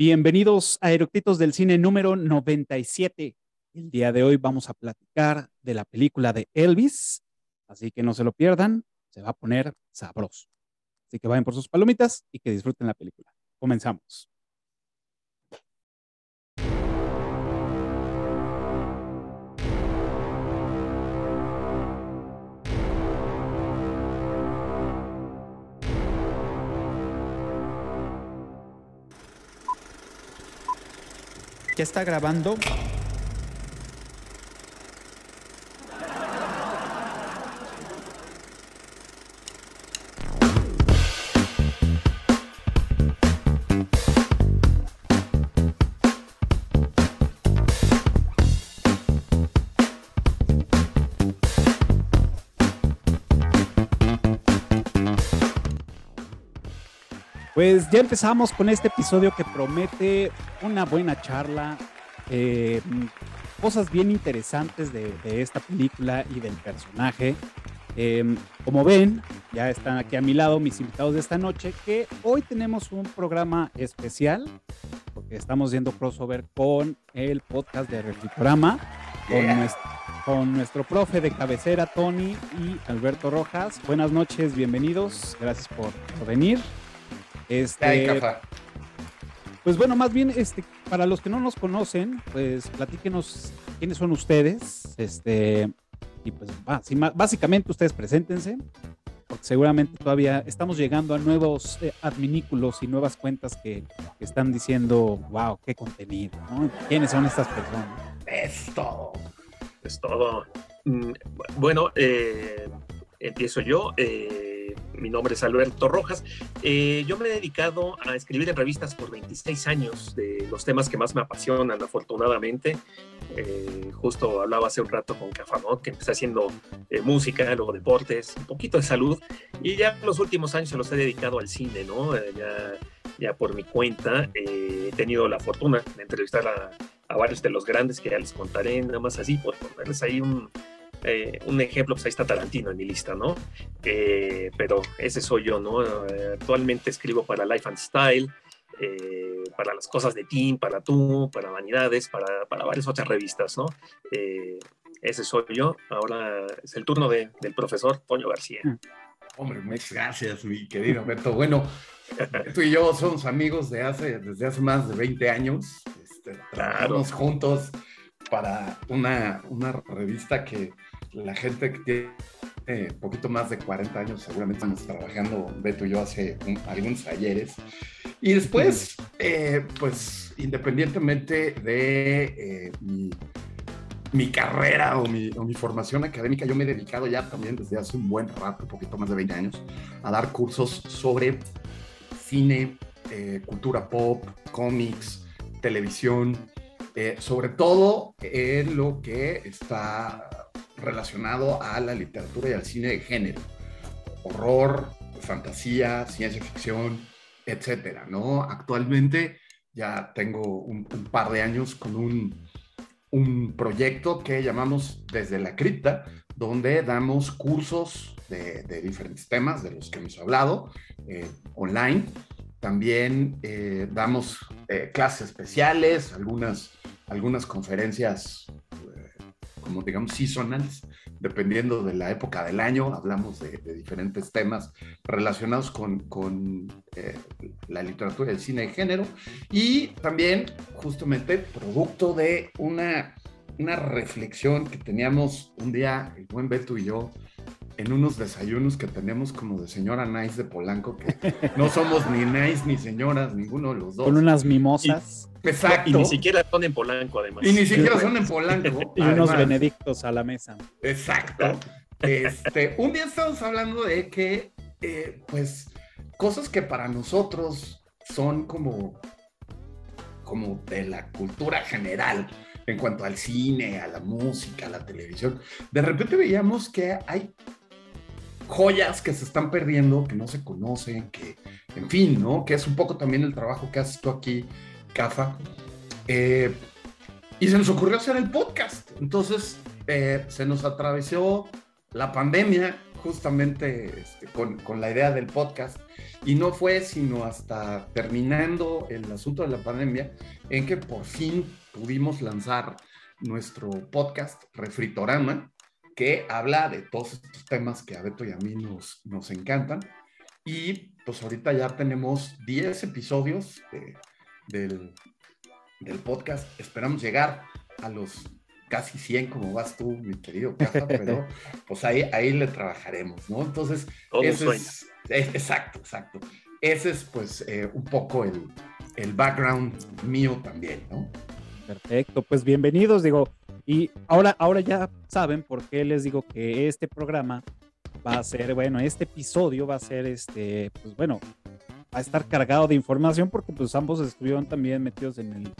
Bienvenidos a Eructitos del Cine número 97. El día de hoy vamos a platicar de la película de Elvis, así que no se lo pierdan, se va a poner sabroso. Así que vayan por sus palomitas y que disfruten la película. Comenzamos. ¿Ya está grabando? Pues ya empezamos con este episodio que promete una buena charla, eh, cosas bien interesantes de, esta película y del personaje. Em, como ven, ya están aquí a mi lado mis invitados de esta noche, que hoy tenemos un programa especial, porque estamos viendo crossover con el podcast de Refritorama, con, nuestro, con nuestro profe de cabecera, Tony y Alberto Rojas. Buenas noches, bienvenidos, gracias por, por venir. Este, pues bueno, más bien, este, para los que no nos conocen, pues platíquenos quiénes son ustedes, este, y pues básicamente ustedes preséntense, porque seguramente todavía estamos llegando a nuevos eh, adminículos y nuevas cuentas que, están diciendo, wow, qué contenido, ¿no? ¿Quiénes son estas personas? Es todo. Es todo. Mm, bueno, eh, empiezo yo. Eh, mi nombre es Alberto Rojas. Eh, yo me he dedicado a escribir en revistas por 26 años de los temas que más me apasionan, afortunadamente. Eh, justo hablaba hace un rato con Cafanot, que empecé haciendo eh, música, luego deportes, un poquito de salud, y ya los últimos años se los he dedicado al cine, ¿no? ya, ya por mi cuenta he tenido la fortuna de entrevistar a, a varios de los grandes que ya les contaré, nada más así, por ponerles ahí un, eh, un ejemplo, pues ahí está Tarantino en mi lista, ¿no? Eh, pero ese soy yo, ¿no? Eh, actualmente escribo para Life and Style, para las cosas de Team, para Tú, para Vanidades, para, para varias otras revistas, ¿no? ese soy yo. Ahora es el turno de, del profesor Toño García. Mm. Hombre, muchas gracias, mi querido Alberto. Bueno, tú y yo somos amigos de hace, desde hace más de 20 años. Este, trabajamos juntos para una, una revista que la gente que tiene un poquito más de 40 años, seguramente estamos trabajando, Beto y yo, hace algunos ayeres. Y después, eh, pues, independientemente de eh, mi, carrera o mi, o mi, formación académica, yo me he dedicado ya también desde hace un buen rato, un poquito más de 20 años, a dar cursos sobre cine, eh, cultura pop, cómics, televisión, sobre todo en lo que está relacionado a la literatura y al cine de género, horror, fantasía, ciencia ficción, etcétera, ¿no? Actualmente ya tengo un, par de años con un, un, proyecto que llamamos Desde la Cripta, donde damos cursos de, diferentes temas de los que hemos hablado eh, online. También eh, damos eh, clases especiales, algunas, algunas conferencias como digamos seasonals, dependiendo de la época del año, hablamos de, diferentes temas relacionados con, con eh, la literatura y el cine de género, y también justamente producto de una, una reflexión que teníamos un día, el buen Beto y yo, en unos desayunos que tenemos como de señora Nice de Polanco, que no somos ni Nice ni señoras, ninguno de los dos. Con unas mimosas. exacto. Y ni siquiera son en Polanco, además. Y ni siquiera son en Polanco. y unos benedictos a la mesa. Exacto. Este, un día estamos hablando de que, eh, pues, cosas que para nosotros son como, como de la cultura general en cuanto al cine, a la música, a la televisión. De repente veíamos que hay joyas que se están perdiendo, que no se conocen, que, en fin, ¿no? Que es un poco también el trabajo que haces tú aquí, Cafa. Eh, y se nos ocurrió hacer el podcast. Entonces, eh, se nos atravesó la pandemia justamente este, con, con, la idea del podcast y no fue sino hasta terminando el asunto de la pandemia en que por fin pudimos lanzar nuestro podcast Refritorama, que habla de todos estos temas que a Beto y a mí nos, nos encantan. Y pues ahorita ya tenemos 10 episodios del, del podcast. Esperamos llegar a los casi 100 como vas tú, mi querido Caja, pero pues ahí, ahí le trabajaremos, ¿no? Entonces, ese es, exacto, exacto. Ese es pues eh, un poco el, el background mío también, ¿no? Perfecto, pues bienvenidos, digo, y ahora, ahora ya saben por qué les digo que este programa va a ser, bueno, este episodio va a ser, este, pues bueno, va a estar cargado de información porque pues ambos estuvieron también metidos en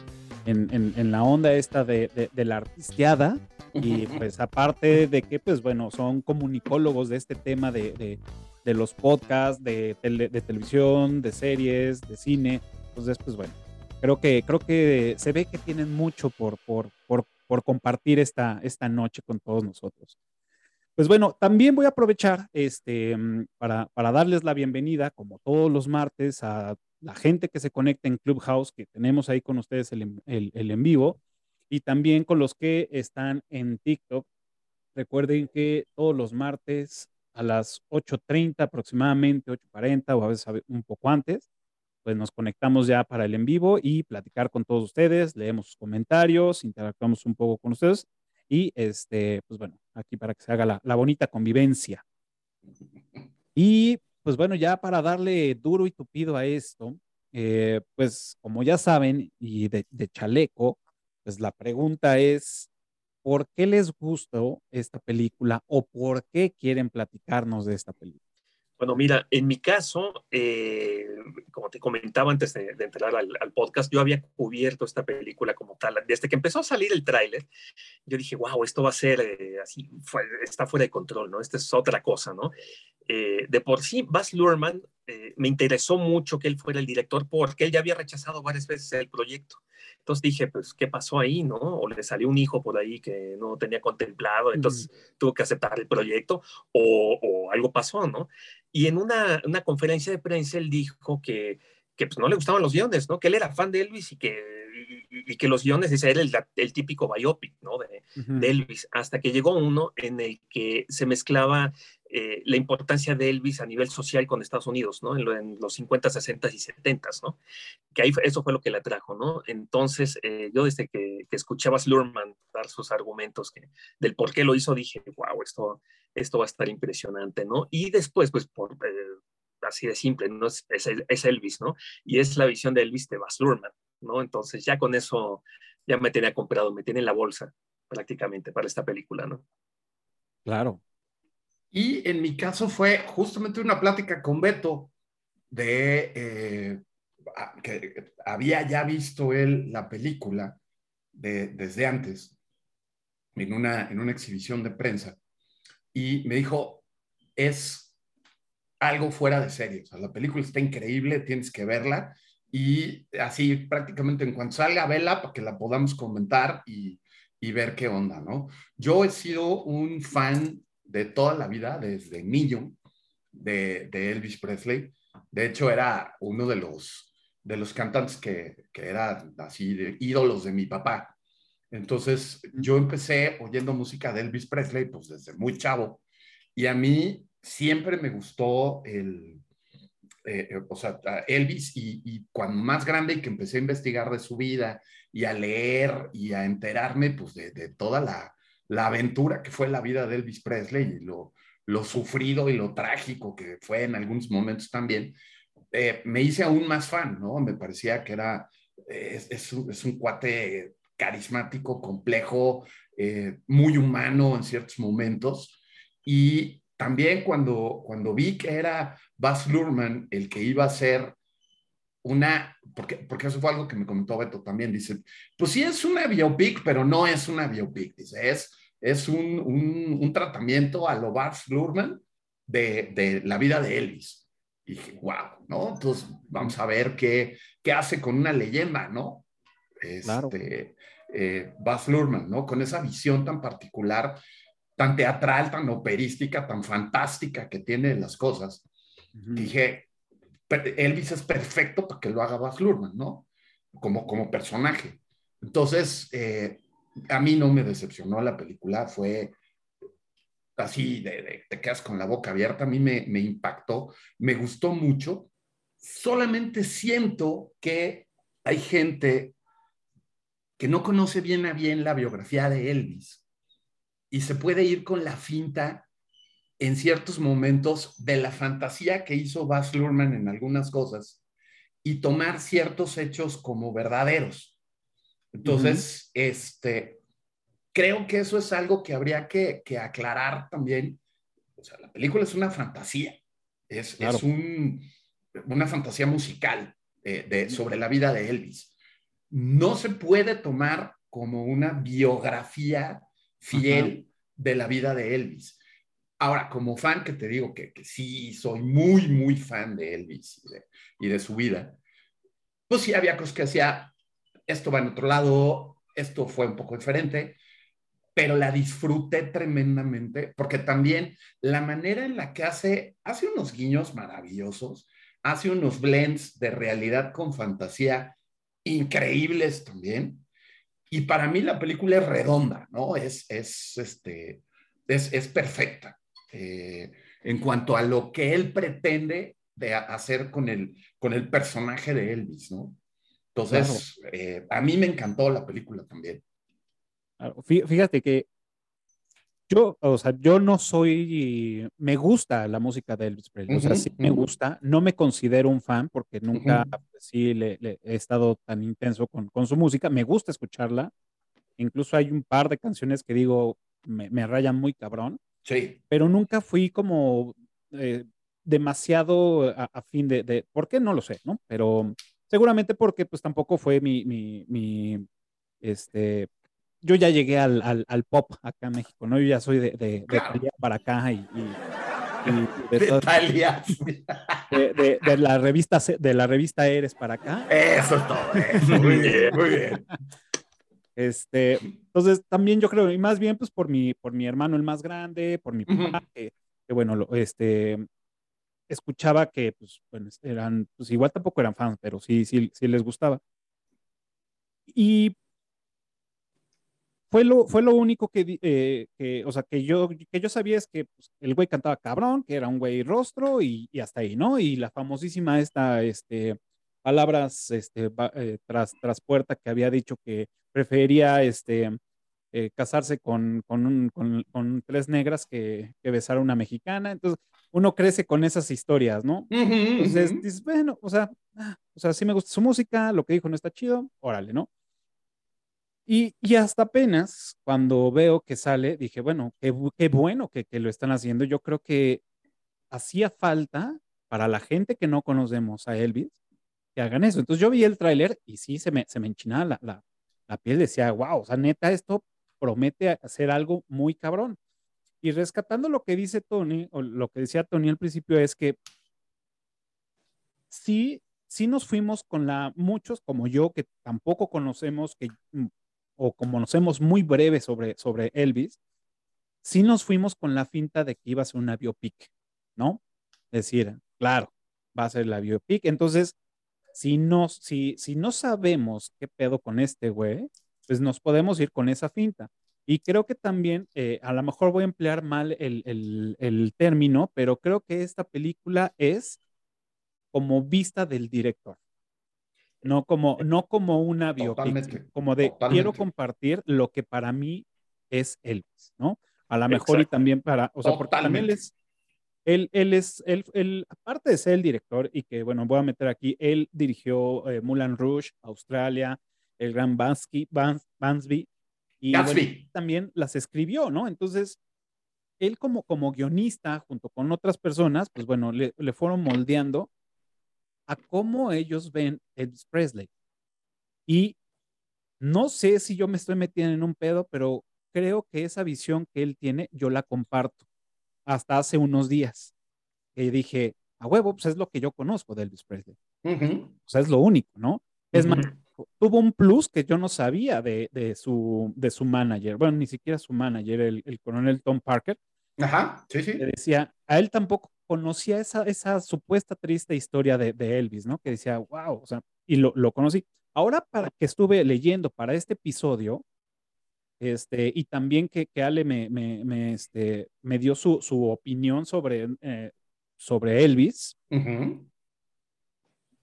el, en, la onda esta de, la artisteada. Y pues aparte de que pues bueno, son comunicólogos de este tema de, los podcasts, de, de televisión, de series, de cine, entonces pues bueno, creo que, creo que se ve que tienen mucho por, por, por, por compartir esta, esta noche con todos nosotros. Pues bueno, también voy a aprovechar este, para, para darles la bienvenida, como todos los martes, a la gente que se conecta en Clubhouse, que tenemos ahí con ustedes el, el, en vivo, y también con los que están en TikTok. Recuerden que todos los martes a las 8.30 aproximadamente, 8.40 o a veces un poco antes, pues nos conectamos ya para el en vivo y platicar con todos ustedes, leemos sus comentarios, interactuamos un poco con ustedes y este, pues bueno, aquí para que se haga la, la bonita convivencia. Y pues bueno, ya para darle duro y tupido a esto, eh, pues como ya saben, y de, chaleco, pues la pregunta es, ¿por qué les gustó esta película o por qué quieren platicarnos de esta película? Bueno, mira, en mi caso, eh, como te comentaba antes de, entrar al, podcast, yo había cubierto esta película como tal. Desde que empezó a salir el tráiler, yo dije, wow, esto va a ser eh, así, está fuera de control, ¿no? Esta es otra cosa, ¿no? Eh, de por sí, Baz Luhrmann eh, me interesó mucho que él fuera el director porque él ya había rechazado varias veces el proyecto. Entonces dije, pues, ¿qué pasó ahí, no? O le salió un hijo por ahí que no tenía contemplado, entonces tuvo que aceptar el proyecto, o, algo pasó, ¿no? Y en una, una, conferencia de prensa él dijo que, que pues, no le gustaban los guiones, ¿no? Que él era fan de Elvis y que y, que los guiones, ese era el, el típico biopic, ¿no? De, de, Elvis, hasta que llegó uno en el que se mezclaba eh, la importancia de Elvis a nivel social con Estados Unidos, ¿no? En, los 50, 60 y 70, ¿no? Que ahí eso fue lo que le atrajo, ¿no? Entonces, eh, yo desde que, que escuchaba a Slurman dar sus argumentos del por qué lo hizo, dije, wow, esto, esto va a estar impresionante, ¿no? Y después, pues, eh, así de simple, ¿no? Es, Elvis, ¿no? Y es la visión de Elvis de Baz Luhrmann, ¿no? Entonces, ya con eso, ya me tenía comprado, me tiene en la bolsa prácticamente para esta película, ¿no? Claro, y en mi caso fue justamente una plática con Beto de eh, que había ya visto él la película de, desde antes en una, en una exhibición de prensa y me dijo, es algo fuera de serie, o sea, la película está increíble, tienes que verla y así prácticamente en cuanto salga, vela para que la podamos comentar y, y ver qué onda, ¿no? Yo he sido un fan de toda la vida, desde niño, de, Elvis Presley. De hecho, era uno de los, de los cantantes que, que eran así de ídolos de mi papá. Entonces, yo empecé oyendo música de Elvis Presley, pues desde muy chavo. Y a mí siempre me gustó el, eh, eh, o sea, Elvis y, y, cuando más grande y que empecé a investigar de su vida y a leer y a enterarme, pues de, de toda la, la aventura que fue la vida de Elvis Presley y lo, lo sufrido y lo trágico que fue en algunos momentos también, eh, me hice aún más fan, ¿no? Me parecía que era, es, un, cuate carismático, complejo, eh, muy humano en ciertos momentos. Y también cuando, cuando vi que era Baz Luhrmann el que iba a ser una, porque, porque eso fue algo que me comentó Beto también, dice, pues sí es una biopic, pero no es una biopic, dice, es es un, un, tratamiento a lo Baz Luhrmann de, de, la vida de Elvis. Y dije, wow, ¿no? Entonces vamos a ver qué, qué hace con una leyenda, ¿no? Este, claro. eh, Baz Luhrmann, ¿no? Con esa visión tan particular tan teatral, tan operística, tan fantástica que tiene las cosas. Dije, Elvis es perfecto para que lo haga Baz Luhrmann, ¿no? Como, como personaje. Entonces, eh, a mí no me decepcionó la película, fue así, de, te quedas con la boca abierta, a mí me, me impactó, me gustó mucho. Solamente siento que hay gente que no conoce bien a bien la biografía de Elvis y se puede ir con la finta en ciertos momentos de la fantasía que hizo Baz Luhrmann en algunas cosas y tomar ciertos hechos como verdaderos. Entonces, este, creo que eso es algo que habría que, aclarar también. O sea, la película es una fantasía, es, es un, una fantasía musical eh, de, sobre la vida de Elvis. No se puede tomar como una biografía fiel de la vida de Elvis. Ahora, como fan, que te digo que, que sí, soy muy, muy fan de Elvis y de, y de, su vida, pues sí había cosas que hacía, esto va en otro lado, esto fue un poco diferente, pero la disfruté tremendamente, porque también la manera en la que hace, hace unos guiños maravillosos, hace unos blends de realidad con fantasía increíbles también. Y para mí la película es redonda, ¿no? Es, es, este, es, es perfecta eh, en cuanto a lo que él pretende de hacer con el, con el personaje de Elvis, ¿no? Entonces, eh, a mí me encantó la película también. Fíjate que yo, o sea, yo no soy, me gusta la música de Elvis Presley, o sea, sí me gusta, no me considero un fan porque nunca, sí, le, he estado tan intenso con, con, su música, me gusta escucharla, incluso hay un par de canciones que digo, me, me rayan muy cabrón, sí. pero nunca fui como eh, demasiado a, fin de, de, ¿por qué? No lo sé, ¿no? Pero seguramente porque pues tampoco fue mi, mi, mi este, yo ya llegué al, al, al, pop acá en México, ¿no? Yo ya soy de, de, de para acá y, de, Italia. De, de, la revista de la revista Eres para acá. Eso es todo. Muy bien, muy bien. Este, entonces también yo creo, y más bien pues por mi, por mi hermano el más grande, por mi papá, que, que, bueno, este, escuchaba que pues, eran, pues igual tampoco eran fans, pero sí, sí, sí les gustaba. Y fue lo, fue lo único que, eh, que, o sea, que yo, que yo sabía es que pues, el güey cantaba cabrón, que era un güey rostro y, y, hasta ahí, ¿no? Y la famosísima esta, este, palabras, este, eh, tras, tras puerta que había dicho que prefería, este, eh, casarse con, con, tres negras que, que besar a una mexicana. Entonces, uno crece con esas historias, ¿no? Entonces, dices, bueno, o sea, ah, o sea, sí me gusta su música, lo que dijo no está chido, órale, ¿no? Y, y, hasta apenas cuando veo que sale, dije, bueno, qué, qué bueno que, que, lo están haciendo. Yo creo que hacía falta para la gente que no conocemos a Elvis que hagan eso. Entonces yo vi el tráiler y sí se me, se me enchinaba la, la, la, piel, decía, wow, o sea, neta, esto promete hacer algo muy cabrón. Y rescatando lo que dice Tony, o lo que decía Tony al principio, es que sí, sí nos fuimos con la, muchos como yo, que tampoco conocemos, que o como conocemos muy breve sobre, sobre Elvis, sí nos fuimos con la finta de que iba a ser una biopic, ¿no? Es decir, claro, va a ser la biopic. Entonces, si no, si, si no sabemos qué pedo con este güey, pues nos podemos ir con esa finta. Y creo que también, eh, a lo mejor voy a emplear mal el, el, el, término, pero creo que esta película es como vista del director no como, no como una biopic, como de quiero compartir lo que para mí es Elvis, ¿no? A lo mejor y también para, o sea, porque también él es, él, él es, él, él, aparte de ser el director y que, bueno, voy a meter aquí, él dirigió eh, Mulan Rouge, Australia, el Gran Bansky, Bansby, y también las escribió, ¿no? Entonces, él como, como guionista, junto con otras personas, pues bueno, le, le fueron moldeando a cómo ellos ven Elvis Presley. Y no sé si yo me estoy metiendo en un pedo, pero creo que esa visión que él tiene, yo la comparto. Hasta hace unos días, que dije, a huevo, pues es lo que yo conozco de Elvis Presley. O sea, es lo único, ¿no? Es más, tuvo un plus que yo no sabía de, de, su, de su manager, bueno, ni siquiera su manager, el, el coronel Tom Parker. Ajá, sí, sí. Que decía, a él tampoco conocía esa, esa supuesta triste historia de, de Elvis, ¿no? Que decía, wow, o sea, y lo, lo conocí. Ahora, para que estuve leyendo para este episodio, este, y también que, que Ale me, me, me, este, me dio su, su opinión sobre, eh, sobre Elvis,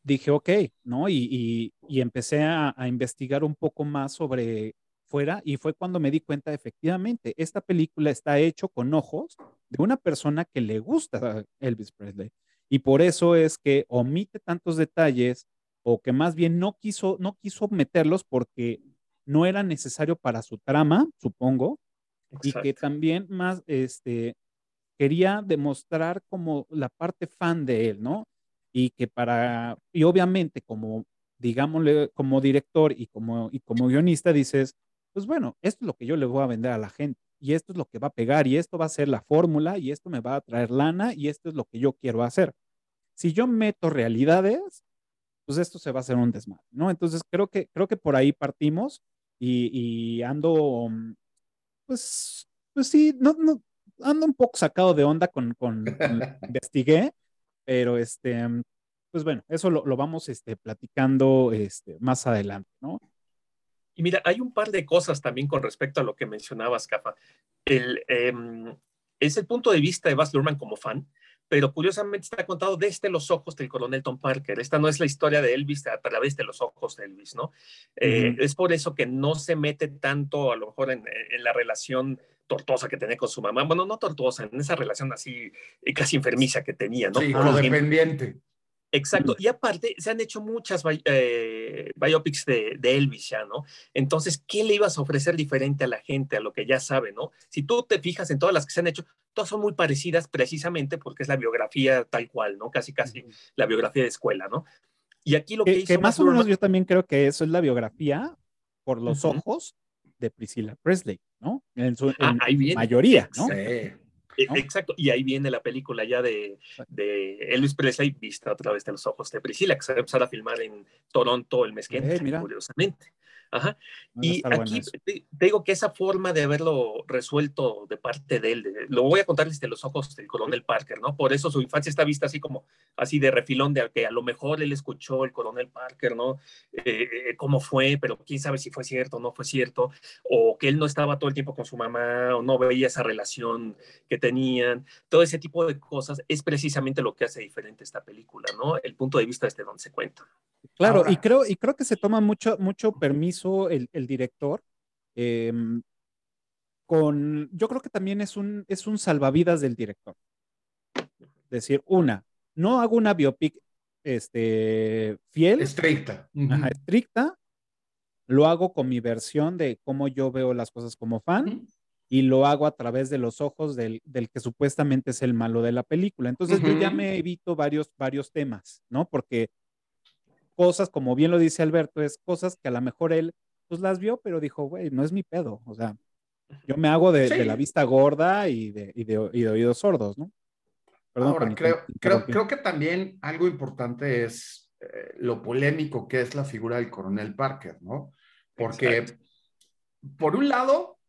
dije, ok, ¿no? Y, y, y empecé a, a, investigar un poco más sobre fuera y fue cuando me di cuenta, efectivamente, esta película está hecho con ojos de una persona que le gusta Elvis Presley. Y por eso es que omite tantos detalles o que más bien no quiso, no quiso meterlos porque no era necesario para su trama, supongo, Exacto. y que también más, este, quería demostrar como la parte fan de él, ¿no? Y que para, y obviamente como, digámosle, como director y como, y como guionista dices, pues bueno, esto es lo que yo le voy a vender a la gente y esto es lo que va a pegar y esto va a ser la fórmula y esto me va a traer lana y esto es lo que yo quiero hacer. Si yo meto realidades, pues esto se va a hacer un desmadre, ¿no? Entonces creo que, creo que por ahí partimos y, y ando, pues, pues sí, no, no, ando un poco sacado de onda con, con, con investigué, pero este, pues bueno, eso lo, lo vamos este, platicando este, más adelante, ¿no? Y mira, hay un par de cosas también con respecto a lo que mencionabas, Cafa. El, eh, es el punto de vista de Baz Luhrmann como fan, pero curiosamente está contado desde los ojos del coronel Tom Parker. Esta no es la historia de Elvis a través de los ojos de Elvis, ¿no? Eh, uh -huh. Es por eso que no se mete tanto a lo mejor en, en, la relación tortuosa que tenía con su mamá. Bueno, no tortuosa, en esa relación así casi enfermiza que tenía, ¿no? Sí, codependiente. Exacto, y aparte se han hecho muchas eh, biopics de, de, Elvis ya, ¿no? Entonces, ¿qué le ibas a ofrecer diferente a la gente, a lo que ya sabe, ¿no? Si tú te fijas en todas las que se han hecho, todas son muy parecidas precisamente porque es la biografía tal cual, ¿no? Casi, casi uh -huh. la biografía de escuela, ¿no? Y aquí lo que, que hizo... Que más o menos yo también creo que eso es la biografía por los uh -huh. ojos de Priscilla Presley, ¿no? En su ah, en mayoría, ¿no? Sí. ¿no? Exacto, y ahí viene la película ya de, de, Elvis Presley vista a través de los ojos de Priscila, que se va a empezar a filmar en Toronto el mes que entra, curiosamente. Ajá. Y aquí te, te, digo que esa forma de haberlo resuelto de parte de él, de, lo voy a contar desde los ojos del coronel Parker, ¿no? Por eso su infancia está vista así como, así de refilón, de que a lo mejor él escuchó el coronel Parker, ¿no? Eh, eh, cómo fue, pero quién sabe si fue cierto o no fue cierto, o que él no estaba todo el tiempo con su mamá, o no veía esa relación que tenían, todo ese tipo de cosas es precisamente lo que hace diferente esta película, ¿no? El punto de vista desde donde se cuenta. Claro, Ahora, y creo, y creo que se toma mucho, mucho permiso el, el director. Eh, con, yo creo que también es un, es un salvavidas del director. Es decir, una, no hago una biopic este, fiel. Estricta. Uh -huh. ajá, estricta. Lo hago con mi versión de cómo yo veo las cosas como fan. Uh -huh. Y lo hago a través de los ojos del, del, que supuestamente es el malo de la película. Entonces uh -huh. yo ya me evito varios, varios temas, ¿no? Porque cosas, como bien lo dice Alberto, es cosas que a lo mejor él pues las vio, pero dijo, güey, no es mi pedo. O sea, yo me hago de, sí. de la vista gorda y de, y de, y de oídos sordos, ¿no? Perdón, Ahora, creo, creo, creo, que también algo importante es eh, lo polémico que es la figura del coronel Parker, ¿no? Porque, Exacto. por un lado,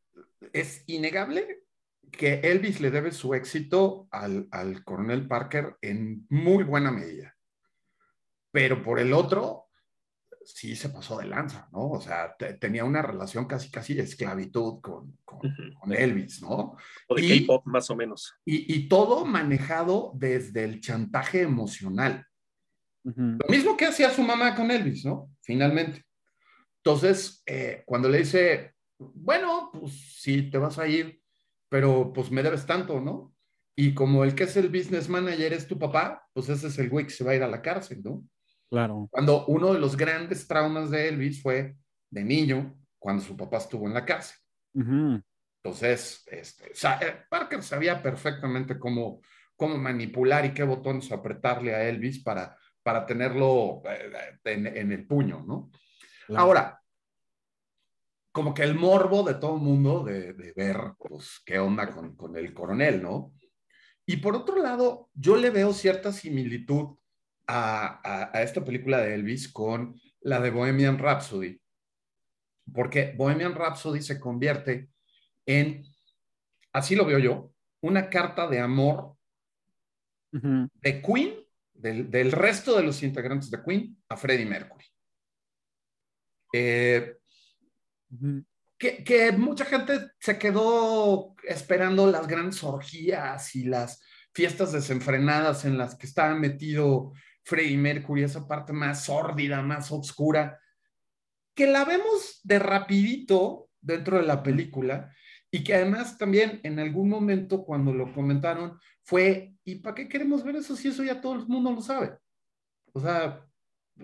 es innegable que Elvis le debe su éxito al, al coronel Parker en muy buena medida. Pero por el otro, sí se pasó de lanza, ¿no? O sea, te, tenía una relación casi, casi de esclavitud con, con, uh -huh. con Elvis, ¿no? O de K-pop, más o menos. Y, y, todo manejado desde el chantaje emocional. Uh -huh. Lo mismo que hacía su mamá con Elvis, ¿no? Finalmente. Entonces, eh, cuando le dice, bueno, pues sí, te vas a ir, pero pues me debes tanto, ¿no? Y como el que es el business manager es tu papá, pues ese es el güey que se va a ir a la cárcel, ¿no? Claro. Cuando uno de los grandes traumas de Elvis fue de niño, cuando su papá estuvo en la cárcel. Uh -huh. Entonces, este, eh, Parker sabía perfectamente cómo, cómo manipular y qué botones apretarle a Elvis para, para tenerlo eh, en, en el puño, ¿no? Claro. Ahora, como que el morbo de todo el mundo de, de, ver, pues, qué onda con, con el coronel, ¿no? Y por otro lado, yo le veo cierta similitud a, a, a, esta película de Elvis con la de Bohemian Rhapsody, porque Bohemian Rhapsody se convierte en, así lo veo yo, una carta de amor de Queen, del, resto de los integrantes de Queen, a Freddie Mercury. Eh, que, mucha gente se quedó esperando las grandes orgías y las fiestas desenfrenadas en las que estaba metido Freddie Mercury, esa parte más sórdida, más oscura, que la vemos de rapidito dentro de la película y que además también en algún momento cuando lo comentaron fue, ¿y para qué queremos ver eso si eso ya todo el mundo lo sabe? O sea,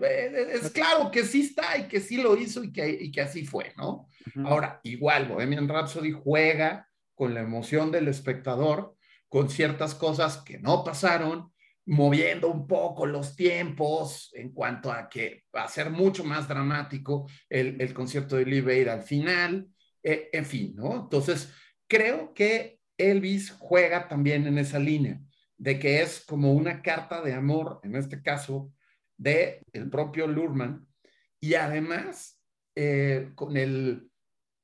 eh, es claro que sí está y que sí lo hizo y que, y que así fue, ¿no? Ahora, igual, Bohemian Rhapsody juega con la emoción del espectador, con ciertas cosas que no pasaron, moviendo un poco los tiempos en cuanto a que va a ser mucho más dramático el, el concierto de Live Aid al final, eh, en fin, ¿no? Entonces, creo que Elvis juega también en esa línea, de que es como una carta de amor, en este caso, de el propio Lurman, y además eh, con, el,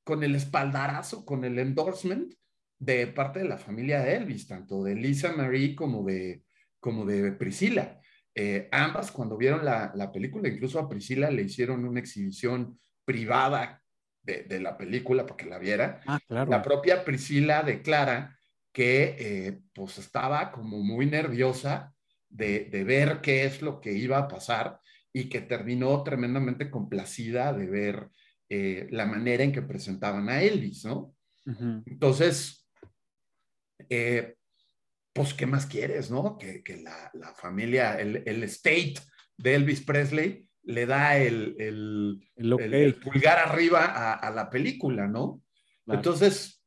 con el espaldarazo, con el endorsement de parte de la familia de Elvis, tanto de Lisa Marie como de, como de Priscila. Eh, ambas, cuando vieron la, la, película, incluso a Priscila le hicieron una exhibición privada de, de la película para que la viera. Ah, claro. La propia Priscila declara que eh, pues estaba como muy nerviosa de, de, ver qué es lo que iba a pasar y que terminó tremendamente complacida de ver eh, la manera en que presentaban a Elvis, ¿no? Entonces, eh, pues, ¿qué más quieres, no? Que, que la, la, familia, el, el, state de Elvis Presley le da el, el, el pulgar arriba a, a, la película, ¿no? Claro. Entonces,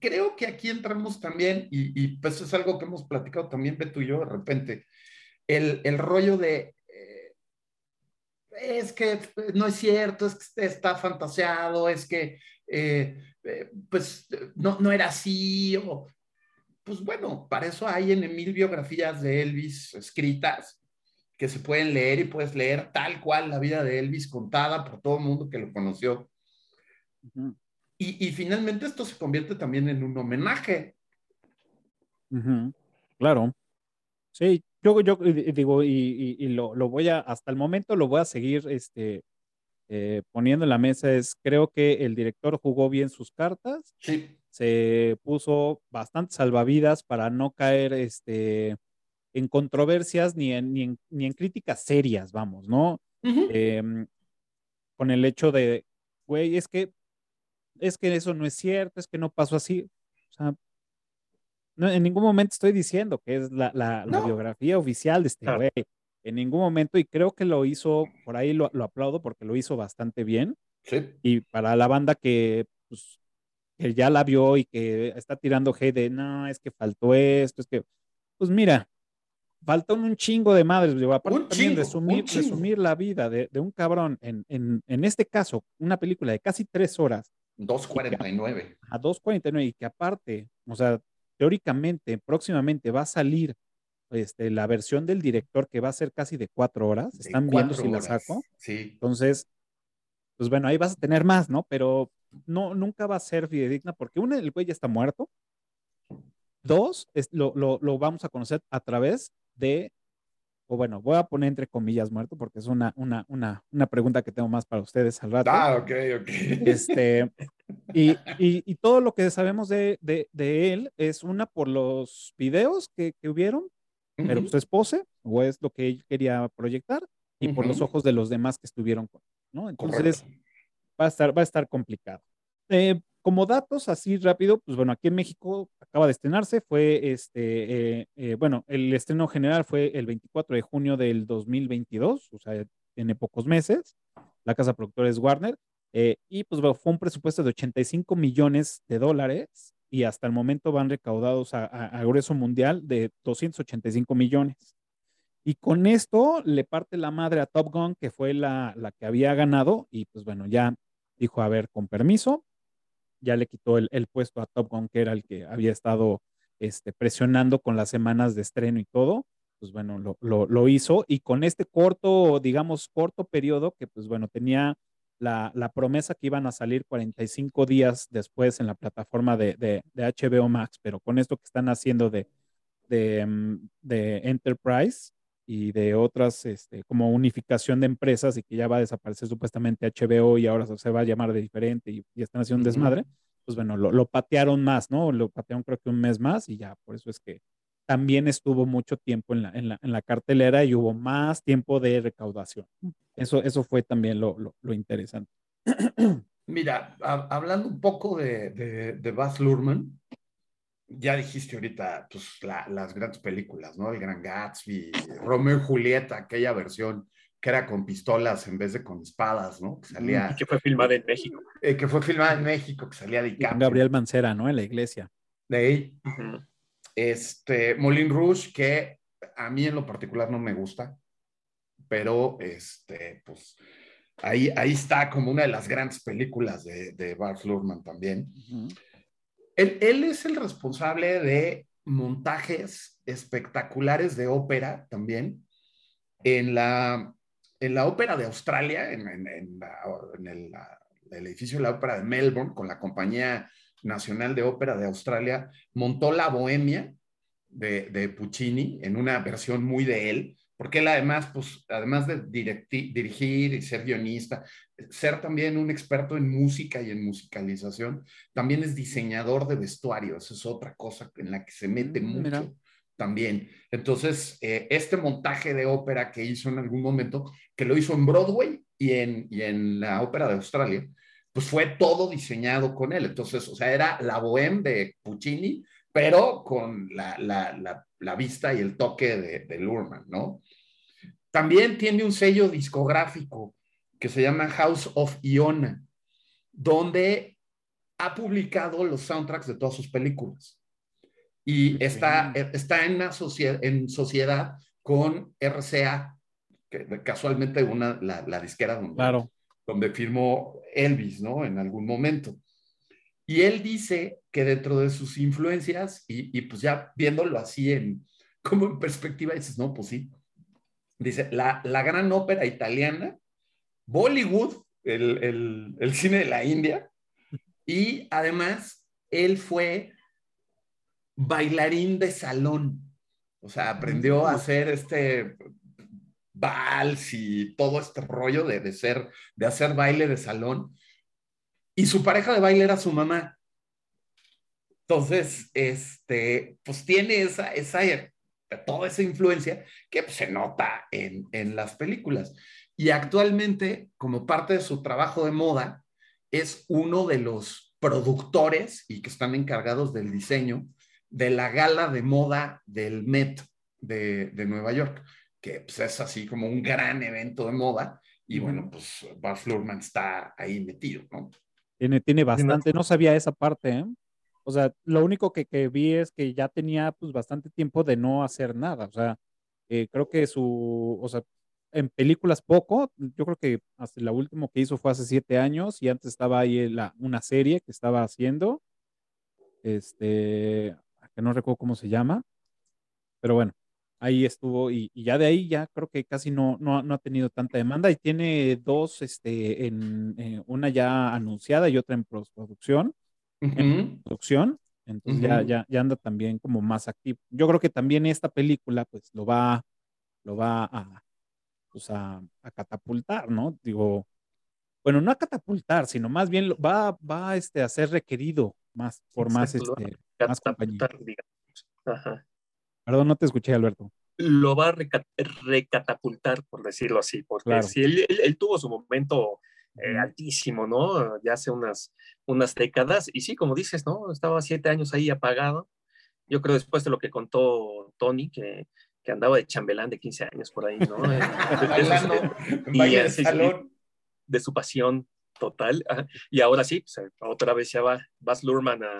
creo que aquí entramos también, y, y, pues es algo que hemos platicado también, Beto y yo, de repente, el, el rollo de, eh, es que no es cierto, es que está fantaseado, es que, eh, eh, pues, no, no era así, o, pues bueno, para eso hay en mil biografías de Elvis escritas que se pueden leer y puedes leer tal cual la vida de Elvis contada por todo el mundo que lo conoció. Uh -huh. y, y, finalmente esto se convierte también en un homenaje. Uh -huh. Claro. Sí, yo, yo digo, y, y, y lo, lo, voy a, hasta el momento lo voy a seguir este, eh, poniendo en la mesa, es creo que el director jugó bien sus cartas. Sí se puso bastante salvavidas para no caer este, en controversias ni en, ni, en, ni en críticas serias, vamos, ¿no? Uh -huh. eh, con el hecho de, güey, es que, es que eso no es cierto, es que no pasó así. O sea, no, en ningún momento estoy diciendo que es la, la, no. la biografía oficial de este güey. En ningún momento, y creo que lo hizo, por ahí lo, lo aplaudo porque lo hizo bastante bien. Sí. Y para la banda que pues, que ya la vio y que está tirando G de no, es que faltó esto, es que, pues mira, faltó un chingo de madres, digo, aparte un también chingo, resumir, resumir la vida de, de un cabrón, en, en, en, este caso, una película de casi tres horas. 2.49. A 2.49 y que aparte, o sea, teóricamente, próximamente va a salir este, la versión del director que va a ser casi de cuatro horas. Están viendo si horas. la saco. Sí. Entonces, pues bueno, ahí vas a tener más, ¿no? Pero no, nunca va a ser fidedigna porque uno, el güey ya está muerto. Dos, es, lo, lo, lo, vamos a conocer a través de, o bueno, voy a poner entre comillas muerto porque es una, una, una, una pregunta que tengo más para ustedes al rato. Ah, ok, ok. Este, y, y, y todo lo que sabemos de, de, de, él es una por los videos que, que hubieron, uh -huh. pero su esposa, o es lo que él quería proyectar, y uh -huh. por los ojos de los demás que estuvieron con ¿no? Entonces, Correcto va a estar, va a estar complicado. Eh, como datos así rápido, pues bueno, aquí en México acaba de estrenarse, fue este, eh, eh, bueno, el estreno general fue el 24 de junio del 2022, o sea, tiene pocos meses, la casa productora es Warner, eh, y pues bueno, fue un presupuesto de 85 millones de dólares y hasta el momento van recaudados a, a, a grueso mundial de 285 millones. Y con esto le parte la madre a Top Gun, que fue la, la que había ganado, y pues bueno, ya dijo, a ver, con permiso, ya le quitó el, el, puesto a Top Gun, que era el que había estado este, presionando con las semanas de estreno y todo. pues bueno, lo, lo, lo, hizo y con este corto, digamos, corto periodo que pues bueno, tenía la, la, promesa que iban a salir 45 días después en la plataforma de, de, de HBO Max, pero con esto que están haciendo de, de, mm, de Enterprise y de otras, este, como unificación de empresas y que ya va a desaparecer supuestamente HBO y ahora se va a llamar de diferente y, y están haciendo un desmadre, pues bueno, lo, lo patearon más, ¿no? Lo patearon creo que un mes más y ya, por eso es que también estuvo mucho tiempo en la, en la, en la cartelera y hubo más tiempo de recaudación. Eso, eso fue también lo, lo, lo interesante. Mira, a, hablando un poco de, de, de Baz Luhrmann, ya dijiste ahorita pues, la, las grandes películas, ¿no? El Gran Gatsby, Romeo y Julieta, aquella versión que era con pistolas en vez de con espadas, ¿no? Que salía. Y que fue filmada en México. Eh, que fue filmada en México, que salía de Con Gabriel Mancera, ¿no? En la iglesia. De ahí. Uh -huh. Este, Molin Rouge, que a mí en lo particular no me gusta, pero este, pues ahí, ahí está como una de las grandes películas de, de Bart Luhrmann también. Uh -huh. Él, es el responsable de montajes espectaculares de ópera también en la, en la ópera de Australia, en, el, edificio de la ópera de Melbourne, con la compañía Nacional de Ópera de Australia, montó La Bohemia de, Puccini en una versión muy de él, porque él además, pues, además de dirigir y ser guionista, ser también un experto en música y en musicalización, también es diseñador de vestuario, esa es otra cosa en la que se mete mucho. Mira. También. Entonces, eh, este montaje de ópera que hizo en algún momento, que lo hizo en Broadway y en, y en la ópera de Australia, pues fue todo diseñado con él. Entonces, o sea, era la bohème de Puccini, pero con la, la, la, la vista y el toque de, de Lurman, ¿no? También tiene un sello discográfico que se llama House of Iona, donde ha publicado los soundtracks de todas sus películas. Y está, está en, una sociedad, en sociedad con RCA, que casualmente una, la, la disquera donde, claro donde firmó Elvis, ¿no? En algún momento. Y él dice que dentro de sus influencias, y, y, pues ya viéndolo así en, como en perspectiva, dices, no, pues sí. Dice, la, la gran ópera italiana, Bollywood, el, el, el cine de la India, y además él fue bailarín de salón. O sea, aprendió a hacer este vals y todo este rollo de, de, ser, de hacer baile de salón. Y su pareja de baile era su mamá. Entonces, este, pues tiene esa, esa, toda esa influencia que pues, se nota en, en las películas. Y actualmente, como parte de su trabajo de moda, es uno de los productores y que están encargados del diseño de la gala de moda del Met de, de Nueva York que pues, es así como un gran evento de moda. Y bueno, pues Bart Luhrmann está ahí metido, ¿no? Tiene, tiene bastante, no sabía esa parte, ¿eh? O sea, lo único que, que, vi es que ya tenía pues bastante tiempo de no hacer nada. O sea, eh, creo que su, o sea, en películas poco, yo creo que hasta la última que hizo fue hace siete años y antes estaba ahí la, una serie que estaba haciendo, este, que no recuerdo cómo se llama, pero bueno, ahí estuvo y, y, ya de ahí ya creo que casi no, no, no, ha tenido tanta demanda y tiene dos, este, en, en una ya anunciada y otra en postproducción, uh -huh. en producción, entonces uh -huh. ya, ya, ya anda también como más activo. Yo creo que también esta película pues lo va, lo va a, pues a, a catapultar, ¿no? Digo, bueno, no a catapultar, sino más bien va, va este, a ser requerido más por más, este, más compañía. Ajá. Perdón, no te escuché, Alberto. Lo va a recat recatapultar, por decirlo así, porque claro. si él, él, él, tuvo su momento eh, altísimo, ¿no? Ya hace unas, unas décadas, y sí, como dices, ¿no? Estaba siete años ahí apagado. Yo creo después de lo que contó Tony, que, que andaba de chambelán de 15 años por ahí, ¿no? de, y, de, su pasión total. Y ahora sí, pues, otra vez ya va Baz Luhrmann a,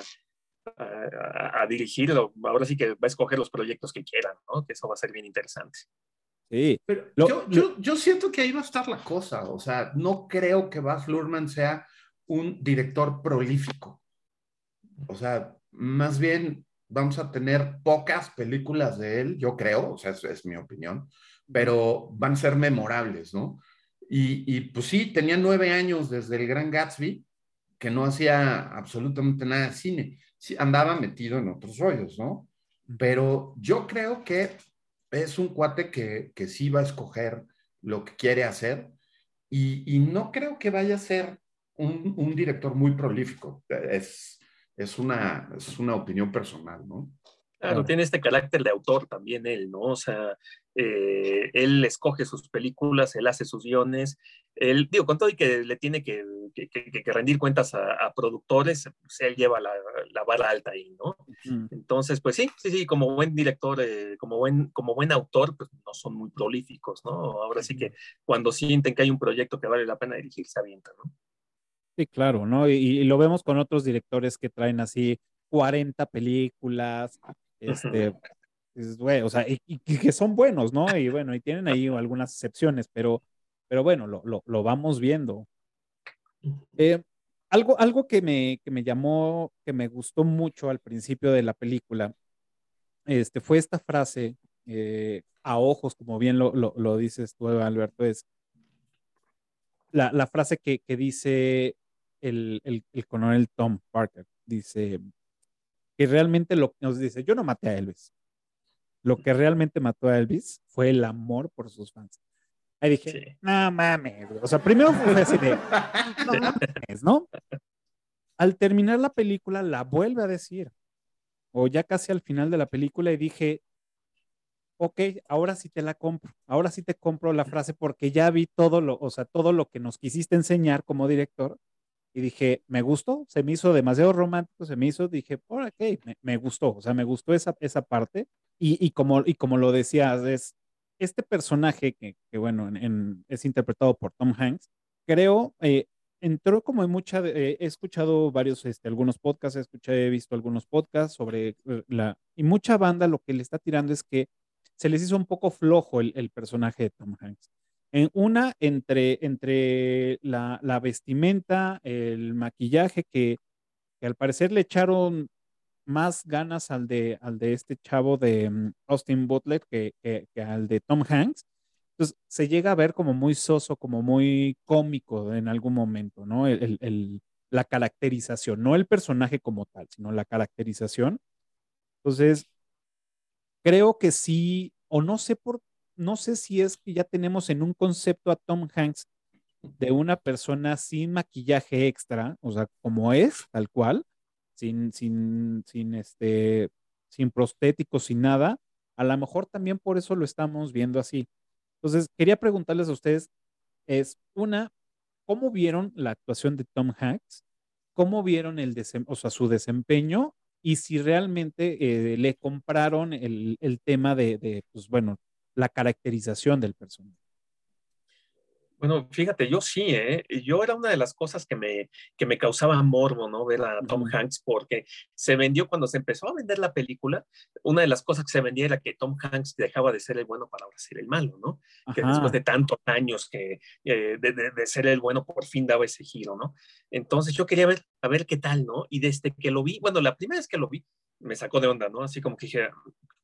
a, a, dirigirlo. Ahora sí que va a escoger los proyectos que quieran, ¿no? Que eso va a ser bien interesante. Sí, pero lo, yo, yo, yo, siento que ahí va a estar la cosa. O sea, no creo que Baz Luhrmann sea un director prolífico. O sea, más bien vamos a tener pocas películas de él, yo creo, o sea, es, es mi opinión, pero van a ser memorables, ¿no? Y, y, pues sí, tenía nueve años desde el Gran Gatsby, que no hacía absolutamente nada de cine. Sí, andaba metido en otros rollos, ¿no? Pero yo creo que es un cuate que, que sí va a escoger lo que quiere hacer y, y no creo que vaya a ser un, un director muy prolífico. Es, es, una, es una opinión personal, ¿no? Claro, tiene este carácter de autor también él, ¿no? O sea, eh, él escoge sus películas, él hace sus guiones, él, digo, con todo y que le tiene que, que, que rendir cuentas a, productores, pues él lleva la, la, vara alta ahí, ¿no? Entonces, pues sí, sí, sí, como buen director, eh, como, buen, como buen autor, pues no son muy prolíficos, ¿no? Ahora sí que cuando sienten que hay un proyecto que vale la pena dirigir, se avientan, ¿no? Sí, claro, ¿no? Y, y, lo vemos con otros directores que traen así 40 películas, este, güey, o sea, y, que son buenos, ¿no? Y bueno, y tienen ahí algunas excepciones, pero, pero bueno, lo, lo, lo vamos viendo. Eh, algo, algo que me, que me llamó, que me gustó mucho al principio de la película, este, fue esta frase, eh, a ojos, como bien lo, lo, lo, dices tú, Alberto, es la, la frase que, que dice el, el, el coronel Tom Parker, dice, que realmente lo que nos dice, yo no maté a Elvis. Lo que realmente mató a Elvis fue el amor por sus fans. Ahí dije, sí. no mames. O sea, primero fue así de, no mames, ¿no? Al terminar la película, la vuelve a decir. O ya casi al final de la película, y dije, ok, ahora sí te la compro. Ahora sí te compro la frase porque ya vi todo lo, o sea, todo lo que nos quisiste enseñar como director y dije, me gustó, se me hizo demasiado romántico, se me hizo, dije, por ok, me, me, gustó, o sea, me gustó esa, esa parte. Y, y, como, y como lo decías, es este personaje que, que bueno, en, en, es interpretado por Tom Hanks, creo, eh, entró como en mucha, eh, he escuchado varios, este, algunos podcasts, he, escuchado, he visto algunos podcasts sobre eh, la, y mucha banda lo que le está tirando es que se les hizo un poco flojo el, el personaje de Tom Hanks. En una, entre, entre la, la vestimenta, el maquillaje, que, que, al parecer le echaron más ganas al de, al de este chavo de um, Austin Butler que, que, al de Tom Hanks. Entonces se llega a ver como muy soso, como muy cómico en algún momento, ¿no? El, el, la caracterización, no el personaje como tal, sino la caracterización. Entonces, creo que sí, o no sé por no sé si es que ya tenemos en un concepto a Tom Hanks de una persona sin maquillaje extra, o sea, como es, tal cual, sin, sin, sin, este, sin prostéticos, sin nada. A lo mejor también por eso lo estamos viendo así. Entonces, quería preguntarles a ustedes, es una, ¿cómo vieron la actuación de Tom Hanks? ¿Cómo vieron el o sea, su desempeño? Y si realmente eh, le compraron el, el tema de, de, pues bueno, la caracterización del personaje. Bueno, fíjate, yo sí, ¿eh? Yo era una de las cosas que me, que me causaba morbo, ¿no? Ver a Tom. Hanks, porque se vendió cuando se empezó a vender la película, una de las cosas que se vendía era que Tom Hanks dejaba de ser el bueno para ahora ser el malo, ¿no? Ajá. Que después de tantos años que eh, de, de, de, ser el bueno, por fin daba ese giro, ¿no? Entonces yo quería ver, a ver qué tal, ¿no? Y desde que lo vi, bueno, la primera vez que lo vi, me sacó de onda, ¿no? Así como que dije,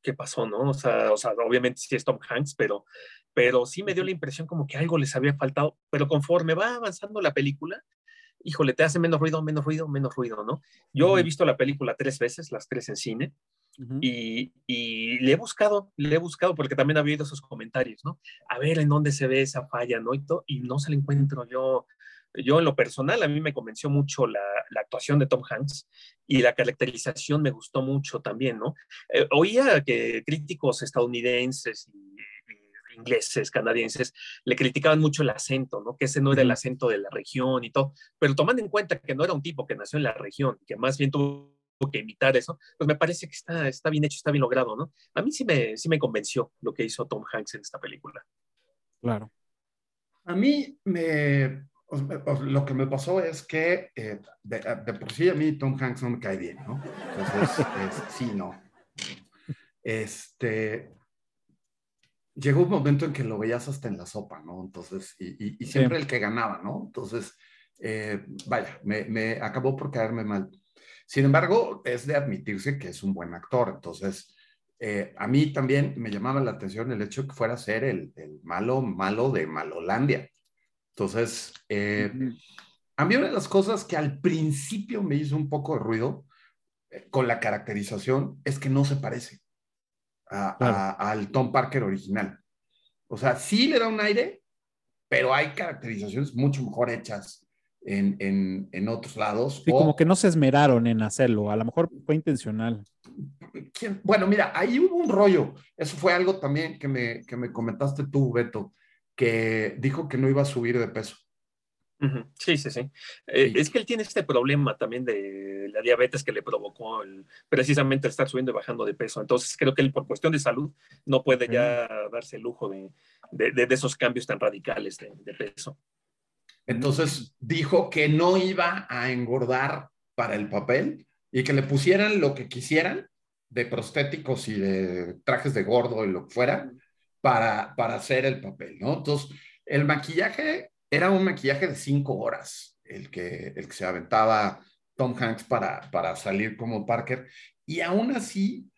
¿qué pasó, no? O sea, o sea obviamente sí es Tom Hanks, pero, pero sí me dio la impresión como que algo les había faltado, pero conforme va avanzando la película, híjole, te hace menos ruido, menos ruido, menos ruido, ¿no? Yo uh -huh. he visto la película tres veces, las tres en cine, uh -huh. y, y, le he buscado, le he buscado, porque también ha habido esos comentarios, ¿no? A ver en dónde se ve esa falla, ¿no? Y, to, y no se la encuentro yo yo en lo personal, a mí me convenció mucho la, la, actuación de Tom Hanks y la caracterización me gustó mucho también, ¿no? Eh, oía que críticos estadounidenses y, y, ingleses, canadienses, le criticaban mucho el acento, ¿no? Que ese no era el acento de la región y todo, pero tomando en cuenta que no era un tipo que nació en la región, que más bien tuvo que imitar eso, pues me parece que está, está bien hecho, está bien logrado, ¿no? A mí sí me, sí me convenció lo que hizo Tom Hanks en esta película. Claro. A mí me, lo que me pasó es que eh, de, de, por sí a mí Tom Hanks no me cae bien, ¿no? Entonces, es, sí, no. Este, llegó un momento en que lo veías hasta en la sopa, ¿no? Entonces, y, y, y siempre sí. el que ganaba, ¿no? Entonces, eh, vaya, me, me, acabó por caerme mal. Sin embargo, es de admitirse que es un buen actor. Entonces, eh, a mí también me llamaba la atención el hecho de que fuera a ser el, malo, malo de Malolandia. Entonces, eh, a mí una de las cosas que al principio me hizo un poco de ruido eh, con la caracterización es que no se parece al Tom Parker original. O sea, sí le da un aire, pero hay caracterizaciones mucho mejor hechas en, en, otros lados. Sí, como que no se esmeraron en hacerlo, a lo mejor fue intencional. Bueno, mira, ahí hubo un rollo. Eso fue algo también que me, que me comentaste tú, Beto, que dijo que no iba a subir de peso. Sí, sí, sí. Eh, es que él tiene este problema también de la diabetes que le provocó precisamente estar subiendo y bajando de peso. Entonces creo que él por cuestión de salud no puede ya darse el lujo de, de, esos cambios tan radicales de, peso. Entonces dijo que no iba a engordar para el papel y que le pusieran lo que quisieran de prostéticos y de trajes de gordo y lo que fuera para, para hacer el papel, ¿no? Entonces, el maquillaje era un maquillaje de cinco horas, el que, el que se aventaba Tom Hanks para, para salir como Parker, y aún así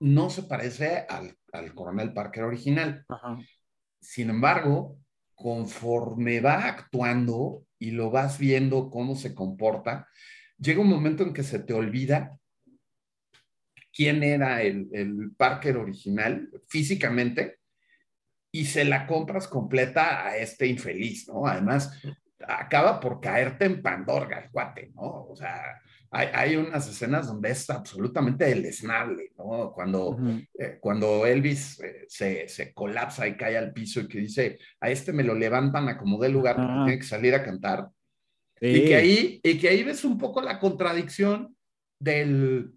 no se parece al, al coronel Parker original. Sin embargo, conforme va actuando y lo vas viendo cómo se comporta, llega un momento en que se te olvida quién era el, el Parker original físicamente y se la compras completa a este infeliz, ¿no? Además, acaba por caerte en Pandorga el cuate, ¿no? O sea, hay, hay unas escenas donde es absolutamente deleznable, ¿no? Cuando, eh, cuando Elvis eh, se, se, colapsa y cae al piso y que dice, a este me lo levantan a como de lugar porque tiene que salir a cantar. Y, que ahí, y que ahí ves un poco la contradicción del,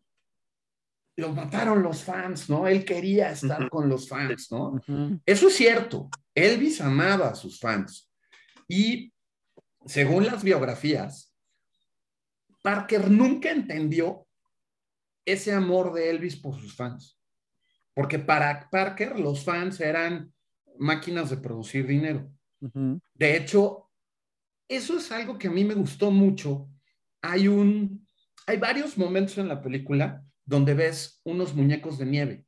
lo mataron los fans, ¿no? Él quería estar con los fans, ¿no? Eso es cierto. Elvis amaba a sus fans. Y según las biografías, Parker nunca entendió ese amor de Elvis por sus fans. Porque para Parker los fans eran máquinas de producir dinero. De hecho, eso es algo que a mí me gustó mucho. Hay un, hay varios momentos en la película donde ves unos muñecos de nieve.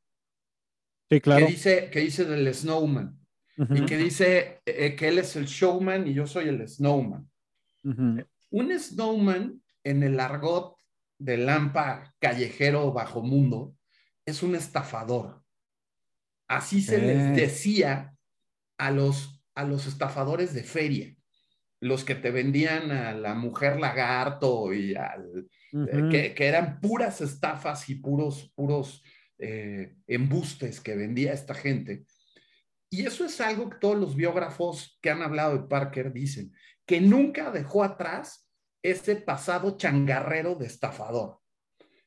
Sí, claro. Que dice, que dice del snowman. Y que dice eh, que él es el showman y yo soy el snowman. Un snowman en el argot del lampa callejero bajo mundo es un estafador. Así se les decía a los, a los estafadores de feria, los que te vendían a la mujer lagarto y al, eh, que, eran puras estafas y puros, puros eh, embustes que vendía esta gente. Y eso es algo que todos los biógrafos que han hablado de Parker dicen, que nunca dejó atrás ese pasado changarrero de estafador.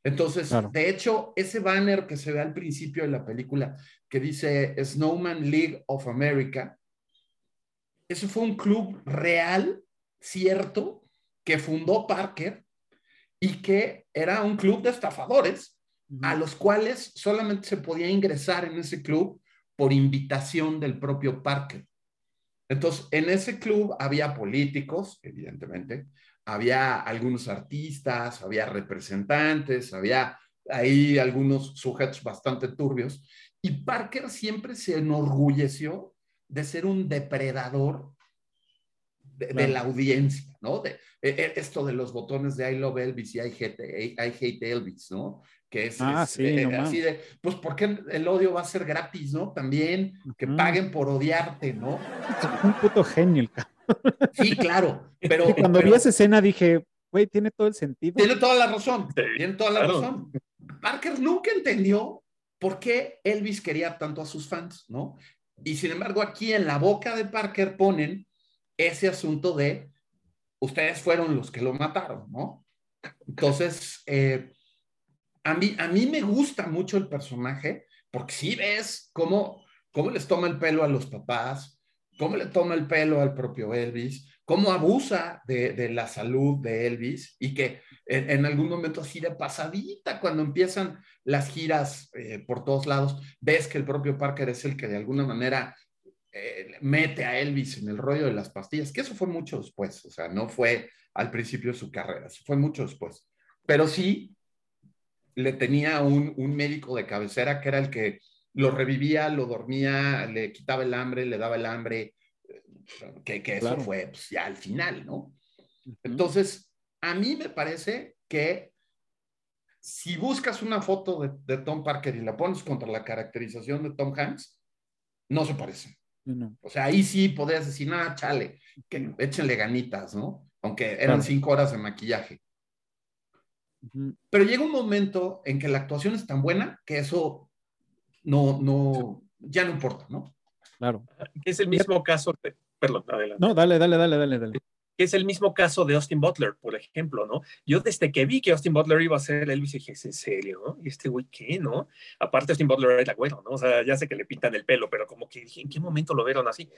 Entonces, de hecho, ese banner que se ve al principio de la película que dice Snowman League of America, eso fue un club real, cierto, que fundó Parker y que era un club de estafadores a los cuales solamente se podía ingresar en ese club por invitación del propio Parker. Entonces, en ese club había políticos, evidentemente, había algunos artistas, había representantes, había ahí algunos sujetos bastante turbios, y Parker siempre se enorgulleció de ser un depredador de, la audiencia, ¿no? De, e, e, esto de los botones de I love Elvis y I hate, I hate Elvis, ¿no? Que es, ah, sí, eh, así de, pues, ¿por qué el odio va a ser gratis, no? También que paguen por odiarte, ¿no? Es un puto genio el Sí, claro, pero... cuando vi esa escena dije, güey, tiene todo el sentido. Tiene toda la razón, tiene toda la razón. Parker nunca entendió por qué Elvis quería tanto a sus fans, ¿no? Y sin embargo, aquí en la boca de Parker ponen ese asunto de ustedes fueron los que lo mataron, ¿no? Entonces, eh, a, mí, a mí me gusta mucho el personaje porque si ves cómo, cómo les toma el pelo a los papás, cómo le toma el pelo al propio Elvis, cómo abusa de, la salud de Elvis y que en, algún momento así de pasadita, cuando empiezan las giras eh, por todos lados, ves que el propio Parker es el que de alguna manera eh, mete a Elvis en el rollo de las pastillas, que eso fue mucho después, o sea, no fue al principio de su carrera, fue mucho después. pero sí le tenía un, un médico de cabecera que era el que lo revivía, lo dormía, le quitaba el hambre, le daba el hambre, que, que eso fue pues, ya al final, ¿no? Entonces, a mí me parece que si buscas una foto de, de, Tom Parker y la pones contra la caracterización de Tom Hanks, no se parece. O sea, ahí sí podrías decir, nada, chale, que échenle ganitas, ¿no? Aunque eran cinco horas de maquillaje. Pero llega un momento en que la actuación es tan buena que eso no, no, ya no importa, ¿no? Claro. Es el mismo caso, de, perdón, adelante. No, dale, dale, dale, dale, dale es el mismo caso de Austin Butler, por ejemplo, ¿no? Yo desde que vi que Austin Butler iba a ser Elvis, dije, ¿es en serio? ¿Y este güey qué, no? Aparte, Austin Butler era el agüero, ¿no? O sea, ya sé que le pintan el pelo, pero como que dije, ¿en qué momento lo vieron así?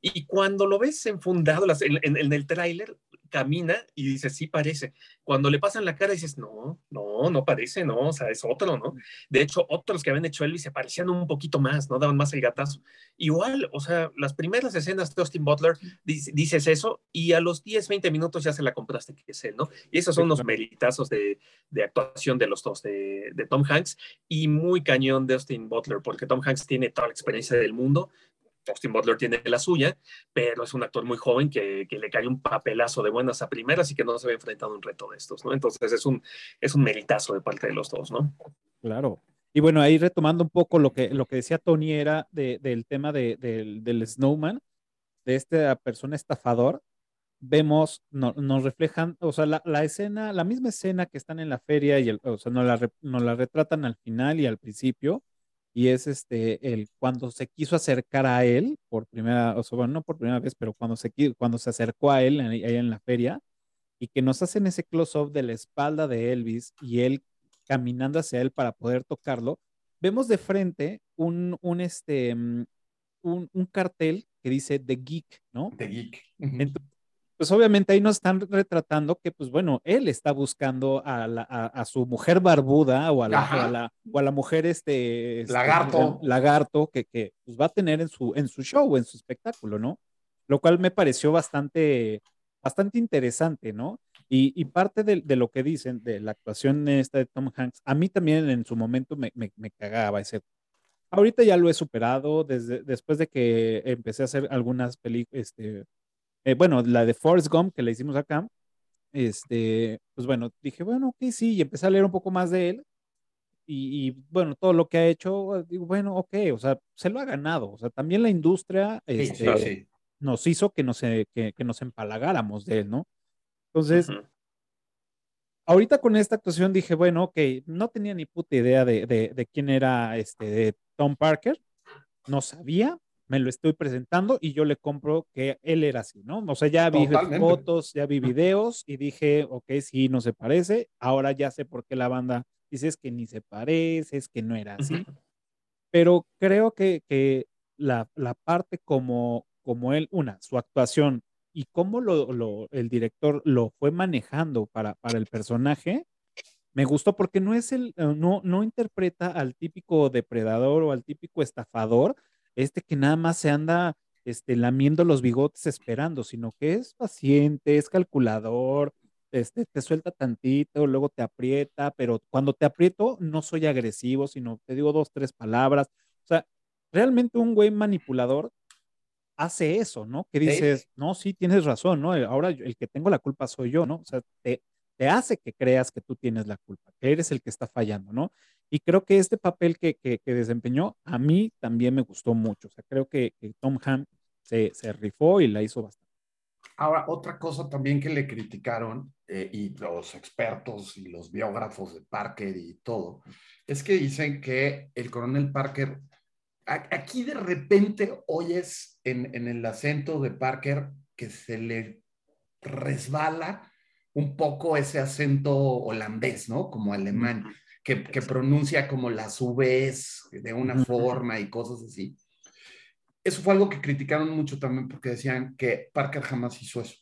Y cuando lo ves enfundado en, en el tráiler, camina y dices, sí parece. Cuando le pasan la cara dices, no, no, no parece, no, o sea, es otro, ¿no? De hecho, otros que habían hecho Elvis se parecían un poquito más, ¿no? Daban más el gatazo. Igual, o sea, las primeras escenas de Austin Butler, dices eso y a los 10, 20 minutos ya se la compraste que es él, ¿no? Y esos son los meritazos de, de actuación de los dos, de, de Tom Hanks y muy cañón de Austin Butler, porque Tom Hanks tiene toda la experiencia del mundo Austin Butler tiene la suya, pero es un actor muy joven que, le cae un papelazo de buenas a primeras y que no se ve enfrentado a un reto de estos, ¿no? Entonces es un, es un meritazo de parte de los dos, ¿no? Claro. Y bueno, ahí retomando un poco lo que, lo que decía Tony era del tema del Snowman, de esta persona estafador, vemos, nos reflejan, o sea, la, escena, la misma escena que están en la feria, y el, o sea, nos la, nos la retratan al final y al principio, y es este, el cuando se quiso acercar a él por primera, o sea, bueno, no por primera vez, pero cuando se, cuando se acercó a él ahí en la feria y que nos hacen ese close-up de la espalda de Elvis y él caminando hacia él para poder tocarlo, vemos de frente un, un, este, mm, un, un cartel que dice The Geek, ¿no? The Geek pues obviamente ahí nos están retratando que, pues bueno, él está buscando a, a, su mujer barbuda o a la, o a la, mujer este, este lagarto, lagarto que, que pues, va a tener en su, en su show, en su espectáculo, ¿no? Lo cual me pareció bastante, bastante interesante, ¿no? Y, y parte de, de, lo que dicen de la actuación esta de Tom Hanks, a mí también en su momento me, me, me cagaba ese. Ahorita ya lo he superado desde, después de que empecé a hacer algunas películas, este, eh, bueno, la de Forrest Gump que le hicimos acá, este, pues bueno, dije, bueno, ok, sí, y empecé a leer un poco más de él. Y, bueno, todo lo que ha hecho, digo, bueno, ok, o sea, se lo ha ganado. O sea, también la industria este, nos hizo que nos, que, nos empalagáramos de él, ¿no? Entonces, ahorita con esta actuación dije, bueno, ok, no tenía ni puta idea de, de quién era este, de Tom Parker, no sabía, me lo estoy presentando y yo le compro que él era así, ¿no? O sea, ya vi fotos, ya vi videos y dije, ok, sí, no se parece. Ahora ya sé por qué la banda dice es que ni se parece, es que no era así. Pero creo que, que la, la, parte como, como él, una, su actuación y cómo lo, lo, el director lo fue manejando para, para el personaje, me gustó porque no es el, no, no interpreta al típico depredador o al típico estafador, este que nada más se anda este, lamiendo los bigotes esperando, sino que es paciente, es calculador, este, te suelta tantito, luego te aprieta, pero cuando te aprieto no soy agresivo, sino te digo dos, tres palabras. O sea, realmente un güey manipulador hace eso, ¿no? Que dices, no, sí, tienes razón, ¿no? Ahora el que tengo la culpa soy yo, ¿no? O sea, te, te hace que creas que tú tienes la culpa, que eres el que está fallando, ¿no? Y creo que este papel que, que, desempeñó a mí también me gustó mucho. O sea, creo que, Tom Hanks se, se, rifó y la hizo bastante. Ahora, otra cosa también que le criticaron, eh, y los expertos y los biógrafos de Parker y todo, es que dicen que el coronel Parker, aquí de repente oyes en, en el acento de Parker que se le resbala un poco ese acento holandés, ¿no? Como alemán, que, que pronuncia como las Vs de una forma y cosas así. Eso fue algo que criticaron mucho también porque decían que Parker jamás hizo eso,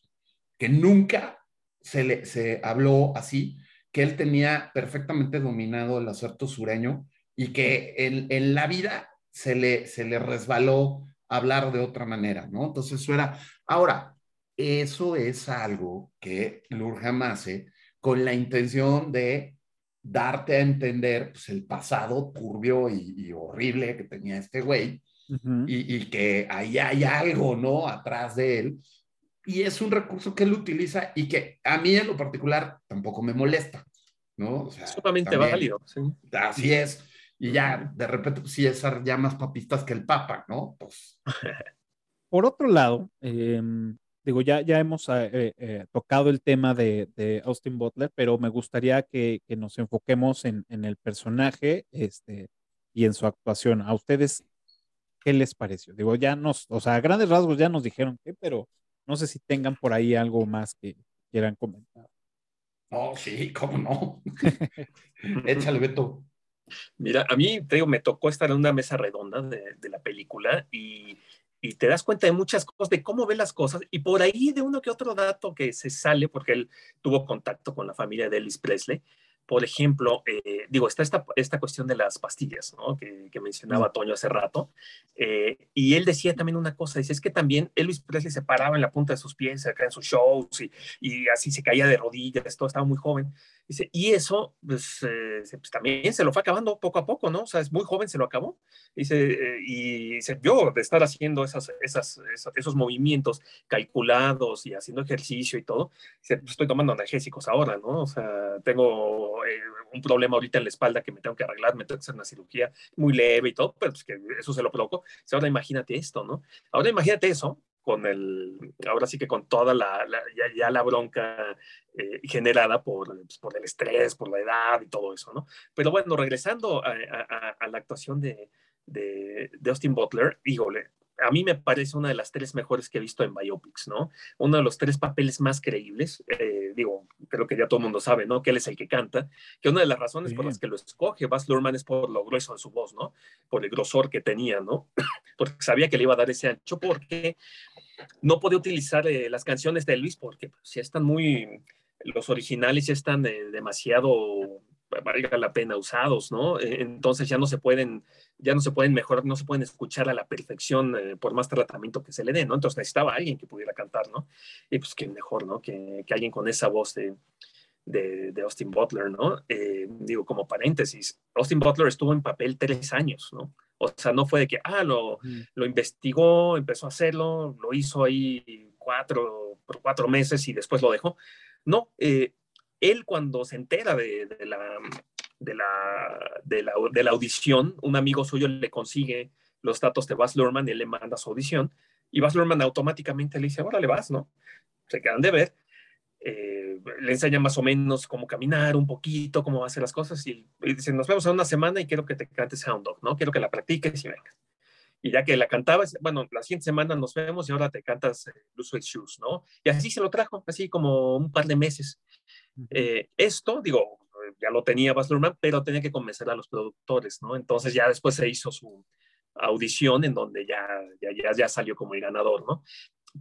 que nunca se le se habló así, que él tenía perfectamente dominado el acento sureño y que en, en la vida se le, se le resbaló hablar de otra manera, ¿no? Entonces eso era, ahora, eso es algo que Lurham hace con la intención de darte a entender pues, el pasado turbio y, horrible que tenía este güey y, y, que ahí hay algo, ¿no? Atrás de él. Y es un recurso que él utiliza y que a mí en lo particular tampoco me molesta, ¿no? O sea, Sumamente válido. Sí. Así es. Y ya, de repente, pues sí, es ya más papistas que el Papa, ¿no? Pues. Por otro lado, eh, digo, ya, ya hemos eh, eh, eh, tocado el tema de, de, Austin Butler, pero me gustaría que, que nos enfoquemos en, en, el personaje este, y en su actuación. ¿A ustedes qué les pareció? Digo, ya nos, o sea, a grandes rasgos ya nos dijeron que, pero no sé si tengan por ahí algo más que quieran comentar. Oh, sí, cómo no. Échale, Beto. Mira, a mí, te digo, me tocó estar en una mesa redonda de, de la película y y te das cuenta de muchas cosas, de cómo ve las cosas, y por ahí de uno que otro dato que se sale, porque él tuvo contacto con la familia de Elvis Presley, por ejemplo, eh, digo, está esta, esta cuestión de las pastillas, ¿no? Que, mencionaba. Toño hace rato. Eh, y él decía también una cosa, dice, es que también Elvis Presley se paraba en la punta de sus pies acá en sus shows y, y así se caía de rodillas, todo estaba muy joven. Dice, y eso, pues, eh, pues, también se lo fue acabando poco a poco, ¿no? O sea, es muy joven, se lo acabó. Dice, y dice, yo de estar haciendo esas, esas, esos, movimientos calculados y haciendo ejercicio y todo, dice, pues, estoy tomando analgésicos ahora, ¿no? O sea, tengo eh, un problema ahorita en la espalda que me tengo que arreglar, me tengo que hacer una cirugía muy leve y todo, pero pues que eso se lo provoco. Ahora imagínate esto, ¿no? Ahora imagínate eso con el, ahora sí que con toda la, ya, la bronca eh, generada por, pues, por el estrés, por la edad y todo eso, ¿no? Pero bueno, regresando a, la actuación de, de, de, Austin Butler, híjole, a mí me parece una de las tres mejores que he visto en biopics, ¿no? Uno de los tres papeles más creíbles, eh, digo, creo que ya todo el mundo sabe, ¿no? Que él es el que canta, que una de las razones por las que lo escoge Baz Luhrmann es por lo grueso de su voz, ¿no? Por el grosor que tenía, ¿no? porque sabía que le iba a dar ese ancho, porque no podía utilizar eh, las canciones de Elvis, porque pues, ya están muy, los originales ya están eh, demasiado valga la pena usados, ¿no? E, entonces ya no se pueden, ya no se pueden mejorar, no se pueden escuchar a la perfección eh, por más tratamiento que se le dé, ¿no? Entonces necesitaba alguien que pudiera cantar, ¿no? Y pues qué mejor, ¿no? Que, que alguien con esa voz de, de, de Austin Butler, ¿no? Eh, digo, como paréntesis, Austin Butler estuvo en papel tres años, ¿no? O sea, no fue de que, ah, lo, lo investigó, empezó a hacerlo, lo hizo ahí cuatro, por cuatro meses y después lo dejó. No, eh, él cuando se entera de, la, de, la, de, la, audición, un amigo suyo le consigue los datos de Baz Luhrmann y él le manda su audición. Y Baz Luhrmann automáticamente le dice, ahora le vas, ¿no? Se quedan de ver. Eh, le enseña más o menos cómo caminar un poquito, cómo hacer las cosas y, dice, nos vemos en una semana y quiero que te cantes Hound Dog, ¿no? Quiero que la practiques y vengas. Y ya que la cantabas, bueno, la siguiente semana nos vemos y ahora te cantas eh, Blue Shoes, ¿no? Y así se lo trajo, así como un par de meses. Eh, esto, digo, ya lo tenía Baz Luhrmann, pero tenía que convencer a los productores, ¿no? Entonces ya después se hizo su audición en donde ya, ya, ya, salió como el ganador, ¿no?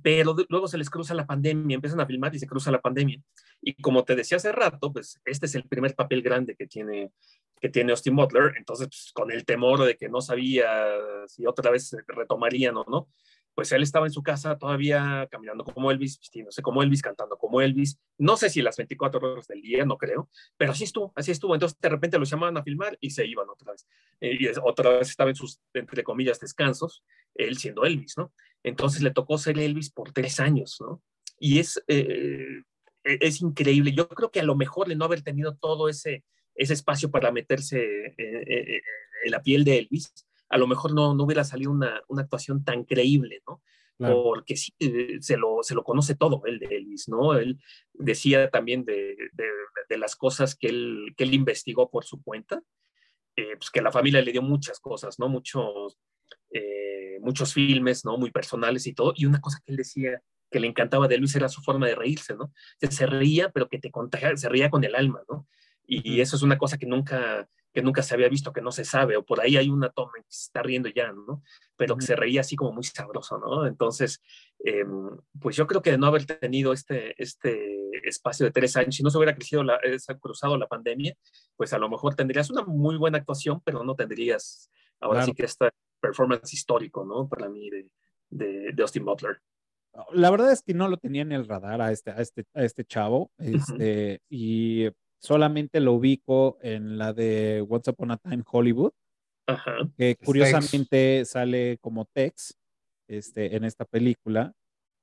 Pero luego se les cruza la pandemia, empiezan a filmar y se cruza la pandemia. Y como te decía hace rato, pues este es el primer papel grande que tiene, que tiene Austin Butler, entonces pues, con el temor de que no sabía si otra vez retomarían o no, pues él estaba en su casa todavía caminando como Elvis, vistiéndose como Elvis, cantando como Elvis. No sé si las 24 horas del día, no creo, pero así estuvo, así estuvo. Entonces de repente los llamaban a filmar y se iban otra vez. Eh, y otra vez estaba en sus, entre comillas, descansos, él siendo Elvis, ¿no? Entonces le tocó ser Elvis por tres años, ¿no? Y es, eh, e, es increíble. Yo creo que a lo mejor de no haber tenido todo ese, ese espacio para meterse eh, en la piel de Elvis, a lo mejor no, no hubiera salido una, una actuación tan creíble, ¿no? Porque sí, eh, se lo, se lo conoce todo él de Elvis, ¿no? Él decía también de, de, las cosas que él, que él investigó por su cuenta, eh, pues que la familia le dio muchas cosas, ¿no? Muchos, eh, muchos filmes, ¿no? Muy personales y todo. Y una cosa que él decía que le encantaba de Elvis era su forma de reírse, ¿no? Se, reía, pero que te contagia, se reía con el alma, ¿no? Y, eso es una cosa que nunca, que nunca se había visto, que no se sabe, o por ahí hay una toma que se está riendo ya, ¿no? Pero que se reía así como muy sabroso, ¿no? Entonces, em, pues yo creo que de no haber tenido este, este espacio de tres años, si no se hubiera crecido la, cruzado la pandemia, pues a lo mejor tendrías una muy buena actuación, pero no tendrías ahora sí que este performance histórico, ¿no? Para mí de, de, Austin Butler. la verdad es que no lo tenía en el radar a este, a este, a este chavo, este, y solamente lo ubico en la de Once Upon a Time Hollywood, que curiosamente sale como Tex este, en esta película,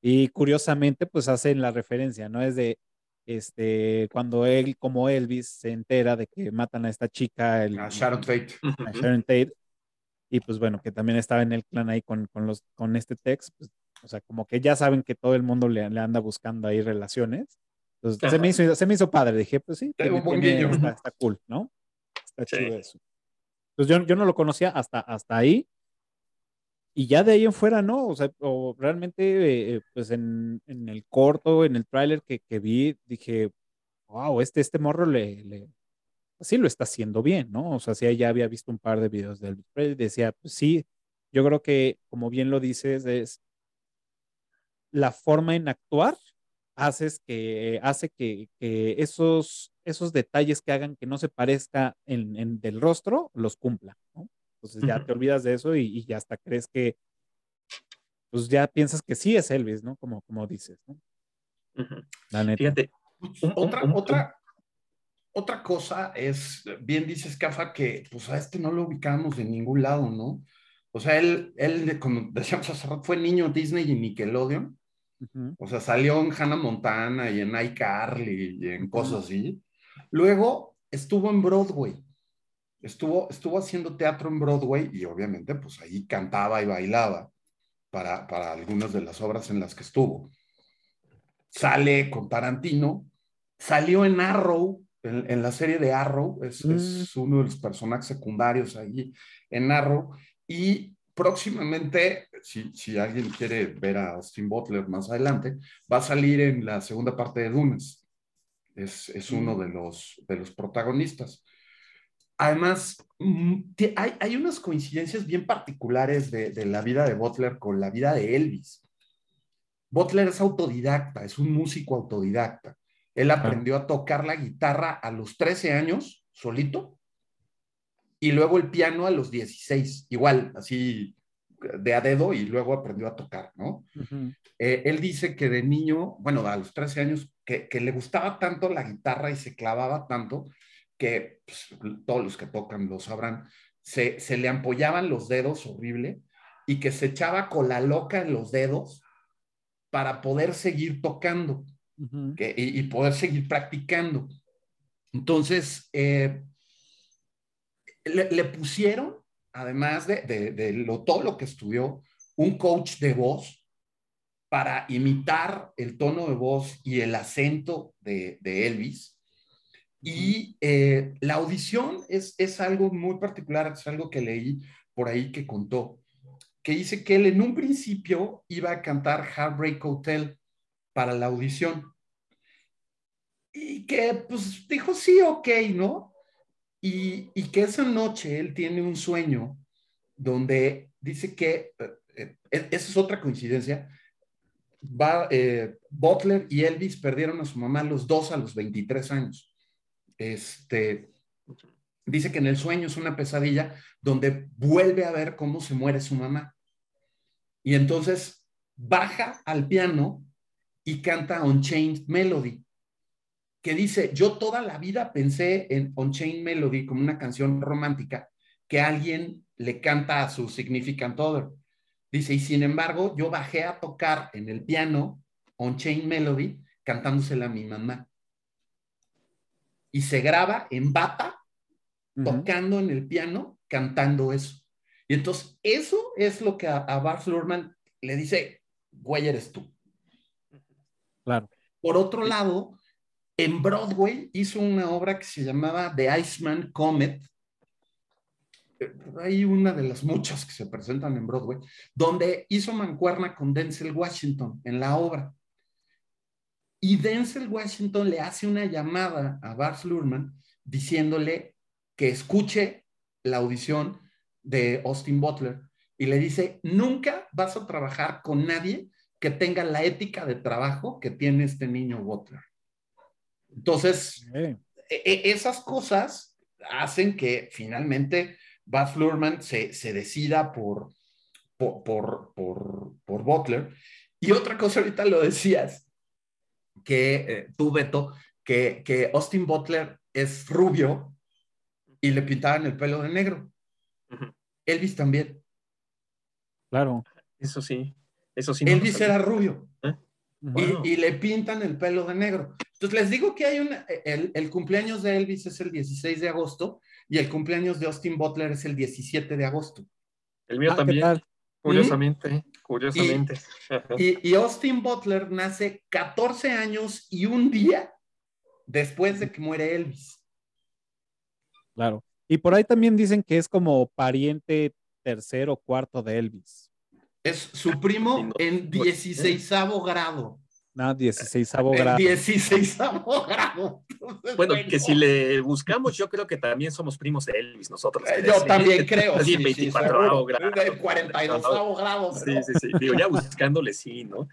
y curiosamente pues hacen la referencia, ¿no? Es de, este, cuando él, como Elvis, se entera de que matan a esta chica, el, a Sharon Tate. A Sharon Tate, y pues bueno, que también estaba en el clan ahí con, con los, con este Tex, pues o sea, como que ya saben que todo el mundo le, le anda buscando ahí relaciones. Entonces, se me, hizo, se me hizo padre. Dije, pues sí, está, está, cool, ¿no? Está chido eso. Entonces, yo, yo no lo conocía hasta, hasta ahí. Y ya de ahí en fuera, ¿no? O sea, o realmente, eh, pues en, en, el corto, en el tráiler que, que, vi, dije, wow, este, este morro le, le, sí lo está haciendo bien, ¿no? O sea, sí, ya había visto un par de videos del y decía, pues sí, yo creo que, como bien lo dices, es la forma en actuar haces que, hace que, esos, esos detalles que hagan que no se parezca en, del rostro los cumpla, ¿no? Entonces ya te olvidas de eso y, ya hasta crees que, pues ya piensas que sí es Elvis, ¿no? Como, como dices, ¿no? La neta. Fíjate, otra, otra, otra cosa es, bien dices, Cafa, que pues a este no lo ubicamos de ningún lado, ¿no? O sea, él, él como decíamos hace rato, fue niño Disney y Nickelodeon o sea, salió en Hannah Montana y en iCarly y en cosas así. Luego estuvo en Broadway. Estuvo, estuvo haciendo teatro en Broadway y obviamente pues ahí cantaba y bailaba para, para algunas de las obras en las que estuvo. Sale con Tarantino, salió en Arrow, en, la serie de Arrow, es, es, mm. uno de los personajes secundarios ahí en Arrow, y próximamente, si, si, alguien quiere ver a Austin Butler más adelante, va a salir en la segunda parte de Dunes. Es, es uno de los, de los protagonistas. Además, mm, hay, hay unas coincidencias bien particulares de, de, la vida de Butler con la vida de Elvis. Butler es autodidacta, es un músico autodidacta. Él aprendió a tocar la guitarra a los 13 años, solito, y luego el piano a los 16, igual, así de a dedo y luego aprendió a tocar, ¿no? Eh, él dice que de niño, bueno, a los 13 años, que, le gustaba tanto la guitarra y se clavaba tanto que pues, todos los que tocan lo sabrán, se, se, le ampollaban los dedos horrible y que se echaba cola loca en los dedos para poder seguir tocando y, poder seguir practicando. Entonces, eh, le, pusieron, además de, lo, todo lo que estudió, un coach de voz para imitar el tono de voz y el acento de, Elvis. Y eh, la audición es, es algo muy particular, es algo que leí por ahí que contó, que dice que él en un principio iba a cantar Heartbreak Hotel para la audición. Y que pues dijo sí, ok, ¿no? Y, que esa noche él tiene un sueño donde dice que, eh, eh, esa es otra coincidencia, va, eh, Butler y Elvis perdieron a su mamá los dos a los 23 años. Este, dice que en el sueño es una pesadilla donde vuelve a ver cómo se muere su mamá. Y entonces baja al piano y canta Unchained Melody que dice, yo toda la vida pensé en On Chain Melody como una canción romántica que alguien le canta a su significant other. Dice, y sin embargo, yo bajé a tocar en el piano On Chain Melody cantándosela a mi mamá. Y se graba en bata, tocando en el piano, cantando eso. Y entonces, eso es lo que a, a Bart Luhrmann le dice, güey, eres tú. Claro. Por otro lado, en Broadway hizo una obra que se llamaba The Iceman Comet. Eh, hay una de las muchas que se presentan en Broadway, donde hizo mancuerna con Denzel Washington en la obra. Y Denzel Washington le hace una llamada a Bart Luhrmann diciéndole que escuche la audición de Austin Butler y le dice, nunca vas a trabajar con nadie que tenga la ética de trabajo que tiene este niño Butler. Entonces, e, e, esas cosas hacen que finalmente Baz Luhrmann se, decida por, por, por, por, Butler. Y otra cosa, ahorita lo decías, que eh, tú, Beto, que, que Austin Butler es rubio y le pintaban el pelo de negro. Elvis también. Claro. Eso sí, eso sí. Elvis era rubio. ¿Eh? Y, le pintan el pelo de negro. Entonces les digo que hay un, el, el, cumpleaños de Elvis es el 16 de agosto y el cumpleaños de Austin Butler es el 17 de agosto. El mío ah, también. Curiosamente, curiosamente. Y, y, Austin Butler nace 14 años y un día después de que muere Elvis. Claro. Y por ahí también dicen que es como pariente tercero o cuarto de Elvis. Es su primo en 16 grado. No, 16 grado. 16 grado. bueno, que si le buscamos, yo creo que también somos primos de Elvis nosotros. Eh, yo también creo. Sí, 24 grados. 42 grados. Sí, sí, sí. Digo, ya buscándole, sí, ¿no?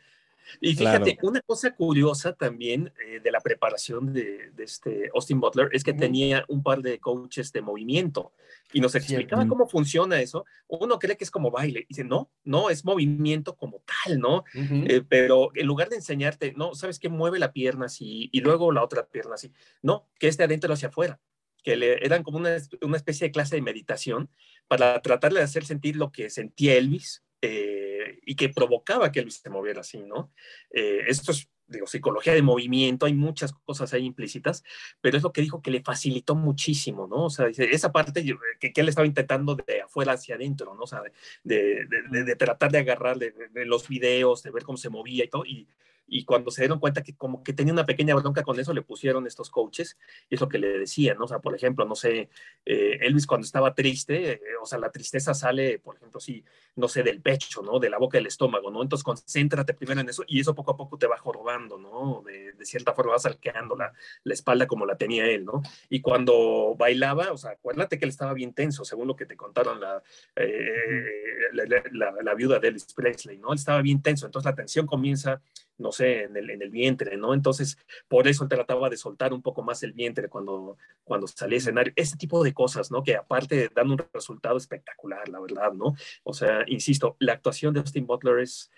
Y fíjate, una cosa curiosa también eh, de la preparación de, este Austin Butler es que tenía un par de coaches de movimiento y nos explicaba cómo funciona eso. Uno cree que es como baile, y dice, no, no, es movimiento como tal, ¿no? Eh, pero en lugar de enseñarte, no, ¿sabes qué? Mueve la pierna así y luego la otra pierna así. No, que es de adentro hacia afuera que le, eran como una, una, especie de clase de meditación para tratar de hacer sentir lo que sentía Elvis eh, y que provocaba que Elvis se moviera así, ¿no? Eh, esto es, digo, psicología de movimiento, hay muchas cosas ahí implícitas, pero es lo que dijo que le facilitó muchísimo, ¿no? O sea, esa parte que, que él estaba intentando de afuera hacia adentro, ¿no? O sea, de, de, de tratar de agarrar de, los videos, de ver cómo se movía y todo, y y cuando se dieron cuenta que como que tenía una pequeña bronca con eso, le pusieron estos coaches, y es lo que le decían, ¿no? O sea, por ejemplo, no sé, eh, Elvis cuando estaba triste, eh, o sea, la tristeza sale, por ejemplo, sí, no sé, del pecho, ¿no? De la boca del estómago, ¿no? Entonces, concéntrate primero en eso, y eso poco a poco te va jorobando, ¿no? De, cierta forma vas arqueando la, la, espalda como la tenía él, ¿no? Y cuando bailaba, o sea, acuérdate que él estaba bien tenso, según lo que te contaron la, eh, la, la viuda de Elvis Presley, ¿no? Él estaba bien tenso, entonces la tensión comienza no sé, en el, en el, vientre, ¿no? Entonces, por eso trataba de soltar un poco más el vientre cuando, cuando salía a escenario. Ese tipo de cosas, ¿no? Que aparte dan un resultado espectacular, la verdad, ¿no? O sea, insisto, la actuación de Austin Butler es,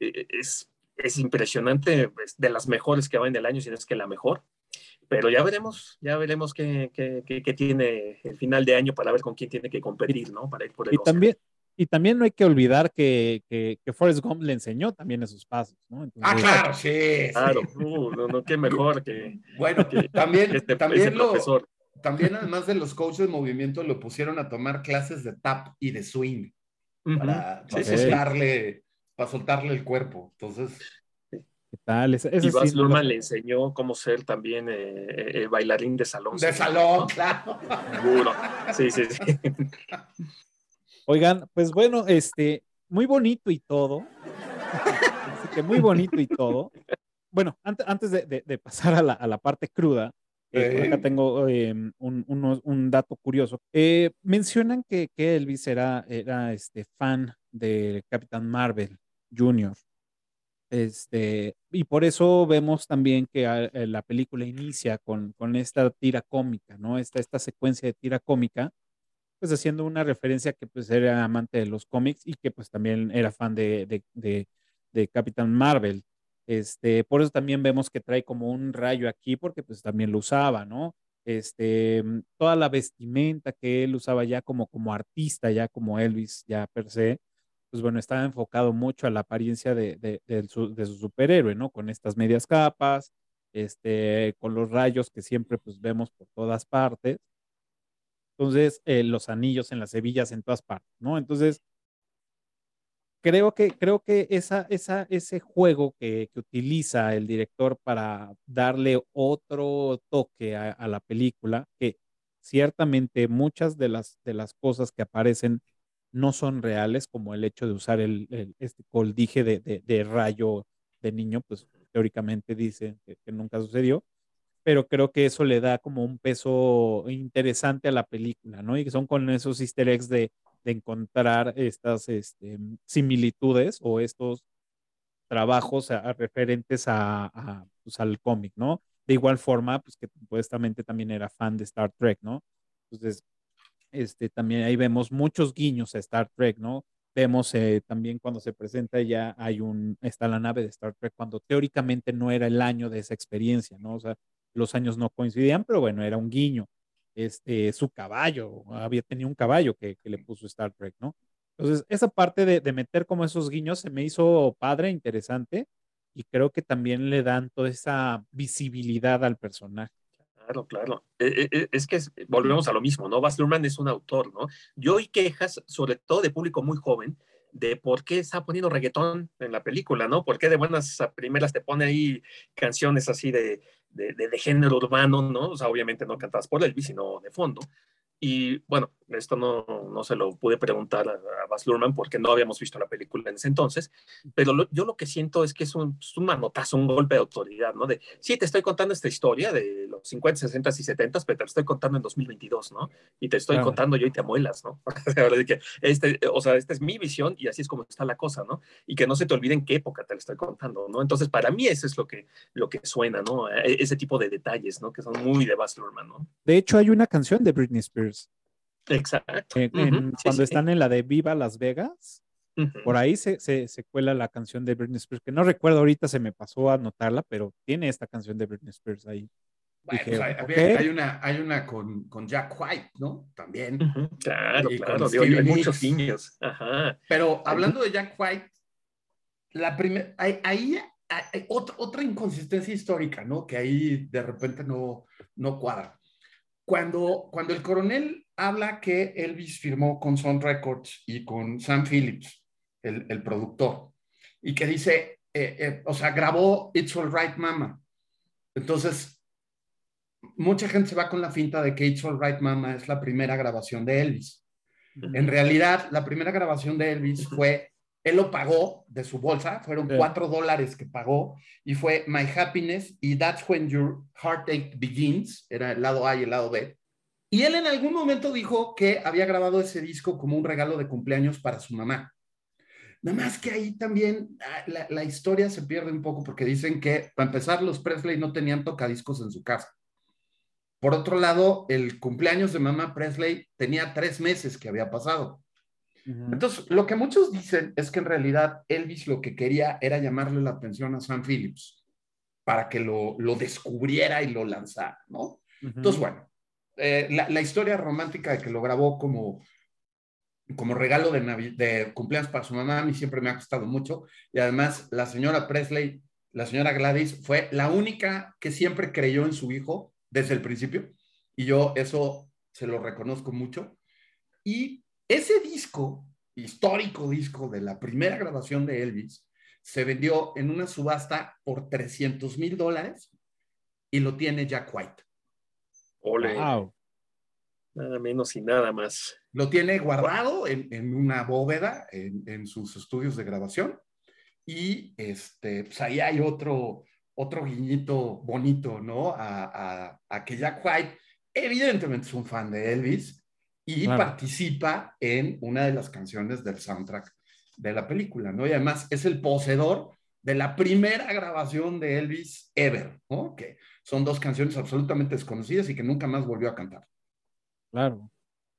eh, es, es impresionante, es de las mejores que va en el año, si no es que la mejor. Pero ya veremos, ya veremos qué, qué, qué, tiene el final de año para ver con quién tiene que competir, ¿no? Para ir por el y también, y también no hay que olvidar que, que, que, Forrest Gump le enseñó también esos pasos, ¿no? ah, claro, sí. Claro, uh, no, no, qué mejor que. Bueno, también, este, también, lo, también, además de los coaches de movimiento, lo pusieron a tomar clases de tap y de swing para, soltarle, para soltarle el cuerpo. Entonces. ¿Qué tal? Ese, y Baz Luhrmann le enseñó cómo ser también eh, eh, bailarín de salón. De salón, claro. Seguro. Sí, sí, sí. Oigan, pues bueno, este, muy bonito y todo. Así que muy bonito y todo. Bueno, antes, antes de, pasar a la, a la, parte cruda, eh, acá tengo em, un, un, dato curioso. Eh, mencionan que, que, Elvis era, era este, fan de Capitán Marvel Jr. Este, y por eso vemos también que ah, eh, la película inicia con, con esta tira cómica, ¿no? Esta, esta secuencia de tira cómica pues haciendo una referencia que pues era amante de los cómics y que pues también era fan de, de, de, de Capitán Marvel. Este, por eso también vemos que trae como un rayo aquí, porque pues también lo usaba, ¿no? Este, mm, toda la vestimenta que él usaba ya como, como artista, ya como Elvis, ya per se, pues bueno, estaba enfocado mucho a la apariencia de, de, de, su, de su superhéroe, ¿no? Con estas medias capas, este, con los rayos que siempre pues vemos por todas partes. Entonces, eh, los anillos en las hebillas en todas partes, ¿no? Entonces, creo que, creo que esa, esa, ese juego que, que utiliza el director para darle otro toque a, la película, que ciertamente muchas de las, de las cosas que aparecen no son reales, como el hecho de usar el, este coldije de, de, rayo de niño, pues teóricamente dice que nunca sucedió pero creo que eso le da como un peso interesante a la película, ¿no? Y que son con esos easter eggs de, de encontrar estas este, similitudes o estos trabajos referentes a, pues, al cómic, ¿no? De igual forma, pues que supuestamente también era fan de Star Trek, ¿no? Entonces, este, también ahí vemos muchos guiños a Star Trek, ¿no? vemos eh, también cuando se presenta ya hay un, está la nave de Star Trek, cuando teóricamente no era el año de esa experiencia, ¿no? O sea, los años no coincidían, pero bueno, era un guiño. Este, su caballo, había tenido un caballo que, le puso Star Trek, ¿no? Entonces, esa parte de, de, meter como esos guiños se me hizo padre, interesante, y creo que también le dan toda esa visibilidad al personaje. Claro, claro. Eh, eh, es que volvemos a lo mismo, ¿no? Baz Luhrmann es un autor, ¿no? Yo oí quejas, sobre todo de público muy joven, de por qué está poniendo reggaetón en la película, ¿no? ¿Por qué de buenas primeras te pone ahí canciones así de, de, de, género urbano, ¿no? O sea, obviamente no cantadas por Elvis, sino de fondo. Y bueno, esto no, no se lo pude preguntar a, a Baz Luhrmann porque no habíamos visto la película en ese entonces, pero lo, yo lo que siento es que es un, es un, manotazo, un golpe de autoridad, ¿no? De, sí, te estoy contando esta historia de los 50, 60 y 70, pero te la estoy contando en 2022, ¿no? Y te estoy claro. contando yo y te amuelas, ¿no? que este, o sea, esta es mi visión y así es como está la cosa, ¿no? Y que no se te olvide en qué época te la estoy contando, ¿no? Entonces, para mí eso es lo que, lo que suena, ¿no? E, ese tipo de detalles, ¿no? Que son muy de Baz Luhrmann, ¿no? De hecho, hay una canción de Britney Spears Exacto. En, en, uh -huh. cuando sí, están sí. en la de Viva Las Vegas, uh -huh. por ahí se, se, se, cuela la canción de Britney Spears, que no recuerdo ahorita, se me pasó a anotarla, pero tiene esta canción de Britney Spears ahí. Bueno, Dije, pues hay, okay. hay, una, hay una con, con, Jack White, ¿no? También. Uh -huh. Claro, y claro, digo, hay muchos niños. Ajá. Pero hablando de Jack White, la primera, ahí hay, hay otra, otra inconsistencia histórica, ¿no? Que ahí de repente no, no cuadra cuando, cuando el coronel habla que Elvis firmó con Sun Records y con Sam Phillips, el, el productor, y que dice, eh, eh, o sea, grabó It's All Right Mama. Entonces, mucha gente se va con la finta de que It's All Right Mama es la primera grabación de Elvis. En realidad, la primera grabación de Elvis fue, él lo pagó de su bolsa, fueron cuatro dólares que pagó, y fue My Happiness y That's When Your Heartache Begins, era el lado A y el lado B. Y él en algún momento dijo que había grabado ese disco como un regalo de cumpleaños para su mamá. Nada más que ahí también la, la historia se pierde un poco porque dicen que, para empezar, los Presley no tenían tocadiscos en su casa. Por otro lado, el cumpleaños de mamá Presley tenía tres meses que había pasado. Uh -huh. Entonces, lo que muchos dicen es que en realidad Elvis lo que quería era llamarle la atención a Sam Phillips para que lo, lo descubriera y lo lanzara, ¿no? Uh -huh. Entonces, bueno, eh, la, la, historia romántica de que lo grabó como, como regalo de, de cumpleaños para su mamá a mí siempre me ha gustado mucho. Y además, la señora Presley, la señora Gladys, fue la única que siempre creyó en su hijo desde el principio. Y yo eso se lo reconozco mucho. Y ese disco, histórico disco de la primera grabación de Elvis, se vendió en una subasta por 300 mil dólares y lo tiene Jack White. Ole. Wow. Nada menos y nada más. Lo tiene guardado en, en una bóveda en, en, sus estudios de grabación. Y este, pues ahí hay otro, otro guiñito bonito, ¿no? A, a, a, que Jack White, evidentemente es un fan de Elvis y claro. participa en una de las canciones del soundtrack de la película, ¿no? Y además es el poseedor de la primera grabación de Elvis ever, ¿no? Que son dos canciones absolutamente desconocidas y que nunca más volvió a cantar. Claro.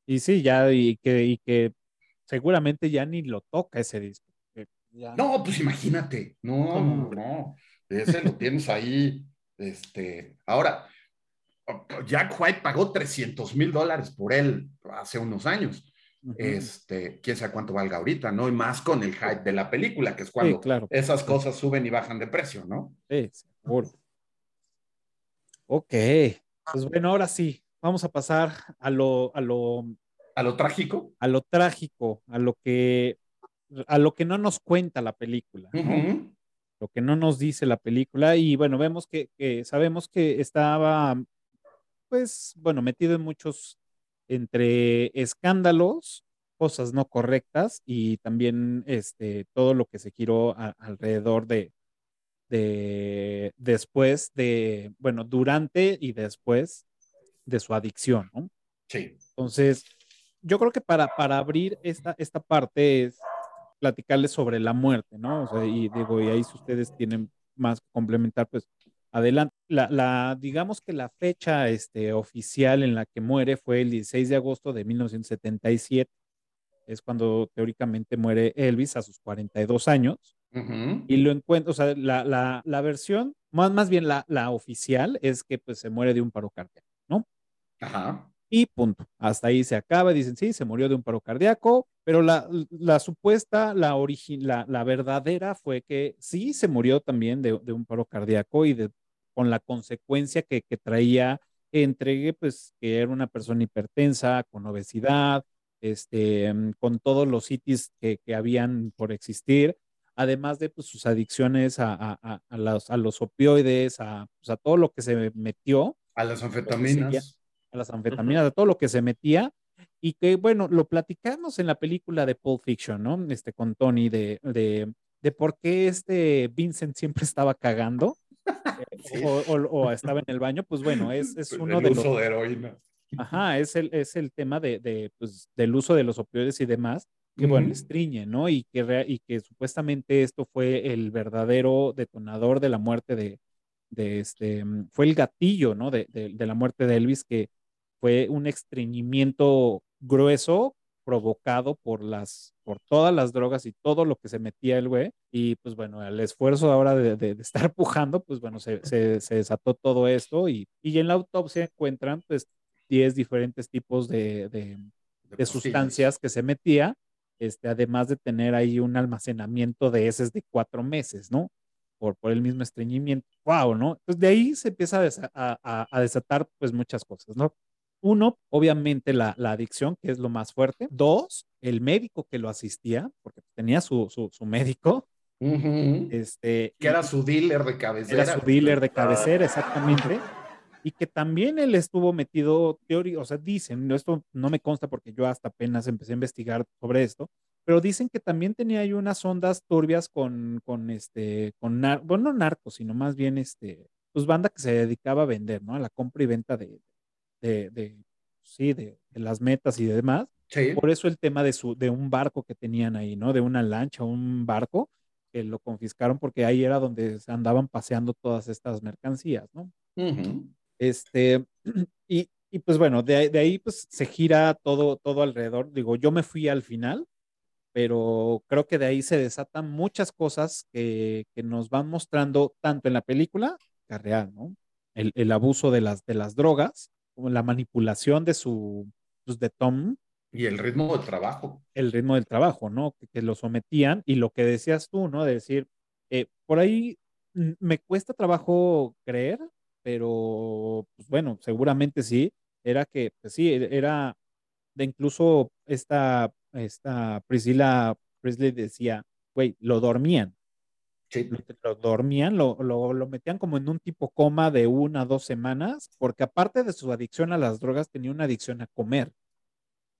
Y sí, ya, y que, y que seguramente ya ni lo toca ese disco. Ya... No, pues imagínate, no, no, no. Ese lo tienes ahí. Este, ahora, Jack White pagó 300 mil dólares por él hace unos años. Uh -huh. Este, quién sabe cuánto valga ahorita, ¿no? Y más con el hype de la película, que es cuando sí, claro. esas cosas suben y bajan de precio, ¿no? Sí, seguro. Ok, pues bueno, ahora sí, vamos a pasar a lo, a lo, a lo trágico. A lo trágico, a lo que, a lo que no nos cuenta la película. ¿no? Uh -huh lo que no nos dice la película y bueno, vemos que, que, sabemos que estaba, pues, bueno, metido en muchos, entre escándalos, cosas no correctas y también este, todo lo que se giró a, alrededor de, de, después de, bueno, durante y después de su adicción, ¿no? Sí. Entonces, yo creo que para, para abrir esta, esta parte es platicarles sobre la muerte, ¿no? O sea, y digo, y ahí si ustedes tienen más que complementar, pues adelante. La, la, digamos que la fecha este, oficial en la que muere fue el 16 de agosto de 1977. es cuando teóricamente muere Elvis a sus 42 años. Y lo encuentro, o sea, la, la, la versión, más, más bien la, la, oficial, es que pues se muere de un paro cardíaco, ¿no? Ajá. Y punto. Hasta ahí se acaba. Dicen, sí, se murió de un paro cardíaco, pero la, la supuesta, la, la, la, verdadera fue que sí se murió también de, de un paro cardíaco y de, con la consecuencia que, que traía entregué, pues, que era una persona hipertensa, con obesidad, este, con todos los sitios que, que habían por existir, además de pues, sus adicciones a, a, a, los, a los opioides, a, pues, a todo lo que se metió. A las anfetaminas. A las anfetaminas, a todo lo que se metía. Y que, bueno, lo platicamos en la película de Pulp Fiction, ¿no? Este, con Tony, de, de, de por qué este Vincent siempre estaba cagando o, estaba en el baño, pues bueno, es, es uno el de uso los... de heroína. Ajá, es el, es el tema de, de pues, del uso de los opioides y demás, que uh -huh. bueno, estriñe, ¿no? Y que, y que supuestamente esto fue el verdadero detonador de la muerte de, de este, fue el gatillo, ¿no? De, de, de la muerte de Elvis, que fue un estreñimiento grueso provocado por las, por todas las drogas y todo lo que se metía el güey. Y pues bueno, el esfuerzo ahora de, de, de estar pujando, pues bueno, se, se, se, desató todo esto y, y en la autopsia encuentran pues 10 diferentes tipos de, de sustancias que se metía, este, además de tener ahí un almacenamiento de heces de cuatro meses, ¿no? Por, por el mismo estreñimiento. ¡Wow! ¿no? Entonces de ahí se empieza a, a, a desatar pues muchas cosas, ¿no? Uno, obviamente la, la, adicción, que es lo más fuerte. Dos, el médico que lo asistía, porque tenía su, su, su médico. Uh -huh. este, que era su dealer de cabecera. Era su dealer de cabecera, exactamente. Y que también él estuvo metido, teoría, o sea, dicen, esto no me consta porque yo hasta apenas empecé a investigar sobre esto, pero dicen que también tenía ahí unas ondas turbias con, con este, con, nar bueno, no narcos, sino más bien, este, pues banda que se dedicaba a vender, ¿no? A la compra y venta de, de, de sí, de, de, las metas y demás. Sí. Por eso el tema de, su, de un barco que tenían ahí, ¿no? De una lancha, un barco, que lo confiscaron porque ahí era donde andaban paseando todas estas mercancías, ¿no? Uh -huh. Este, y, y, pues bueno, de, de, ahí pues se gira todo, todo alrededor. Digo, yo me fui al final, pero creo que de ahí se desatan muchas cosas que, que nos van mostrando tanto en la película, que real, ¿no? El, el abuso de las, de las drogas, como la manipulación de su, pues de Tom. Y el ritmo del trabajo. El ritmo del trabajo, ¿no? Que, que lo sometían y lo que decías tú, ¿no? De decir, eh, por ahí me cuesta trabajo creer, pero pues bueno, seguramente sí, era que, pues sí, era de incluso esta, esta Priscila Presley decía, güey, lo dormían. Sí. Lo, dormían, lo, lo, metían como en un tipo coma de una, dos semanas, porque aparte de su adicción a las drogas, tenía una adicción a comer.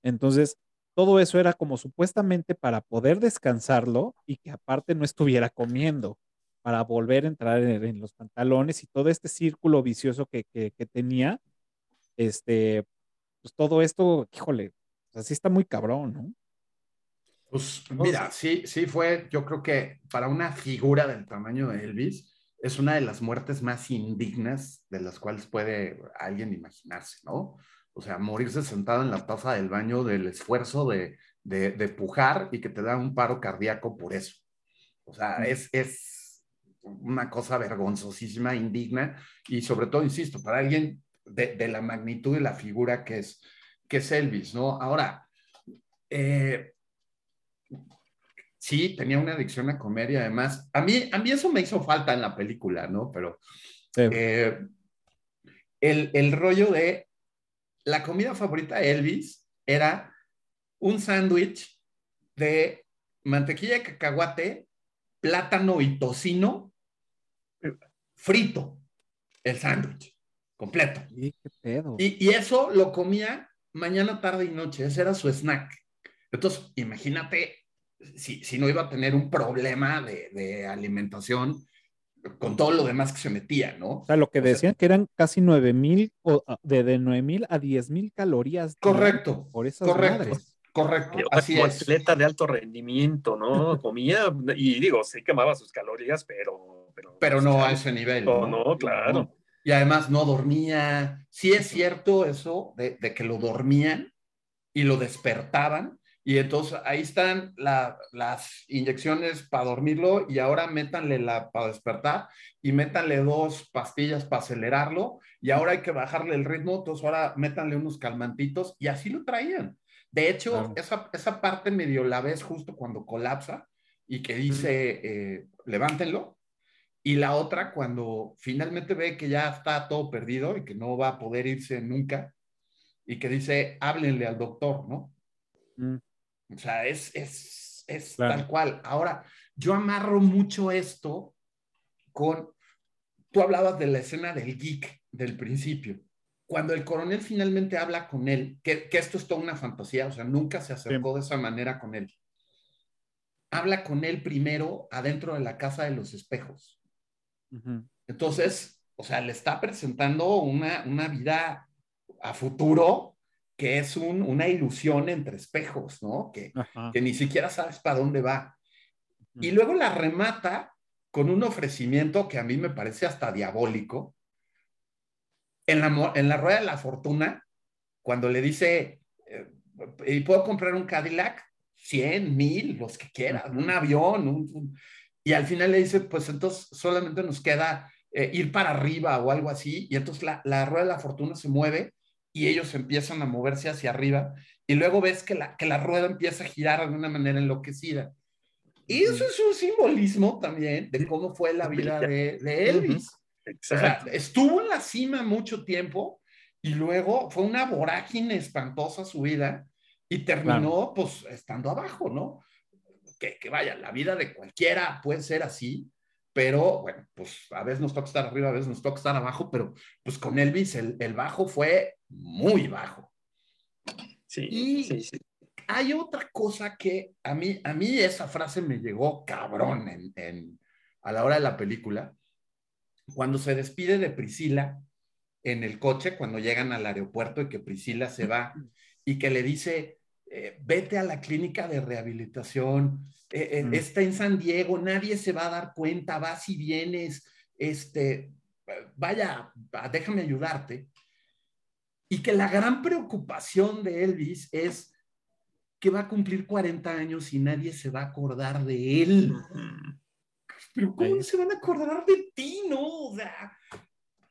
Entonces, todo eso era como supuestamente para poder descansarlo y que aparte no estuviera comiendo, para volver a entrar en, los pantalones y todo este círculo vicioso que, que, que tenía, este, pues todo esto, híjole, así está muy cabrón, ¿no? Pues mira, sí, sí fue, yo creo que para una figura del tamaño de Elvis, es una de las muertes más indignas de las cuales puede alguien imaginarse, ¿no? O sea, morirse sentado en la taza del baño del esfuerzo de, de, de pujar y que te da un paro cardíaco por eso. O sea, es, es una cosa vergonzosísima, indigna, y sobre todo, insisto, para alguien de, de la magnitud de la figura que es, que es Elvis, ¿no? Ahora, eh, sí, tenía una adicción a comer y además, a mí, a mí eso me hizo falta en la película, ¿no? Pero sí. eh, el, el rollo de la comida favorita de Elvis era un sándwich de mantequilla de cacahuate, plátano y tocino frito, el sándwich completo. Y, y eso lo comía mañana, tarde y noche, ese era su snack. Entonces, imagínate si, si, no iba a tener un problema de, de, alimentación con todo lo demás que se metía, ¿no? O sea, lo que o decían sea, que eran casi 9 mil, de, de 9 mil a 10 mil calorías. Correcto. Por esas correcto. Madres. Correcto, así como es. atleta de alto rendimiento, ¿no? Comía, y digo, sí quemaba sus calorías, pero... Pero, pero no a ese nivel. No, no, no claro. No. Y además no dormía. Sí es cierto eso de, de que lo dormían y lo despertaban Y entonces ahí están las inyecciones para dormirlo y ahora métanle la para despertar y métanle dos pastillas para acelerarlo y ahora hay que bajarle el ritmo, entonces ahora métanle unos calmantitos y así lo traían. De hecho, esa, esa, parte medio la ves justo cuando colapsa y que dice, eh, levántenlo. Y la otra cuando finalmente ve que ya está todo perdido y que no va a poder irse nunca y que dice, háblenle al doctor, ¿no? Mm. O sea, es, es, es tal cual. Ahora, yo amarro mucho esto con, tú hablabas de la escena del geek del principio. Cuando el coronel finalmente habla con él, que, que esto es toda una fantasía, o sea, nunca se acercó de esa manera con él. Habla con él primero adentro de la casa de los espejos. Entonces, o sea, le está presentando una, una vida a futuro que es una ilusión entre espejos, ¿no? Que, que, ni siquiera sabes para dónde va. Y luego la remata con un ofrecimiento que a mí me parece hasta diabólico. En la, en la rueda de la fortuna, cuando le dice, eh, ¿y puedo comprar un Cadillac? 100, mil, los que quieran, un avión, y al final le dice, pues entonces solamente nos queda eh, ir para arriba o algo así, y entonces la, la rueda de la fortuna se mueve y ellos empiezan a moverse hacia arriba y luego ves que la, que la rueda empieza a girar de una manera enloquecida. Y eso es un simbolismo también de cómo fue la vida de, de Elvis. estuvo en la cima mucho tiempo y luego fue una vorágine espantosa su vida y terminó pues estando abajo, ¿no? Que, que, vaya, la vida de cualquiera puede ser así, pero bueno, pues a veces nos toca estar arriba, a veces nos toca estar abajo, pero pues con Elvis el, el bajo fue muy bajo. Sí, y sí, sí. hay otra cosa que a mí, a mí esa frase me llegó cabrón en, en, a la hora de la película, cuando se despide de Priscila en el coche, cuando llegan al aeropuerto y que Priscila se va y que le dice, eh, vete a la clínica de rehabilitación, eh, eh, está en San Diego, nadie se va a dar cuenta, vas y vienes, este, vaya, déjame ayudarte. Y que la gran preocupación de Elvis es que va a cumplir 40 años y nadie se va a acordar de él. Pero ¿cómo se van a acordar de ti, no? O sea,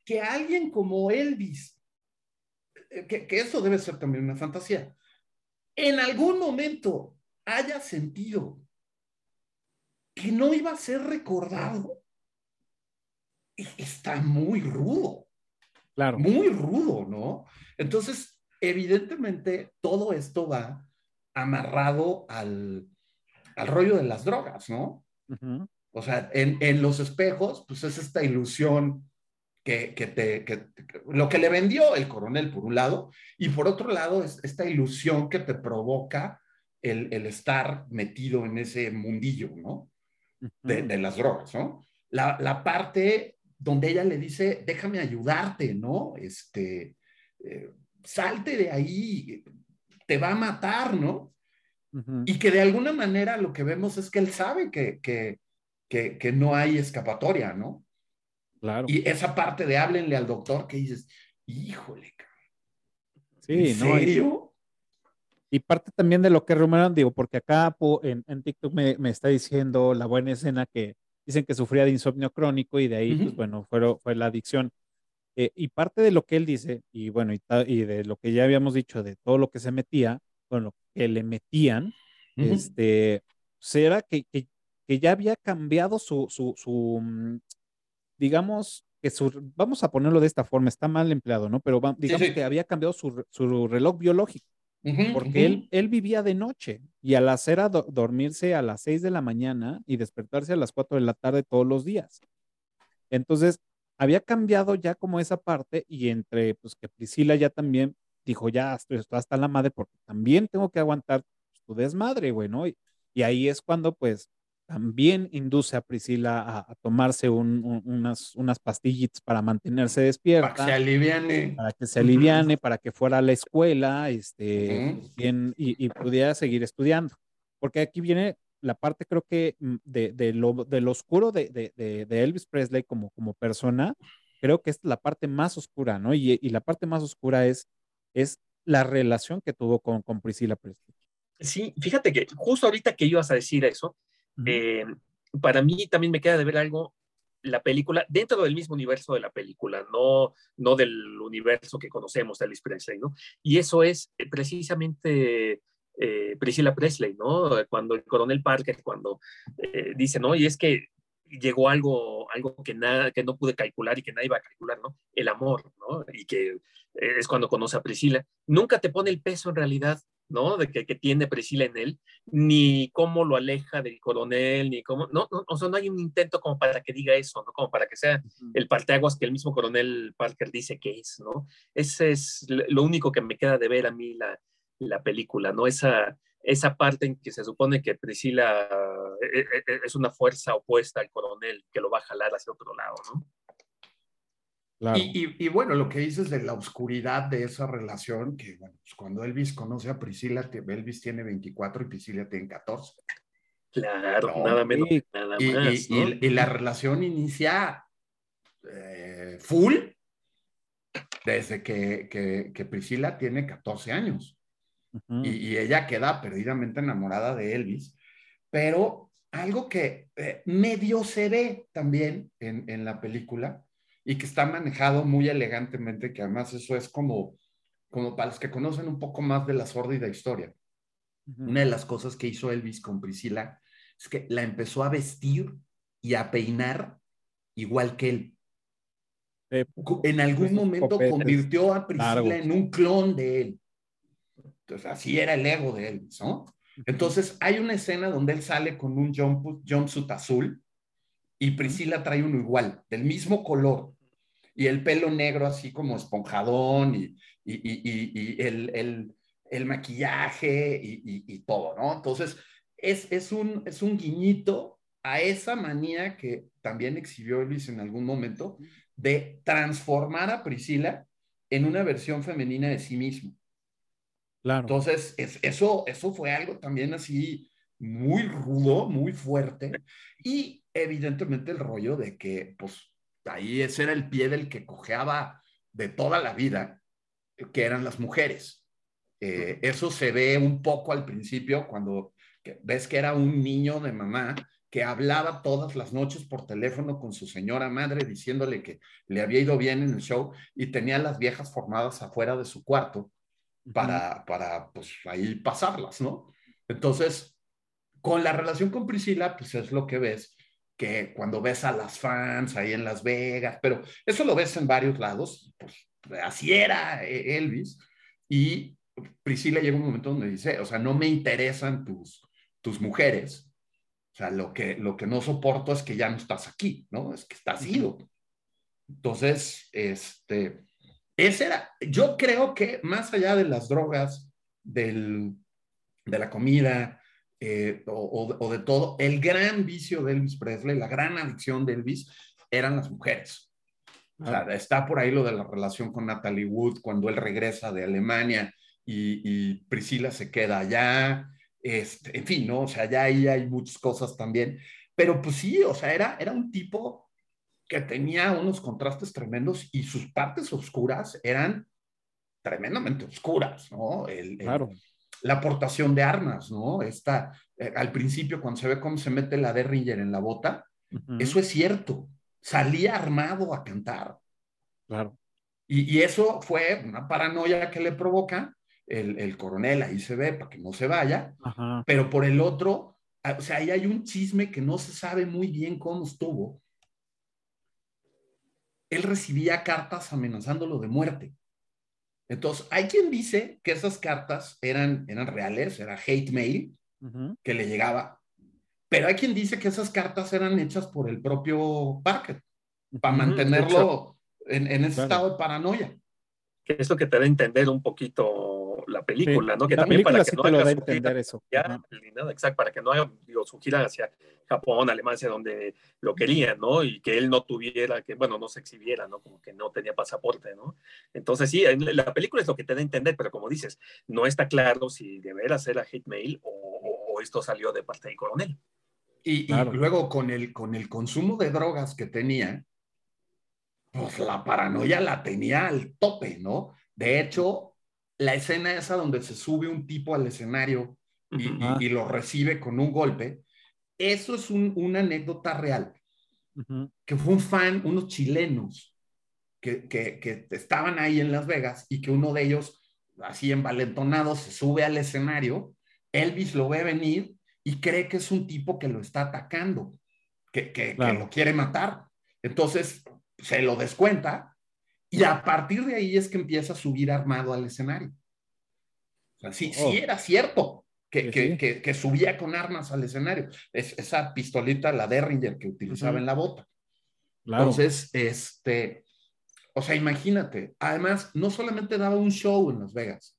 que alguien como Elvis, eh, que, que eso debe ser también una fantasía, en algún momento haya sentido que no iba a ser recordado, está muy rudo. Claro. Muy rudo, ¿no? Entonces, evidentemente, todo esto va amarrado al, al rollo de las drogas, ¿no? O sea, en, en, los espejos, pues es esta ilusión que, que te, que, lo que le vendió el coronel por un lado, y por otro lado, es esta ilusión que te provoca el, el estar metido en ese mundillo, ¿no? de, de, las drogas, ¿no? La, la parte donde ella le dice, déjame ayudarte, ¿no? Este, eh, salte de ahí, te va a matar, ¿no? Y que de alguna manera lo que vemos es que él sabe que, que, que, que no hay escapatoria, ¿no? Claro. Y esa parte de háblenle al doctor que dices, híjole, Sí, ¿En serio? Y, parte también de lo que rumoran, digo, porque acá en, en TikTok me, me, está diciendo la buena escena que dicen que sufría de insomnio crónico y de ahí, pues bueno, fue, fue la adicción. Eh, y parte de lo que él dice, y bueno, y, y, de lo que ya habíamos dicho, de todo lo que se metía, con lo que le metían, este, será pues, que, que, ya había cambiado su, su, su, mm, digamos, que su, vamos a ponerlo de esta forma, está mal empleado, ¿no? Pero digamos que había cambiado su, su reloj biológico porque él, él vivía de noche y al hacer a dormirse a las 6 de la mañana y despertarse a las 4 de la tarde todos los días. Entonces, había cambiado ya como esa parte y entre, pues que Priscila ya también dijo, ya estoy, hasta la madre porque también tengo que aguantar tu desmadre, güey, ¿no? Y, y ahí es cuando, pues, también induce a Priscila a, tomarse unas, unas pastillitas para mantenerse despierta. Para que se aliviane. Para que se aliviane, para que fuera a la escuela este, bien, y, pudiera seguir estudiando. Porque aquí viene la parte, creo que, mm, de, de, lo, de lo, oscuro de, de, Elvis Presley como, como persona, creo que es la parte más oscura, ¿no? Y, y la parte más oscura es, es la relación que tuvo con, con Priscila Presley. Sí, fíjate que justo ahorita que ibas a decir eso, eh, para mí también me queda de ver algo la película dentro del mismo universo de la película, no, no del universo que conocemos de Elvis Presley, ¿no? Y eso es eh, precisamente eh, Priscilla Presley, ¿no? Cuando el coronel Parker, cuando eh, dice, ¿no? Y es que llegó algo, algo que, nada, que no pude calcular y que nadie iba a calcular, ¿no? El amor, ¿no? Y que es cuando conoce a Priscila. Nunca te pone el peso en realidad ¿no? De que, tiene Priscila en él, ni cómo lo aleja del coronel, ni cómo, no, no, o sea, no hay un intento como para que diga eso, ¿no? Como para que sea el parteaguas que el mismo coronel Parker dice que es, ¿no? Ese es lo único que me queda de ver a mí la, la película, ¿no? Esa, esa parte en que se supone que Priscila eh, eh, eh, es una fuerza opuesta al coronel que lo va a jalar hacia otro lado, ¿no? Y, bueno, lo que dices de la oscuridad de esa relación, que bueno, pues cuando Elvis conoce a Priscila, Elvis tiene 24 y Priscila tiene 14. Claro, nada menos, nada y, más. Y, la relación inicia eh, full desde que, que, Priscila tiene 14 años. y, ella queda perdidamente enamorada de Elvis. Pero algo que eh, medio se ve también en, en la película y que está manejado muy elegantemente, que además eso es como, como para los que conocen un poco más de la sórdida historia. Una de las cosas que hizo Elvis con Priscila es que la empezó a vestir y a peinar igual que él. Eh, en algún momento convirtió a Priscila en un clon de él. Entonces, así era el ego de Elvis, ¿no? Entonces, hay una escena donde él sale con un jumpsuit azul y Priscila trae uno igual, del mismo color, y el pelo negro así como esponjadón y, el, maquillaje y, todo, ¿no? Entonces, es, es, un, es un guiñito a esa manía que también exhibió Elvis en algún momento de transformar a Priscila en una versión femenina de sí mismo. Claro. Entonces, eso, eso fue algo también así muy rudo, muy fuerte, y evidentemente el rollo de que, pues, ahí ese era el pie del que cojeaba de toda la vida, que eran las mujeres. Eh, eso se ve un poco al principio cuando ves que era un niño de mamá que hablaba todas las noches por teléfono con su señora madre diciéndole que le había ido bien en el show y tenía las viejas formadas afuera de su cuarto para, para pues ahí pasarlas, ¿no? Entonces, con la relación con Priscila, pues es lo que ves, que cuando ves a las fans ahí en Las Vegas, pero eso lo ves en varios lados, pues así era eh, Elvis. Y Priscila llega un momento donde dice, o sea, no me interesan tus, tus mujeres, o sea, lo que, lo que no soporto es que ya no estás aquí, ¿no? Es que estás ido. Entonces, este, ese era, yo creo que más allá de las drogas, del, de la comida, eh, o, de todo, el gran vicio de Elvis Presley, la gran adicción de Elvis, eran las mujeres. O sea, está por ahí lo de la relación con Natalie Wood cuando él regresa de Alemania y, Priscila se queda allá. Este, en fin, ¿no? O sea, ya ahí hay muchas cosas también. Pero pues sí, o sea, era, era un tipo que tenía unos contrastes tremendos y sus partes oscuras eran tremendamente oscuras, ¿no? El, claro la aportación de armas, ¿no? Esta, eh, al principio, cuando se ve cómo se mete la Derringer en la bota, eso es cierto. Salía armado a cantar. Claro. Y, eso fue una paranoia que le provoca el, coronel, ahí se ve, para que no se vaya. Pero por el otro, ah, o sea, ahí hay un chisme que no se sabe muy bien cómo estuvo. Él recibía cartas amenazándolo de muerte. Entonces, hay quien dice que esas cartas eran, eran reales, era hate mail que le llegaba, pero hay quien dice que esas cartas eran hechas por el propio Parker para mantenerlo en, en, ese estado de paranoia. Que es lo que te da a entender un poquito la película, ¿no? Que también para que no haga entender eso. exacto, para que no haga digo, su gira hacia Japón, Alemania, donde lo querían, ¿no? Y que él no tuviera, que, bueno, no se exhibiera, ¿no? Como que no tenía pasaporte, ¿no? Entonces, sí, la película es lo que te da a entender, pero como dices, no está claro si de veras era hate mail o, o esto salió de parte del coronel. Y, y, luego con el, con el consumo de drogas que tenía, pues la paranoia la tenía al tope, ¿no? De hecho, la escena esa donde se sube un tipo al escenario y, lo recibe con un golpe. Eso es una anécdota real. Que fue un fan, unos chilenos que, que, estaban ahí en Las Vegas y que uno de ellos, así envalentonado, se sube al escenario. Elvis lo ve venir y cree que es un tipo que lo está atacando, que, que, lo quiere matar. Entonces se lo descuenta y a partir de ahí es que empieza a subir armado al escenario. O sea, sí, sí oh. era cierto que, que, que, subía con armas al escenario. Es, esa pistolita, la Derringer que utilizaba en la bota. Entonces, este, o sea, imagínate, además, no solamente daba un show en Las Vegas,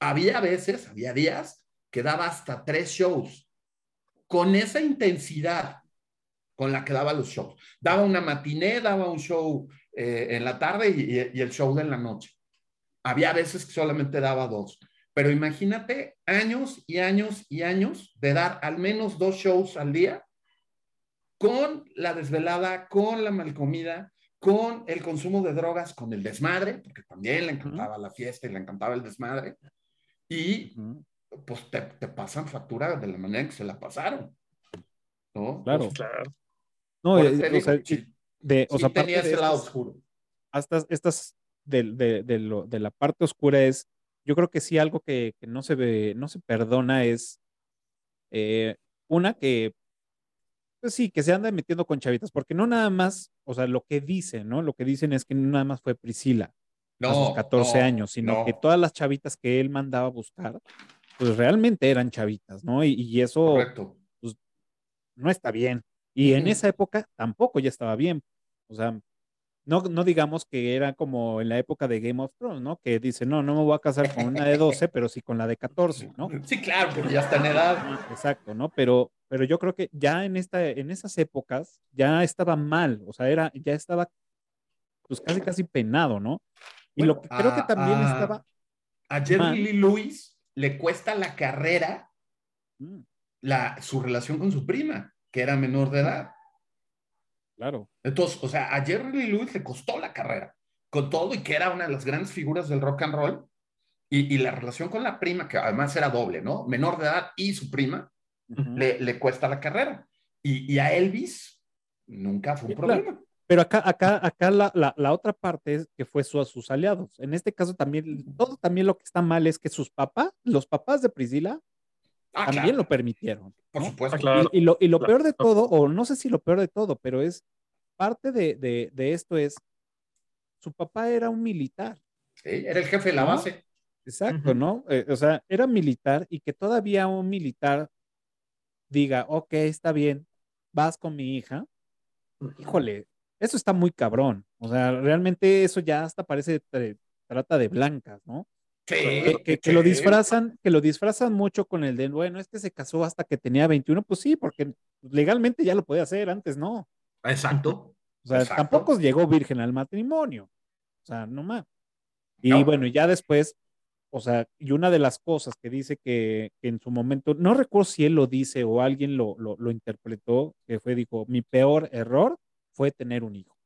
había veces, había días que daba hasta tres shows con esa intensidad con la que daba los shows. Daba una matiné, daba un show eh, en la tarde y, el show de la noche. Había veces que solamente daba dos. Pero imagínate años y años y años de dar al menos dos shows al día con la desvelada, con la malcomida, con el consumo de drogas, con el desmadre, porque también le encantaba la fiesta y le encantaba el desmadre. Y pues te, pasan factura de la manera que se la pasaron. ¿no? Claro, claro. No, eh, o sea, de, o sea, tenía ese lado oscuro. Hasta estas de, de, de, lo, de la parte oscura es, yo creo que sí algo que, que no se ve, no se perdona es eh, una que pues sí, que se anda metiendo con chavitas, porque no nada más, o sea, lo que dicen, ¿no? Lo que dicen es que no nada más fue Priscila no, a sus 14 años, sino que todas las chavitas que él mandaba a buscar, pues realmente eran chavitas, ¿no? Y, y eso pues, no está bien. Y en esa época tampoco ya estaba bien. O sea, no, no digamos que era como en la época de Game of Thrones, ¿no? Que dice, no, no me voy a casar con una de 12, pero sí con la de 14, ¿no? Sí, claro, pero ya está en edad. Exacto, ¿no? Pero, pero yo creo que ya en, esta, en esas épocas ya estaba mal, o sea, era, ya estaba pues casi casi penado, ¿no? Y lo que creo que también estaba... A Jerry Lee Lewis le cuesta la carrera mm. la, su relación con su prima que era menor de edad. Claro. Entonces, o sea, a Jerry Lee Lewis le costó la carrera, con todo y que era una de las grandes figuras del rock and roll. Y, la relación con la prima, que además era doble, ¿no? Menor de edad y su prima, le, le, cuesta la carrera. Y, y, a Elvis nunca fue un problema. Pero acá, acá, acá la, la, la, otra parte es que fue su, a sus aliados. En este caso también, todo también lo que está mal es que sus papás, los papás de Priscila, Ah, también lo permitieron. Por supuesto. Ah, y, lo, y lo peor de todo, o no sé si lo peor de todo, pero es parte de, de, de esto es, su papá era un militar. Sí, era el jefe de la base. Exacto, ¿no? Eh, o sea, era militar y que todavía un militar diga, ok, está bien, vas con mi hija. Híjole, eso está muy cabrón. O sea, realmente eso ya hasta parece trata de blancas, ¿no? Que, lo disfrazan, que lo disfrazan mucho con el de, bueno, este se casó hasta que tenía 21, pues sí, porque legalmente ya lo podía hacer, antes no. Exacto. O sea, tampoco llegó virgen al matrimonio. O sea, no más. Y bueno, ya después, o sea, y una de las cosas que dice que, en su momento, no recuerdo si él lo dice o alguien lo, lo, interpretó, que fue, dijo, mi peor error fue tener un hijo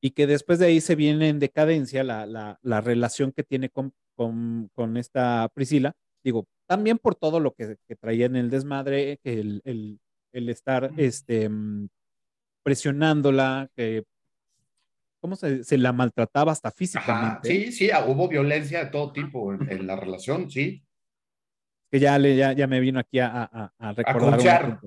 y que después de ahí se viene en decadencia la, la, la relación que tiene con, con, con, esta Priscila. Digo, también por todo lo que, que traía en el desmadre, el, el, el estar este, mm, presionándola, que cómo se, se, la maltrataba hasta físicamente. sí, sí, ah, hubo violencia de todo tipo en, la relación, sí. Que ya, le, ya, ya me vino aquí a, a, a recordar.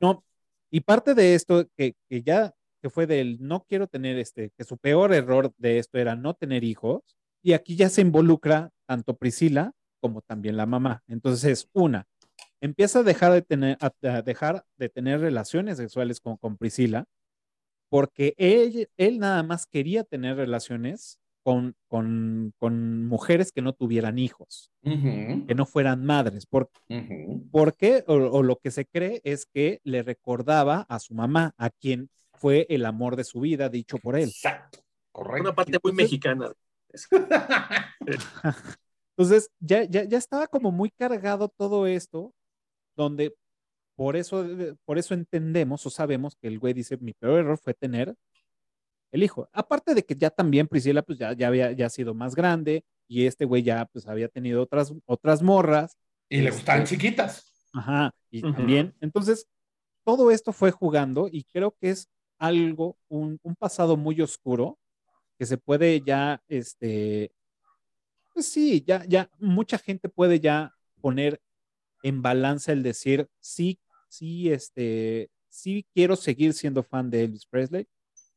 No, y parte de esto, que, que ya que fue del no quiero tener este, que su peor error de esto era no tener hijos, y aquí ya se involucra tanto Priscila como también la mamá. Entonces, una, empieza a dejar de tener, a, dejar de tener relaciones sexuales con, con Priscila, porque él, él nada más quería tener relaciones con, con, con, mujeres que no tuvieran hijos, que no fueran madres. ¿Por, qué? o, lo que se cree es que le recordaba a su mamá, a quien fue el amor de su vida, dicho por él. Exacto, correcto. Una parte muy mexicana. Entonces, ya, ya, ya estaba como muy cargado todo esto, donde por eso, por eso entendemos o sabemos que el güey dice, mi peor error fue tener el hijo. Aparte de que ya también Priscila pues ya, ya había ya sido más grande y este güey ya pues había tenido otras, otras morras. Y le gustaban este, chiquitas. Ajá, y también. Entonces, todo esto fue jugando y creo que es algo, un, un pasado muy oscuro que se puede ya, este, pues sí, ya, ya, mucha gente puede ya poner en balance el decir, sí, sí, este, sí quiero seguir siendo fan de Elvis Presley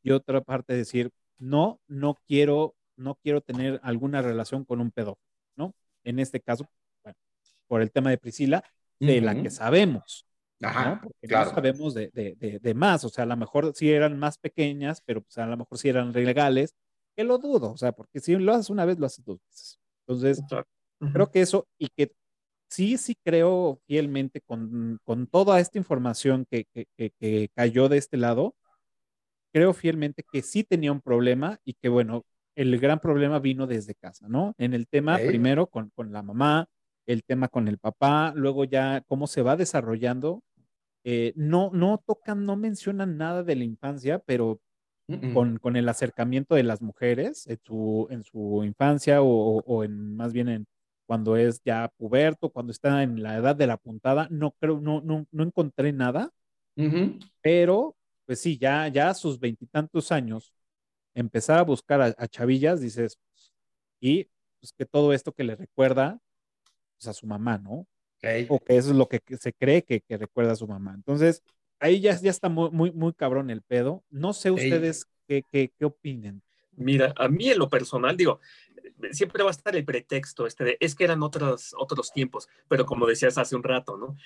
y otra parte decir, no, no quiero, no quiero tener alguna relación con un pedófilo, ¿no? En este caso, por el tema de Priscila, de la que sabemos. Ajá, Porque no sabemos de, de, de, más, o sea, a lo mejor sí eran más pequeñas, pero pues a lo mejor sí eran legales, que lo dudo, o sea, porque si lo haces una vez, lo haces dos veces. Entonces, creo que eso, y que sí, sí creo fielmente con, con toda esta información que, que, que, cayó de este lado, creo fielmente que sí tenía un problema y que, bueno, el gran problema vino desde casa, ¿no? En el tema, primero con, con la mamá, el tema con el papá, luego ya cómo se va desarrollando. Eh, no, no tocan, no mencionan nada de la infancia, pero con, con, el acercamiento de las mujeres en su, en su infancia o, o, en más bien en cuando es ya puberto, cuando está en la edad de la puntada, no creo, no, no, no encontré nada, pero pues sí, ya, ya a sus veintitantos años, empezar a buscar a, chavillas, dices, y pues que todo esto que le recuerda pues, a su mamá, ¿no? O que eso es lo que se cree que, que, recuerda a su mamá. Entonces, ahí ya, ya está muy, muy, muy cabrón el pedo. No sé ustedes qué, qué, qué opinen. Mira, a mí en lo personal, digo, siempre va a estar el pretexto este de, es que eran otros, otros tiempos, pero como decías hace un rato, ¿no?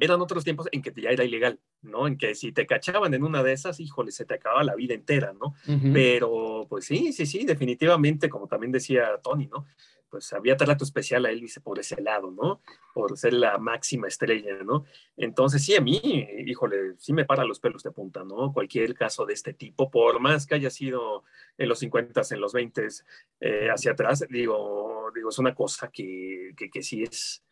Eran otros tiempos en que ya era ilegal, ¿no? En que si te cachaban en una de esas, híjole, se te acababa la vida entera, ¿no? Pero, pues sí, sí, sí, definitivamente, como también decía Tony, ¿no? Pues había trato especial a Elvis por ese lado, ¿no? Por ser la máxima estrella, ¿no? Entonces, sí, a mí, híjole, sí me para los pelos de punta, ¿no? Cualquier caso de este tipo, por más que haya sido en los 50, en los 20, eh, hacia atrás, digo, digo, es una cosa que, que, que sí es,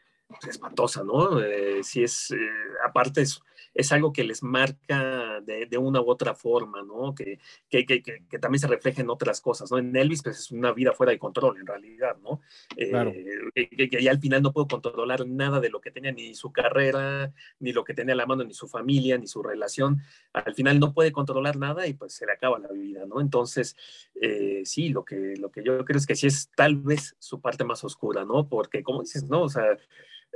espantosa, ¿no? Eh, sí es, eh, aparte es, es, algo que les marca de, de, una u otra forma, ¿no? Que, que, que, que, también se refleja en otras cosas, ¿no? En Elvis, pues es una vida fuera de control, en realidad, ¿no? Claro. Eh, que, ya al final no puedo controlar nada de lo que tenía, ni su carrera, ni lo que tenía a la mano, ni su familia, ni su relación. Al final no puede controlar nada y pues se le acaba la vida, ¿no? Entonces, sí, lo que, lo que yo creo es que sí es tal vez su parte más oscura, ¿no? Porque, como dices, ¿no? O sea,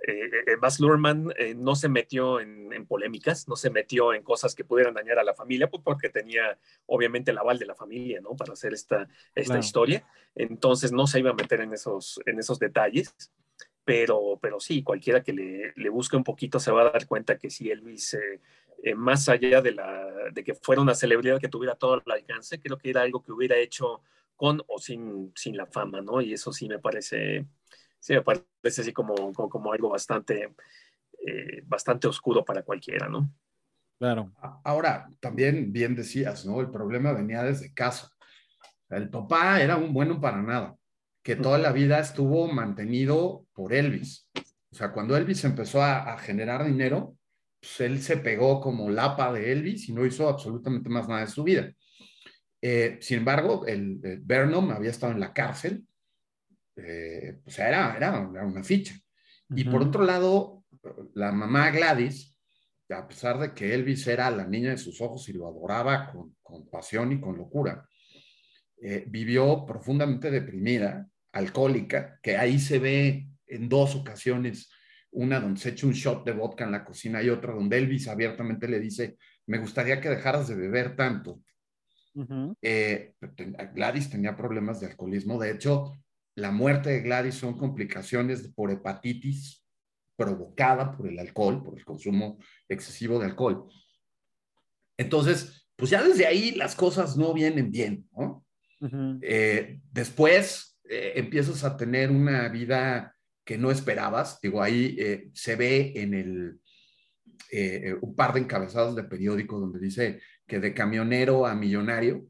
eh, eh, Baz Luhrmann eh, no se metió en, polémicas, no se metió en cosas que pudieran dañar a la familia, pues porque tenía obviamente el aval de la familia, ¿no? Para hacer esta, esta historia. Entonces no se iba a meter en esos, en esos detalles, pero, pero sí, cualquiera que le, le busque un poquito se va a dar cuenta que sí, Elvis, más allá de, la, de que fuera una celebridad que tuviera todo el alcance, creo que era algo que hubiera hecho con o sin, sin la fama, ¿no? Y eso sí me parece sí me parece así como, como, algo bastante, eh, bastante oscuro para cualquiera, ¿no? Claro. Ahora, también bien decías, ¿no? El problema venía desde casa. El papá era un bueno para nada, que toda la vida estuvo mantenido por Elvis. O sea, cuando Elvis empezó a, generar dinero, pues él se pegó como lapa de Elvis y no hizo absolutamente más nada de su vida. Eh, sin embargo, el, el Burnham había estado en la cárcel eh, o sea, era, era, una ficha. Y por otro lado, la mamá Gladys, a pesar de que Elvis era la niña de sus ojos y lo adoraba con, con pasión y con locura, eh, vivió profundamente deprimida, alcohólica, que ahí se ve en dos ocasiones, una donde se echa un shot de vodka en la cocina y otra donde Elvis abiertamente le dice, me gustaría que dejaras de beber tanto. Eh, Gladys tenía problemas de alcoholismo, de hecho, la muerte de Gladys son complicaciones por hepatitis provocada por el alcohol, por el consumo excesivo de alcohol. Entonces, pues ya desde ahí las cosas no vienen bien, ¿no? Eh, después eh, empiezas a tener una vida que no esperabas. Digo, ahí eh, se ve en el, un par de encabezados de periódico donde dice que de camionero a millonario,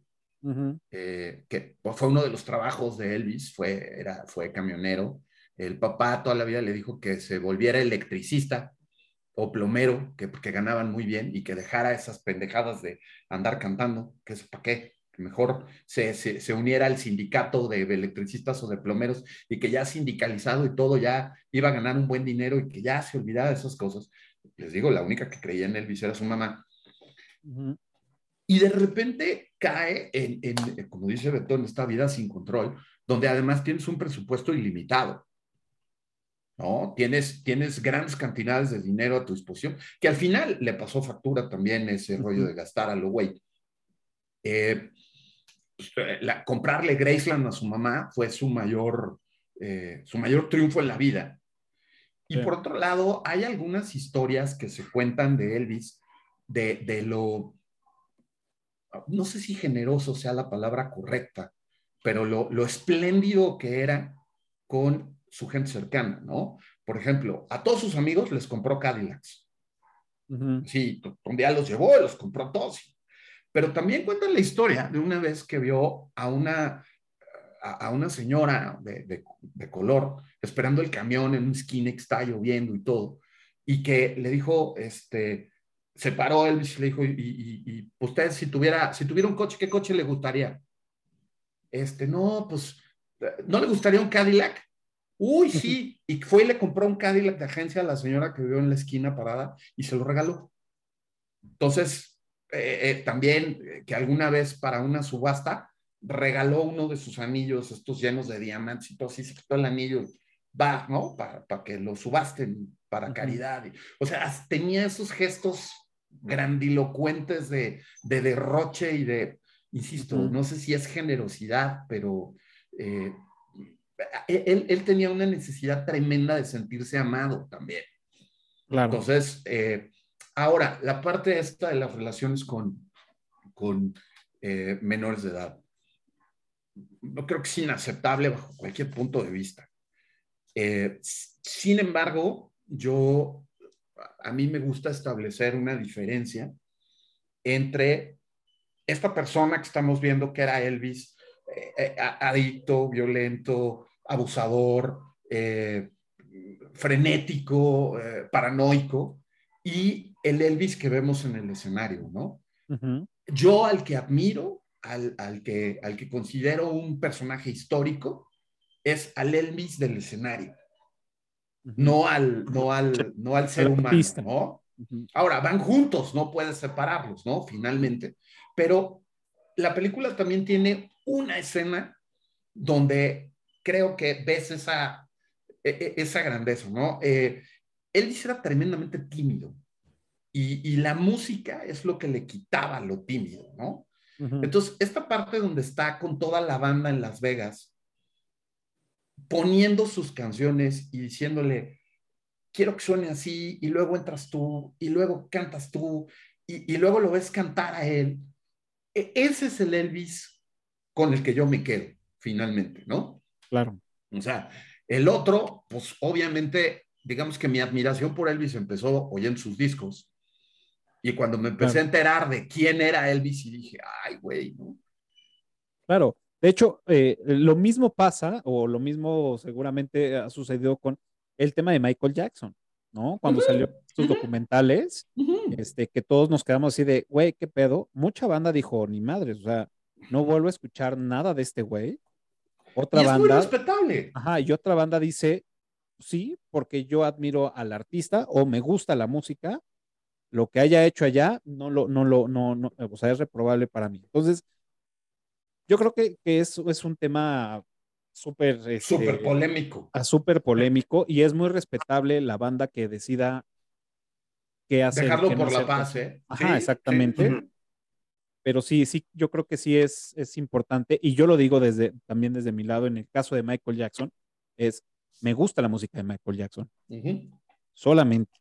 eh, que fue uno de los trabajos de Elvis, fue, era, fue camionero. El papá toda la vida le dijo que se volviera electricista o plomero, que, que ganaban muy bien y que dejara esas pendejadas de andar cantando, que es para qué, mejor se, se, uniera al sindicato de electricistas o de plomeros y que ya sindicalizado y todo ya iba a ganar un buen dinero y que ya se olvidaba de esas cosas. Les digo, la única que creía en Elvis era su mamá. Y de repente cae en, en, como dice Beto, en esta vida sin control, donde además tienes un presupuesto ilimitado. ¿no? Tienes, tienes grandes cantidades de dinero a tu disposición, que al final le pasó factura también ese rollo de gastar a lo güey. Eh, pues, eh, la, comprarle Graceland a su mamá fue su mayor, eh, su mayor triunfo en la vida. Y por otro lado, hay algunas historias que se cuentan de Elvis, de, de lo, no sé si generoso sea la palabra correcta, pero lo, lo espléndido que era con su gente cercana, ¿no? Por ejemplo, a todos sus amigos les compró Cadillacs. Sí, un día los llevó los compró todos. Pero también cuentan la historia de una vez que vio a una, a, una señora de, de, color esperando el camión en un esquina que está lloviendo y todo, y que le dijo, este, se paró él y le dijo, y, y, usted si tuviera, si tuviera un coche, ¿qué coche le gustaría? Este, no, pues, ¿no le gustaría un Cadillac? Uy, sí. Y fue y le compró un Cadillac de agencia a la señora que vio en la esquina parada y se lo regaló. Entonces, eh, eh, también eh, que alguna vez para una subasta regaló uno de sus anillos, estos llenos de diamantes y todo, así se quitó el anillo, va, ¿no? Para, que lo subasten para caridad. O sea, tenía esos gestos grandilocuentes de, derroche y de, insisto, no sé si es generosidad, pero él, tenía una necesidad tremenda de sentirse amado también. Claro. Entonces, eh, ahora, la parte esta de las relaciones con, con eh, menores de edad, no creo que es inaceptable bajo cualquier punto de vista. Eh, sin embargo, yo, a mí me gusta establecer una diferencia entre esta persona que estamos viendo que era Elvis, adicto, violento, abusador, eh, frenético, eh, paranoico, y el Elvis que vemos en el escenario, ¿no? Yo al que admiro, al, que, al que considero un personaje histórico, es al Elvis del escenario, no, al, no, al, no al ser humano, ¿no? Ahora, van juntos, no puedes separarlos, ¿no? Finalmente, pero la película también tiene una escena donde creo que ves esa, e, e, esa grandeza, ¿no? Eh, él era tremendamente tímido y, la música es lo que le quitaba lo tímido, ¿no? Entonces, esta parte donde está con toda la banda en Las Vegas, poniendo sus canciones y diciéndole, quiero que suene así, y luego entras tú, y luego cantas tú, y, y luego lo ves cantar a él. E, ese es el Elvis con el que yo me quedo, finalmente, ¿no? Claro. O sea, el otro, pues obviamente, digamos que mi admiración por Elvis empezó oyendo sus discos. Y cuando me empecé a enterar de quién era Elvis, y dije, ay, güey, ¿no? Claro. De hecho, eh, lo mismo pasa, o lo mismo seguramente ha sucedido con el tema de Michael Jackson, ¿no? Cuando salió sus documentales, este, que todos nos quedamos así de, güey, ¿qué pedo? Mucha banda dijo, ni madres, o sea, no vuelvo a escuchar nada de este güey. Otra banda. Es muy respetable. Ajá, y otra banda dice, sí, porque yo admiro al artista o me gusta la música, lo que haya hecho allá no lo, no lo, no, no, o sea, es reprobable para mí. Entonces, yo creo que, que eso es un tema súper este, súper polémico. Súper polémico y es muy respetable la banda que decida qué hacer. Dejarlo por la paz, ¿eh? Ajá, exactamente pero sí, sí, yo creo que sí es, es importante y yo lo digo desde, también desde mi lado, en el caso de Michael Jackson, es, me gusta la música de Michael Jackson, solamente.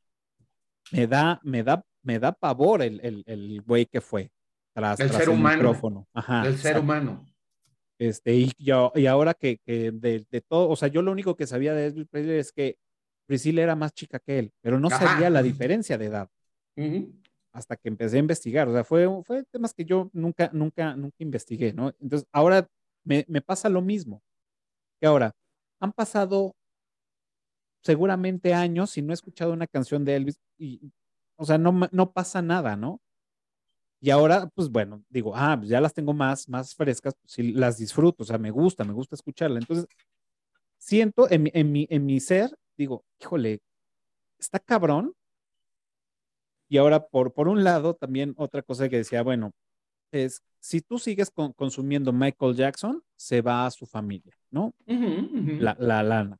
Me da, me da, me da pavor el, el, el güey que fue tras, el ser humano, micrófono. Ajá, ser humano. Este, y, y ahora que, que de, de, todo, o sea, yo lo único que sabía de Elvis Presley es que Priscilla era más chica que él, pero no sabía la diferencia de edad hasta que empecé a investigar. O sea, fue, fue temas que yo nunca, nunca, nunca investigué, ¿no? Entonces, ahora me, me pasa lo mismo. Que ahora, han pasado seguramente años y no he escuchado una canción de Elvis y, o sea, no, no pasa nada, ¿no? Y ahora, pues bueno, digo, ah, pues ya las tengo más, más frescas, pues sí las disfruto, o sea, me gusta, me gusta escucharla. Entonces, siento en mi, en mi, en mi ser, digo, híjole, está cabrón. Y ahora, por, por un lado, también otra cosa que decía, bueno, es, si tú sigues consumiendo Michael Jackson, se va a su familia, ¿no? La, la, lana.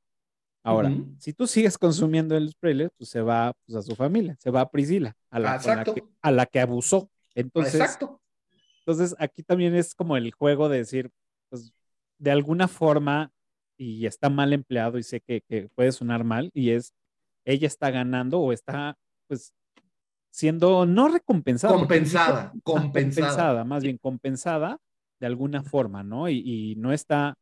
Ahora, si tú sigues consumiendo el Presley, pues se va pues, a su familia, se va a Priscila, a la, que, a la que abusó. Entonces, Exacto. entonces, aquí también es como el juego de decir, pues, de alguna forma, y está mal empleado y sé que, que puede sonar mal, y es, ella está ganando o está, pues, siendo no recompensada. Compensada, compensada. más bien compensada de alguna forma, ¿no? Y, no está,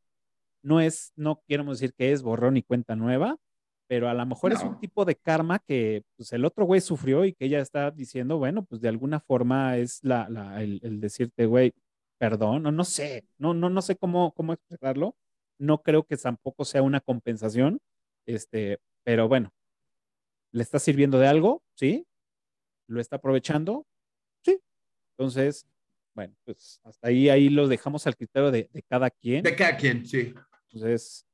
no es, no quiero decir que es borrón y cuenta nueva, pero a lo mejor es un tipo de karma que pues, el otro güey sufrió y que ella está diciendo, bueno, pues de alguna forma es la, la el, decirte, güey, perdón, no, no sé, no, no, no sé cómo, cómo expresarlo. No creo que tampoco sea una compensación, este, pero bueno, le está sirviendo de algo, ¿sí? ¿Lo está aprovechando? Sí. Entonces, bueno, pues hasta ahí, ahí lo dejamos al criterio de, cada quien. De cada quien, sí. Entonces,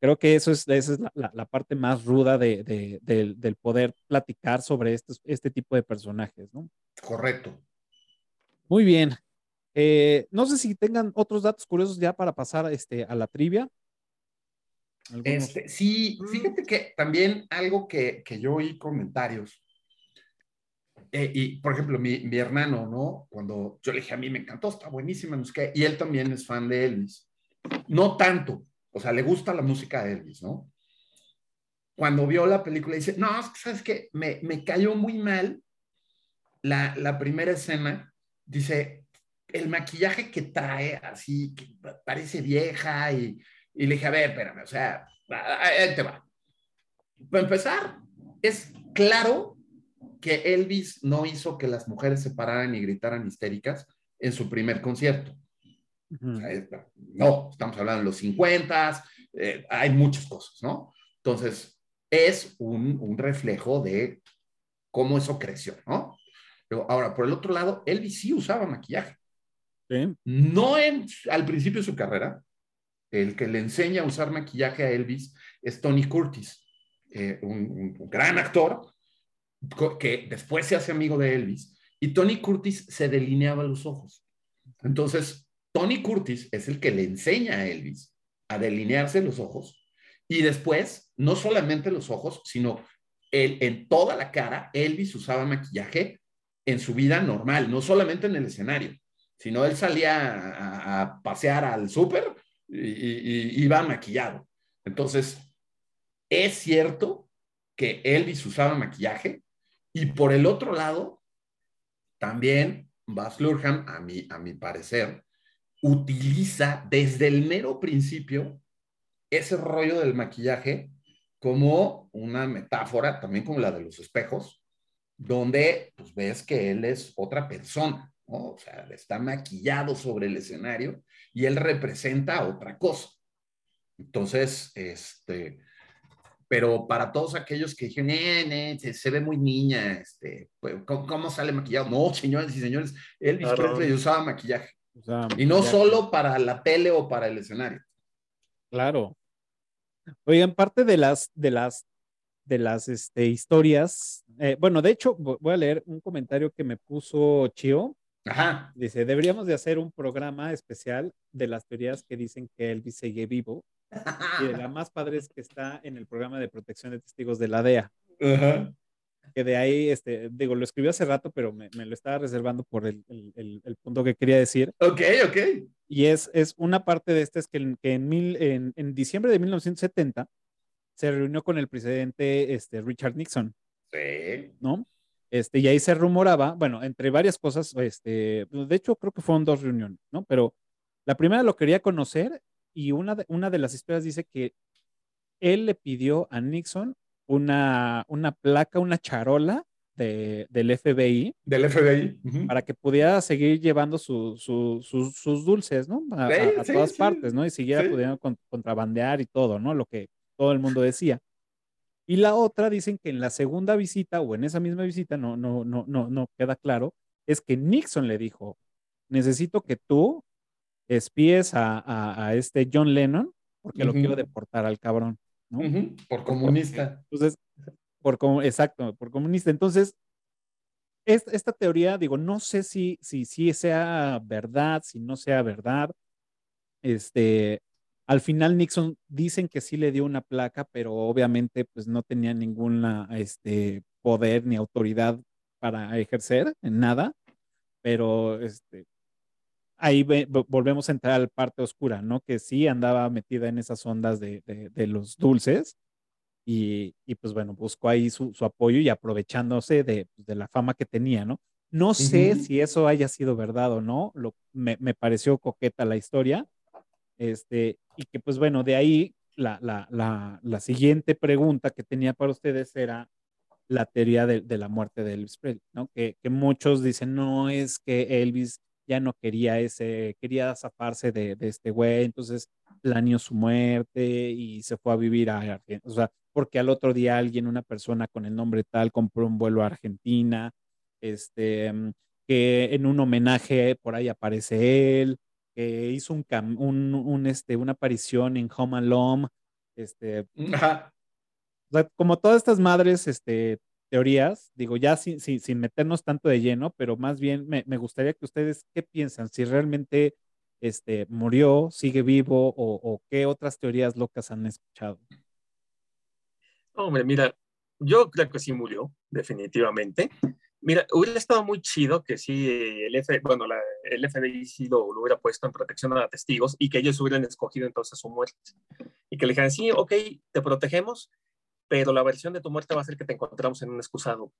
creo que eso es, esa es la, parte más ruda de, del poder platicar sobre estos, este tipo de personajes, ¿no? Correcto. Muy bien. Eh, no sé si tengan otros datos curiosos ya para pasar este, a la trivia. Este, sí, fíjate que también algo que, que yo oí comentarios eh, y, por ejemplo, mi, mi, hermano, ¿no? Cuando yo le dije, a mí me encantó, está buenísima, no sé qué, y él también es fan de Elvis. No tanto, o sea, le gusta la música de Elvis, ¿no? Cuando vio la película, dice, no, ¿sabes qué? Me, me cayó muy mal la, la primera escena. Dice, el maquillaje que trae, así, que parece vieja, y, y le dije, a ver, espérame, o sea, te va. Para empezar, es claro que Elvis no hizo que las mujeres se pararan y gritaran histéricas en su primer concierto. No, estamos hablando de los 50, eh, hay muchas cosas, ¿no? Entonces, es un, reflejo de cómo eso creció, ¿no? Pero ahora, por el otro lado, Elvis sí usaba maquillaje. No en, al principio de su carrera. El que le enseña a usar maquillaje a Elvis es Tony Curtis, eh, un, gran actor, que después se hace amigo de Elvis, y Tony Curtis se delineaba los ojos. Entonces, Tony Curtis es el que le enseña a Elvis a delinearse los ojos, y después, no solamente los ojos, sino en toda la cara, Elvis usaba maquillaje en su vida normal, no solamente en el escenario, sino él salía a, pasear al súper y iba maquillado. Entonces, es cierto que Elvis usaba maquillaje, y por el otro lado, también Baz Luhrmann, a mi, a mi parecer, utiliza desde el mero principio ese rollo del maquillaje como una metáfora, también como la de los espejos, donde pues, ves que él es otra persona, ¿no? O sea, está maquillado sobre el escenario y él representa otra cosa. Entonces, este, pero para todos aquellos que dijeron, eh, se, ve muy niña, este, pues, ¿cómo, sale maquillado? No, señores y señores, Elvis Presley usaba maquillaje. Y no solo para la tele o para el escenario. Claro. Oigan, parte de las, de las, de las este, historias, eh, bueno, de hecho, voy a leer un comentario que me puso Chio. Ajá. Dice, deberíamos de hacer un programa especial de las teorías que dicen que Elvis sigue vivo y la más padre es que está en el programa de protección de testigos de la DEA. Que de ahí, este, digo, lo escribió hace rato, pero me, lo estaba reservando por el, el, el, punto que quería decir. Ok, ok. Y es, es una parte de este, es que, que en, mil, en, en, diciembre de 1970 se reunió con el presidente este, Richard Nixon. Sí. ¿No? Este, y ahí se rumoraba, bueno, entre varias cosas, este, de hecho creo que fueron dos reuniones, ¿no? Pero la primera lo quería conocer y una de, una de las historias dice que él le pidió a Nixon una, una placa, una charola de, del FBI. Del FBI. Para que pudiera seguir llevando sus dulces, ¿no? A, todas partes, ¿no? Y siguiera pudiendo contrabandear y todo, ¿no? Lo que todo el mundo decía. Y la otra dicen que en la segunda visita o en esa misma visita, no, no, no, no, no queda claro, es que Nixon le dijo, necesito que tú espíes a, este John Lennon porque lo quiero deportar al cabrón, ¿no? Por comunista. Entonces, por como, exacto, por comunista. Entonces, esta, teoría, digo, no sé si, si, si sea verdad, si no sea verdad. Este, al final Nixon dicen que sí le dio una placa, pero obviamente pues no tenía ningún este, poder ni autoridad para ejercer en nada. Pero este, ahí volvemos a entrar al parte oscura, ¿no? Que sí andaba metida en esas ondas de, los dulces y, pues bueno, buscó ahí su, apoyo y aprovechándose de, pues, de, la fama que tenía, ¿no? No sé si eso haya sido verdad o no, lo, me, pareció coqueta la historia, este, y que pues bueno, de ahí la, la, siguiente pregunta que tenía para ustedes era la teoría de, la muerte de Elvis Presley, ¿no? Que, que muchos dicen, no es que Elvis ya no quería ese, quería zafarse de, este güey, entonces planeó su muerte y se fue a vivir a Argentina, o sea, porque al otro día alguien, una persona con el nombre tal, compró un vuelo a Argentina, este, mm, que en un homenaje por ahí aparece él, que hizo un, un, este, una aparición en Home Alone, este, como todas estas madres, este, teorías, digo, ya sin, sin, meternos tanto de lleno, pero más bien me, gustaría que ustedes, ¿qué piensan? Si realmente este, murió, sigue vivo o, qué otras teorías locas han escuchado. Hombre, mira, yo creo que sí murió, definitivamente. Mira, hubiera estado muy chido que sí el, F, bueno, el FBI lo, lo, hubiera puesto en protección a testigos y que ellos hubieran escogido entonces su muerte. Y que le dijeran, sí, ok, te protegemos, pero la versión de tu muerte va a ser que te encontramos en un excusado.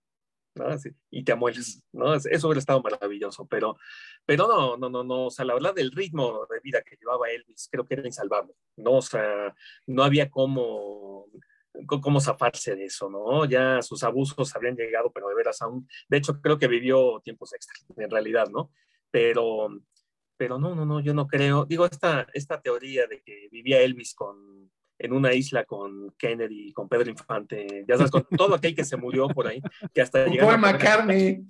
¿no? y te amueles, ¿no? Eso hubiera estado maravilloso, pero, pero no, no, no, no, o sea, la verdad del ritmo de vida que llevaba Elvis, creo que era insalvable, ¿no? O sea, no había cómo, cómo zafarse de eso, ¿no? Ya sus abusos habían llegado, pero de veras aún, de hecho, creo que vivió tiempos extra, en realidad, ¿no? Pero, pero no, no, no, yo no creo, digo, esta, esta teoría de que vivía Elvis con en una isla con Kennedy, con Pedro Infante, ya sabes, con todo aquel que se murió por ahí, que hasta Paul McCartney.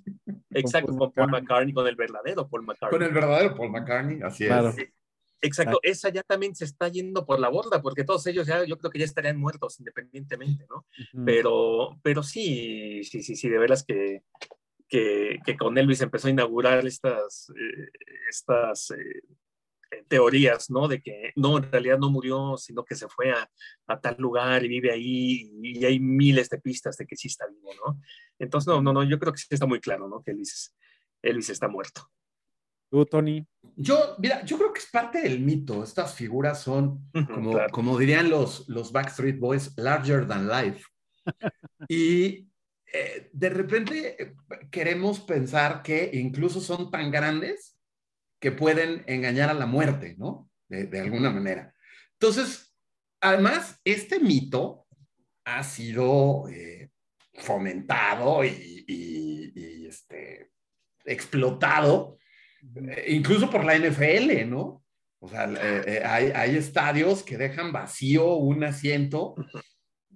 Exacto, con Paul McCartney, con el verdadero Paul McCartney. Con el verdadero Paul McCartney, así es. Exacto, esa ya también se está yendo por la borda, porque todos ellos ya, yo creo que ya estarían muertos independientemente, ¿no? Pero, pero sí, sí, sí, sí, de veras que, que, que con Elvis empezó a inaugurar estas, eh, estas eh, teorías, ¿no? De que no, en realidad no murió, sino que se fue a, tal lugar y vive ahí y hay miles de pistas de que sí está vivo, ¿no? Entonces, no, no, no, yo creo que sí está muy claro, ¿no? Que Elvis, Elvis está muerto. ¿Tú, Tony? Yo, mira, yo creo que es parte del mito. Estas figuras son, como, como dirían los, los Backstreet Boys, larger than life. y eh, de repente eh, queremos pensar que incluso son tan grandes que pueden engañar a la muerte, ¿no? De, alguna manera. Entonces, además, este mito ha sido eh, fomentado y, este, explotado, eh, incluso por la NFL, ¿no? O sea, eh, hay, estadios que dejan vacío un asiento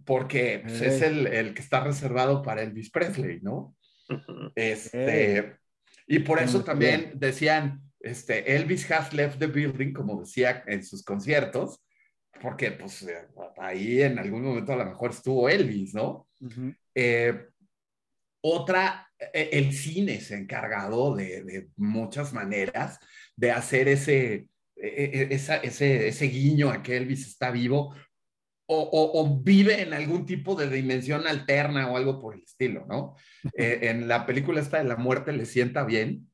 porque pues, es el, el, que está reservado para Elvis Presley, ¿no? Este, y por eso también decían, este, Elvis has left the building, como decía en sus conciertos, porque pues eh, ahí en algún momento a lo mejor estuvo Elvis, ¿no? Eh, otra, e, el cine se ha encargado de, muchas maneras de hacer ese, e, e, ese, ese guiño a que Elvis está vivo o, vive en algún tipo de dimensión alterna o algo por el estilo, ¿no? Eh, en la película esta de la muerte le sienta bien,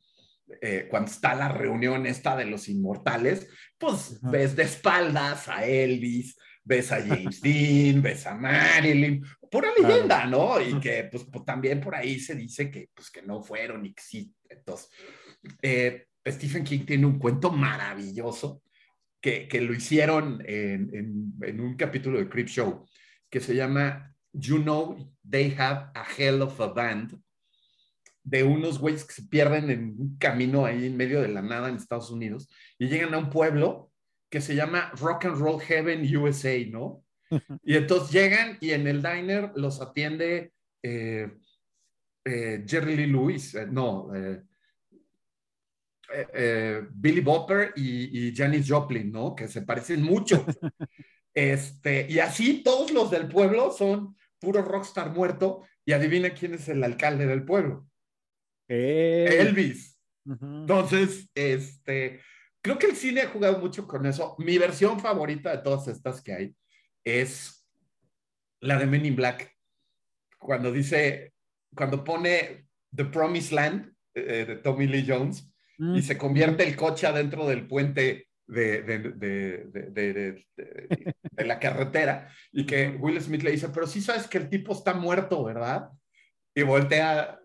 eh, cuando está la reunión esta de los inmortales, pues ves de espaldas a Elvis, ves a James Dean, ves a Marilyn, pura leyenda, ¿no? Y que pues, pues, también por ahí se dice que, pues, que no fueron y que sí. Entonces, eh, Stephen King tiene un cuento maravilloso que, que lo hicieron en, en, en, un capítulo de Creep Show que se llama You Know They Have a Hell of a Band de unos güeyes que se pierden en un camino ahí en medio de la nada en Estados Unidos y llegan a un pueblo que se llama Rock and Roll Heaven USA, ¿no? Y entonces llegan y en el diner los atiende eh, eh, Jerry Lee Lewis, eh, no, Billy Bopper y, y, Janis Joplin, ¿no? Que se parecen mucho. este, y así todos los del pueblo son puro rockstar muerto y adivina quién es el alcalde del pueblo. Elvis. Entonces, este, creo que el cine ha jugado mucho con eso. Mi versión favorita de todas estas que hay es la de Men in Black. Cuando dice, cuando pone The Promised Land eh, de Tommy Lee Jones y se convierte el coche adentro del puente de, de, de, la carretera y que Will Smith le dice, pero sí sabes que el tipo está muerto, ¿verdad? Y voltea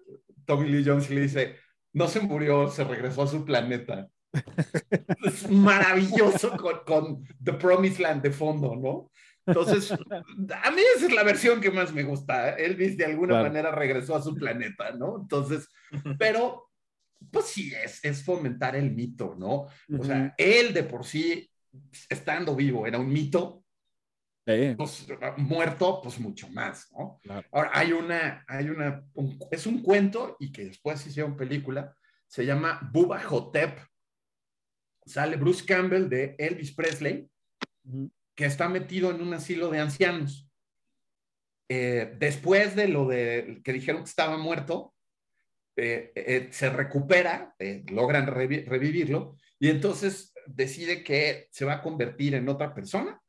Tommy Lee Jones le dice, no se murió, se regresó a su planeta. es maravilloso con, con, The Promised Land de fondo, ¿no? Entonces, a mí esa es la versión que más me gusta. Elvis de alguna manera regresó a su planeta, ¿no? Entonces, pero, pues sí, es, es fomentar el mito, ¿no? O sea, él de por sí, estando vivo, era un mito. Pues, muerto, pues mucho más, ¿no? Ahora, hay una, hay una, es un cuento y que después hicieron película, se llama Bubba Hotep. Sale Bruce Campbell de Elvis Presley que está metido en un asilo de ancianos. Eh, después de lo de que dijeron que estaba muerto, eh, eh, se recupera, logran revivirlo y entonces decide que se va a convertir en otra persona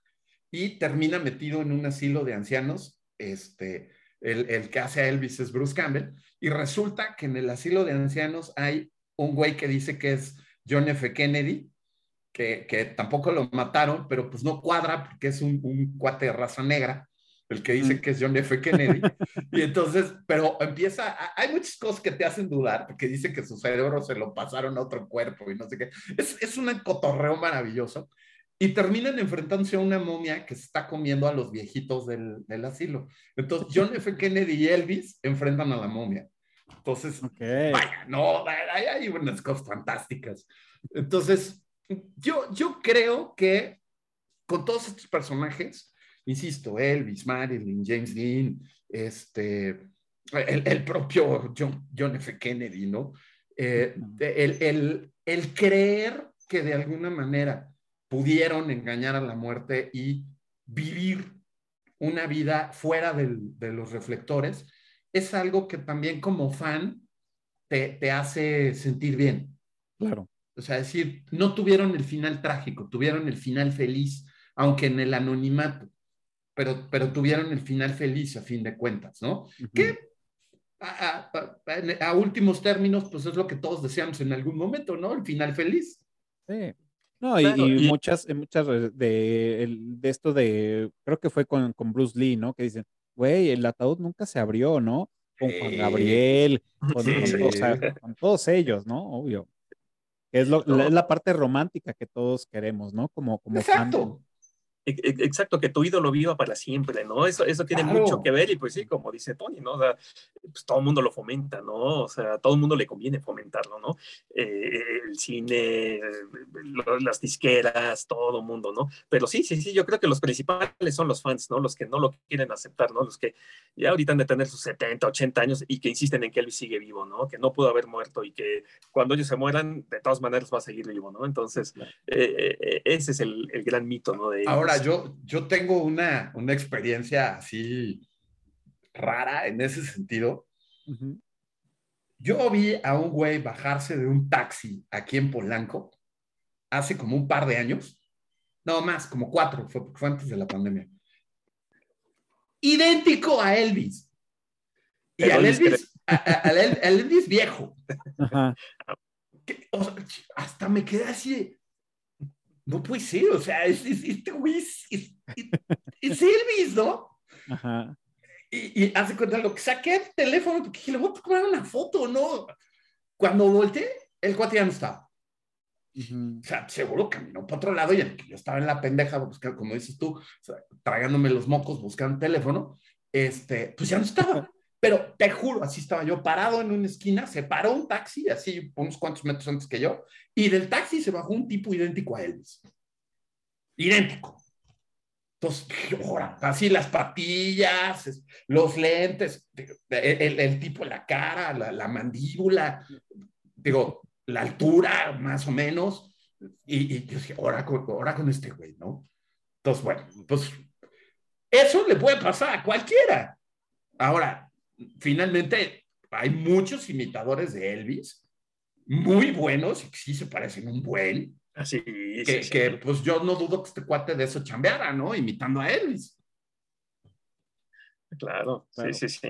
y termina metido en un asilo de ancianos. Este, el, el que hace a Elvis es Bruce Campbell y resulta que en el asilo de ancianos hay un güey que dice que es John F. Kennedy que, tampoco lo mataron, pero pues no cuadra porque es un, un cuate de raza negra, el que dice que es John F. Kennedy. y entonces, pero empieza, hay muchas cosas que te hacen dudar, porque dice que su cerebro se lo pasaron a otro cuerpo y no sé qué. Es, es un cotorreo maravilloso. Y terminan enfrentándose a una momia que se está comiendo a los viejitos del, del asilo. Entonces, John F. Kennedy y Elvis enfrentan a la momia. Entonces, vaya, no, hay, hay unas cosas fantásticas. Entonces, yo, yo creo que con todos estos personajes, insisto, Elvis, Marilyn, James Dean, este, el, propio John, John, F. Kennedy, ¿no? Eh, el, el, creer que de alguna manera pudieron engañar a la muerte y vivir una vida fuera de los reflectores, es algo que también como fan te, te hace sentir bien. Claro. O sea, decir, no tuvieron el final trágico, tuvieron el final feliz, aunque en el anonimato, pero, pero tuvieron el final feliz a fin de cuentas, ¿no? Que a, últimos términos, pues es lo que todos deseamos en algún momento, ¿no? El final feliz. Sí. No, y, muchas, muchas de, de, esto de, creo que fue con, con Bruce Lee, ¿no? Que dicen, güey, el ataúd nunca se abrió, ¿no? Con Juan Gabriel, con, con todos ellos, ¿no? Obvio. Es, lo, la parte romántica que todos queremos, ¿no? Como, como Exacto. Exacto, que tu ídolo viva para siempre, ¿no? Eso, eso tiene mucho que ver y pues sí, como dice Tony, ¿no? O sea, pues todo el mundo lo fomenta, ¿no? O sea, a todo el mundo le conviene fomentarlo, ¿no? Eh, el cine, las disqueras, todo el mundo, ¿no? Pero sí, sí, sí, yo creo que los principales son los fans, ¿no? Los que no lo quieren aceptar, ¿no? Los que ya ahorita han de tener sus 70, 80 años y que insisten en que él sigue vivo, ¿no? Que no pudo haber muerto y que cuando ellos se mueran, de todas maneras va a seguir vivo, ¿no? Entonces, eh, eh, ese es el, el, gran mito, ¿no? De Ahora, yo, yo tengo una, una experiencia así rara en ese sentido. Yo vi a un güey bajarse de un taxi aquí en Polanco hace como un par de años. No más, como cuatro, fue, fue antes de la pandemia. Idéntico a Elvis. Y al Elvis, Elvis viejo. hasta me quedé así no puede ser, o sea, es, este güey es, Elvis, ¿no? Ajá. Y, y, hace cuenta lo que saqué el teléfono porque dije, le voy a tomar una foto, ¿no? Cuando volteé, el cuate ya no estaba. O sea, seguro caminó para otro lado y yo estaba en la pendeja buscando, como dices tú, tragándome los mocos buscando teléfono, este, pues ya no estaba. Pero te juro, así estaba yo parado en una esquina, se paró un taxi, así unos cuantos metros antes que yo, y del taxi se bajó un tipo idéntico a Elvis. Idéntico. Entonces, así las patillas, los lentes, el, el tipo, la cara, la, la mandíbula. Digo, la altura, más o menos, y, y yo dije, ahora con, ahora con este güey, ¿no? Entonces, bueno, pues eso le puede pasar a cualquiera. Ahora, finalmente, hay muchos imitadores de Elvis, muy buenos, y que sí se parecen un buen. Así, que, sí, que, pues yo no dudo que este cuate de eso chambeara, ¿no? Imitando a Elvis. Claro, Claro. sí, sí, sí.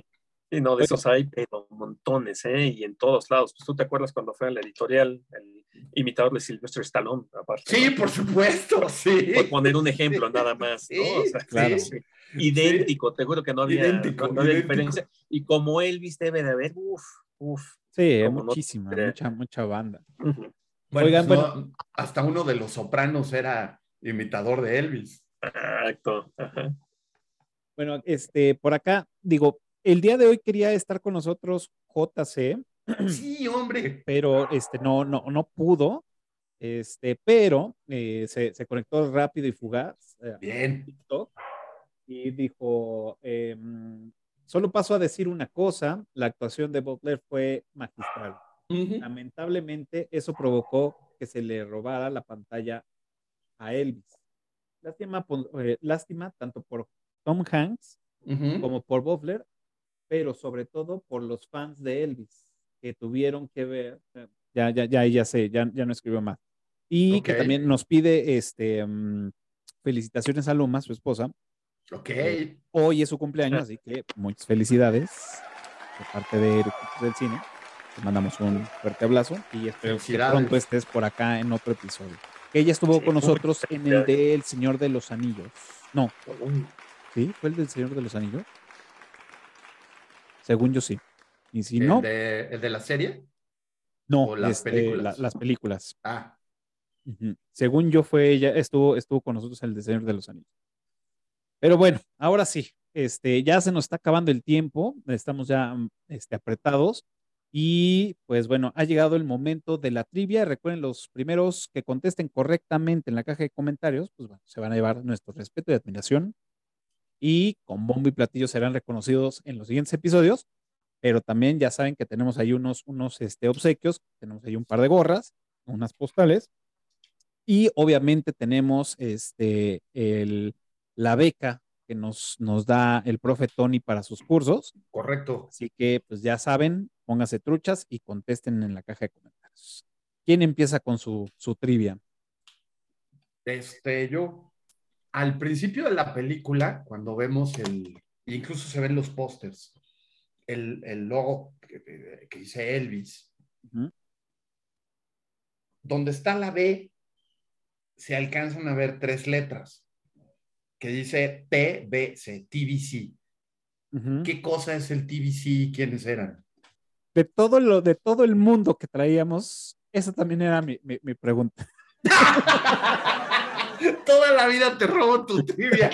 Y no, de esos hay, pero montones, ¿eh? Y en todos lados. Pues tú te acuerdas cuando fue en la editorial, el imitador de Sylvester Stallone, aparte. Sí, ¿no? por supuesto, sí. Por poner un ejemplo nada más, ¿no? O sea, Sí, claro. sí, sí. Idéntico, te juro que no había, Idéntico, no había diferencia. Y como Elvis debe de haber, uff, uff. Sí, no muchísima, mucha, mucha banda. Bueno, Oigan, pues no, hasta uno de los sopranos era imitador de Elvis. Exacto. ajá. Bueno, este, por acá, digo, el día de hoy quería estar con nosotros JC, Sí, hombre. pero este, no, no, no pudo. Este, pero eh, se, se conectó rápido y fugaz eh, Bien. TikTok y dijo, em, solo paso a decir una cosa, la actuación de Butler fue magistral. Lamentablemente, eso provocó que se le robara la pantalla a Elvis. Lástima, por- eh, lástima tanto por Tom Hanks como por Butler, pero sobre todo por los fans de Elvis, que tuvieron que ver, ya, ya, ya, ya sé, ya, ya no escribo más. Y que Ok. también nos pide este, mm, felicitaciones a Luma, su esposa. Ok. Hoy es su cumpleaños, así que muchas felicidades de parte de del Cine. Te mandamos un fuerte abrazo y espero que pronto estés por acá en otro episodio. Que ella estuvo Sí, con nosotros en el de El Señor de los Anillos. No, ¿sí? ¿Fue el del Señor de los Anillos? Según yo sí. Y si ¿El, no, de, ¿El de la serie? no, o las este, películas? la- las películas. Ah. Según yo fue ella, estuvo, estuvo con nosotros el de Señor de los Anillos. Pero bueno, ahora sí, este, ya se nos está acabando el tiempo, estamos ya mm, este, apretados y pues bueno, ha llegado el momento de la trivia. Recuerden, los primeros que contesten correctamente en la caja de comentarios, pues bueno, se van a llevar nuestro respeto y admiración y con bombo y platillo serán reconocidos en los siguientes episodios. Pero también ya saben que tenemos ahí unos, unos este, obsequios, tenemos ahí un par de gorras, unas postales y obviamente tenemos este, el, la beca que nos, nos da el profe Tony para sus cursos. correcto. Así que, pues ya saben, pónganse truchas y contesten en la caja de comentarios. ¿Quién empieza con su, su trivia? Este, yo, al principio de la película, cuando vemos el, incluso se ven los pósters, el, el logo que, que dice Elvis, Ujú. donde está la B, se alcanzan a ver tres letras, que dice TBC, TBC. ¿Qué cosa es el TBC y quiénes eran? De todo lo, de todo el mundo que traíamos, esa también era mi, mi- mi pregunta. Toda la vida te robo tu trivia.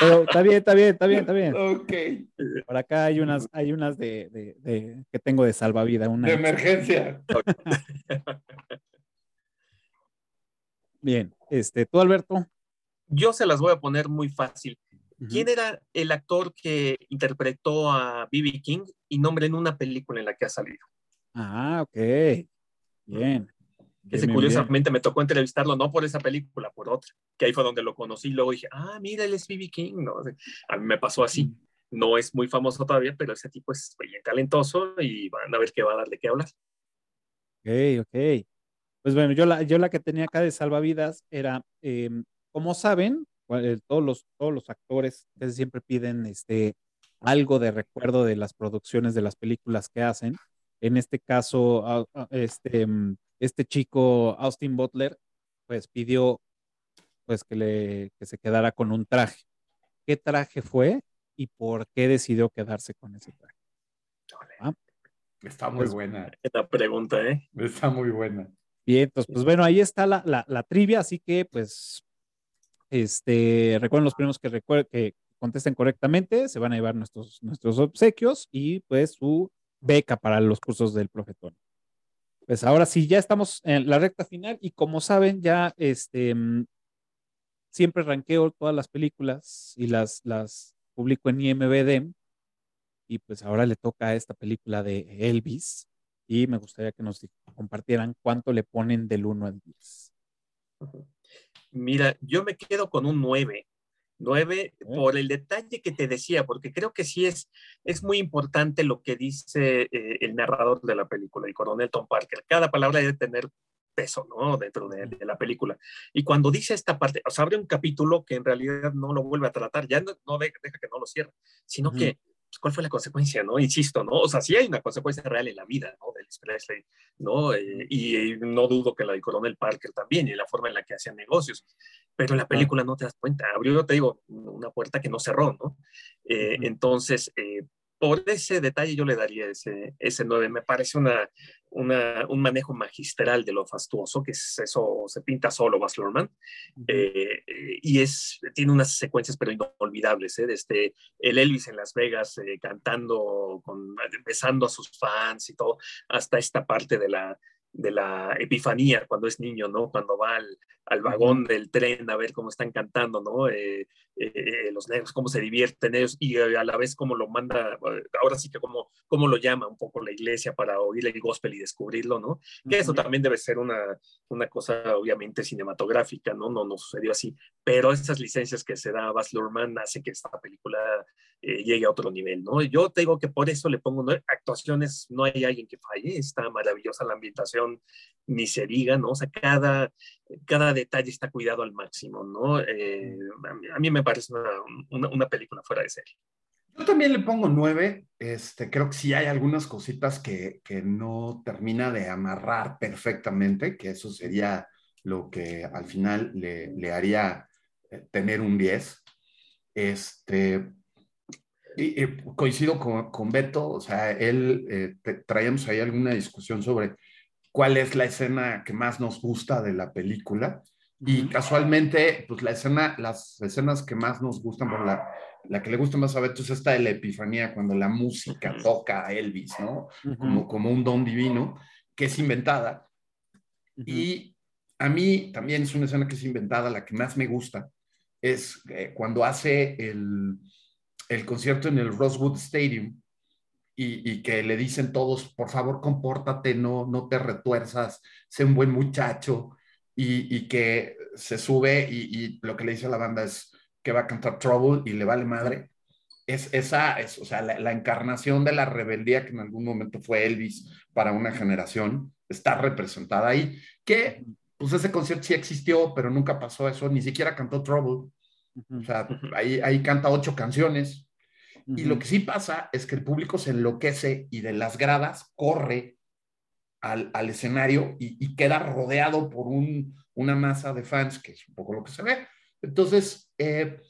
Pero está bien, está bien, está bien, está bien. ok. Por acá hay unas, hay unas de, de- de- que tengo de salvavidas. Una De emergencia. Bien, este, tú, Alberto. Yo se las voy a poner muy fácil. ¿Quién era el actor que interpretó a B.B. King y nombre en una película en la que ha salido? Ah, ok. Bien. Ese Bien, bien, curiosamente me tocó entrevistarlo no por esa película, por otra, que ahí fue donde lo conocí. Luego dije, ah, mira, él es B.B. King. ¿no? A mí me pasó así. No es muy famoso todavía, pero ese tipo es bien talentoso y van a ver qué va a dar de qué hablar. Ok, ok. Pues bueno, yo la, yo la que tenía acá de salvavidas era, eh, como saben, eh, todos los, todos los actores casi siempre piden este, algo de recuerdo de las producciones de las películas que hacen. En este caso, este, mm, este chico, Austin Butler, pues pidió pues que, le, que se quedara con un traje. ¿Qué traje fue y por qué decidió quedarse con ese traje? Está muy Pues- buena. Esta pregunta, ¿eh? Está muy buena. Bien, entonces, pues bueno, ahí está la, la, la trivia, así que pues, este, recuerden los primeros que, recuer- que contesten correctamente, se van a llevar nuestros, nuestros obsequios y pues su beca para los cursos del profetón. Pues ahora sí, ya estamos en la recta final y como saben, ya este, mm, siempre ranqueo todas las películas y las, las publico en IMBD y pues ahora le toca a esta película de Elvis y me gustaría que nos compartieran cuánto le ponen del 1 al 10. Mira, yo me quedo con un 9. 9 por el detalle que te decía, porque creo que sí es, es muy importante lo que dice eh, el narrador de la película, el coronel Tom Parker. Cada palabra debe tener peso, ¿no? Dentro de, la película. Y cuando dice esta parte, o sea, abre un capítulo que en realidad no lo vuelve a tratar, ya no, deja, que no lo cierre, sino que pues, ¿cuál fue la consecuencia, no? Insisto, ¿no? O sea, sí hay una consecuencia real en la vida, ¿no? De Elvis Presley, ¿no? Eh, y, no dudo que la de Coronel Parker también, y la forma en la que hacían negocios, pero en la película no te das cuenta, abrió, te digo, una puerta que no cerró, ¿no? Eh, entonces, eh, por ese detalle yo le daría ese, ese 9. Me parece una, un manejo magistral de lo fastuoso, que es eso se pinta solo Baz Luhrmann, eh, y es, tiene unas secuencias pero inolvidables, ¿eh? desde el Elvis en Las Vegas eh, cantando, con, besando a sus fans y todo, hasta esta parte de la, de la epifanía cuando es niño, ¿no? Cuando va al, al vagón del tren a ver cómo están cantando, ¿no? Eh, eh, los negros, cómo se divierten ellos y a la vez cómo lo manda, ahora sí que cómo, cómo lo llama un poco la iglesia para oír el gospel y descubrirlo, ¿no? Que eso también debe ser una, una cosa obviamente cinematográfica, ¿no? No, no sucedió así, pero esas licencias que se da a Baz Luhrmann hace que esta película eh, llegue a otro nivel, ¿no? Yo te digo que por eso le pongo actuaciones, no hay alguien que falle, está maravillosa la ambientación, ni se diga, ¿no? O sea, cada, cada detalle está cuidado al máximo, ¿no? Eh, a, mí, me parece una, una, película fuera de serie. Yo también le pongo nueve. Este, creo que sí hay algunas cositas que, que, no termina de amarrar perfectamente, que eso sería lo que al final le, le haría eh, tener un 10. Este, y, coincido con, con, Beto, o sea, él, eh, traíamos ahí alguna discusión sobre cuál es la escena que más nos gusta de la película. Y casualmente, pues la escena, las escenas que más nos gustan, por la, la que le gusta más a Beto es esta de la epifanía, cuando la música toca a Elvis, ¿no? como, como un don divino, que es inventada. Y a mí también es una escena que es inventada, la que más me gusta, es eh, cuando hace el, el concierto en el Rosewood Stadium, y, que le dicen todos, por favor, compórtate, no, no te retuerzas, sé un buen muchacho, y, que se sube y, lo que le dice a la banda es que va a cantar Trouble y le vale madre. Es esa, es, o sea, la, encarnación de la rebeldía que en algún momento fue Elvis para una generación, está representada ahí, que pues ese concierto sí existió, pero nunca pasó eso, ni siquiera cantó Trouble. O sea, ahí, ahí canta ocho canciones, y lo que sí pasa es que el público se enloquece y de las gradas corre al, al escenario y, queda rodeado por un, una masa de fans, que es un poco lo que se ve. Entonces, eh,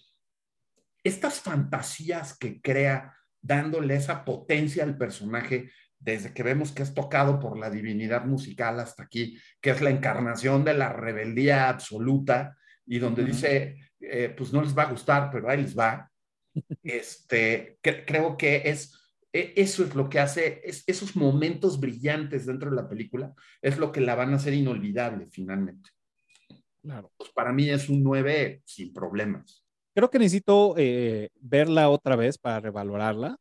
estas fantasías que crea dándole esa potencia al personaje, desde que vemos que es tocado por la divinidad musical hasta aquí, que es la encarnación de la rebeldía absoluta, y donde dice, eh, pues no les va a gustar, pero ahí les va, este, creo que es, e, eso es lo que hace, es, esos momentos brillantes dentro de la película, es lo que la van a hacer inolvidable finalmente. Claro. Pues para mí es un 9 sin problemas. Creo que necesito eh, verla otra vez para revalorarla.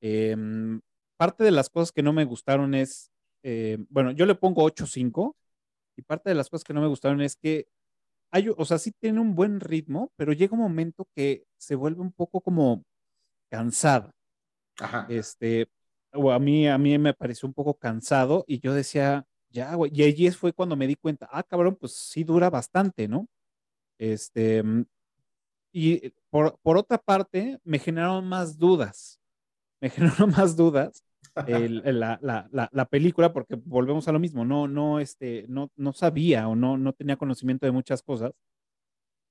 Em, parte de las cosas que no me gustaron es, eh, bueno, yo le pongo 8.5 y parte de las cosas que no me gustaron es que o sea, sí tiene un buen ritmo, pero llega un momento que se vuelve un poco como cansada. Ajá. Este, o a mí, a mí me pareció un poco cansado y yo decía, ya, güey, y allí fue cuando me di cuenta, ah, cabrón, pues sí dura bastante, ¿no? Este, mm, y por, por otra parte, me generaron más dudas, me generaron más dudas la, la, la, película, porque volvemos a lo mismo, no, no, este, no, no sabía o no, no tenía conocimiento de muchas cosas,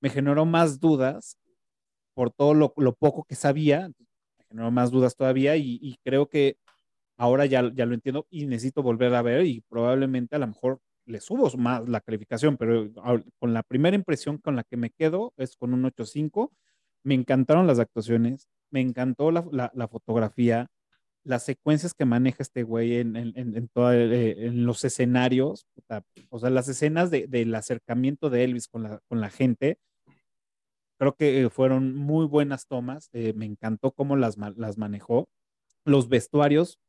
me generó más dudas por todo lo, lo poco que sabía, me generó más dudas todavía y, y, creo que ahora ya, ya lo entiendo y necesito volver a ver y probablemente a lo mejor le subo más la calificación, pero con la primera impresión con la que me quedo es con un 8.5. Me encantaron las actuaciones, me encantó la, la, la fotografía, las secuencias que maneja este güey en, en, en, eh, en los escenarios, o sea, las escenas de, del acercamiento de Elvis con la, con la gente, creo que fueron muy buenas tomas, eh, me encantó cómo las, las manejó. Los vestuarios,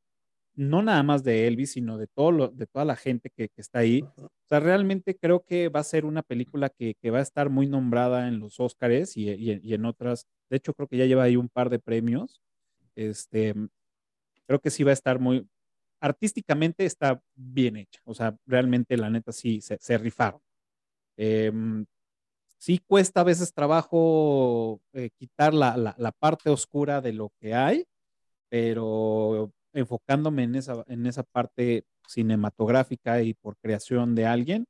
no nada más de Elvis, sino de, todo lo, de toda la gente que, está ahí. O sea, realmente creo que va a ser una película que, va a estar muy nombrada en los Oscars y, y, en otras. De hecho, creo que ya lleva ahí un par de premios. Este, creo que sí va a estar muy, artísticamente está bien hecha. O sea, realmente la neta sí se, se rifaron. Em, sí cuesta a veces trabajo eh, quitar la, la, parte oscura de lo que hay, pero enfocándome en esa, en esa parte cinematográfica y por creación de alguien,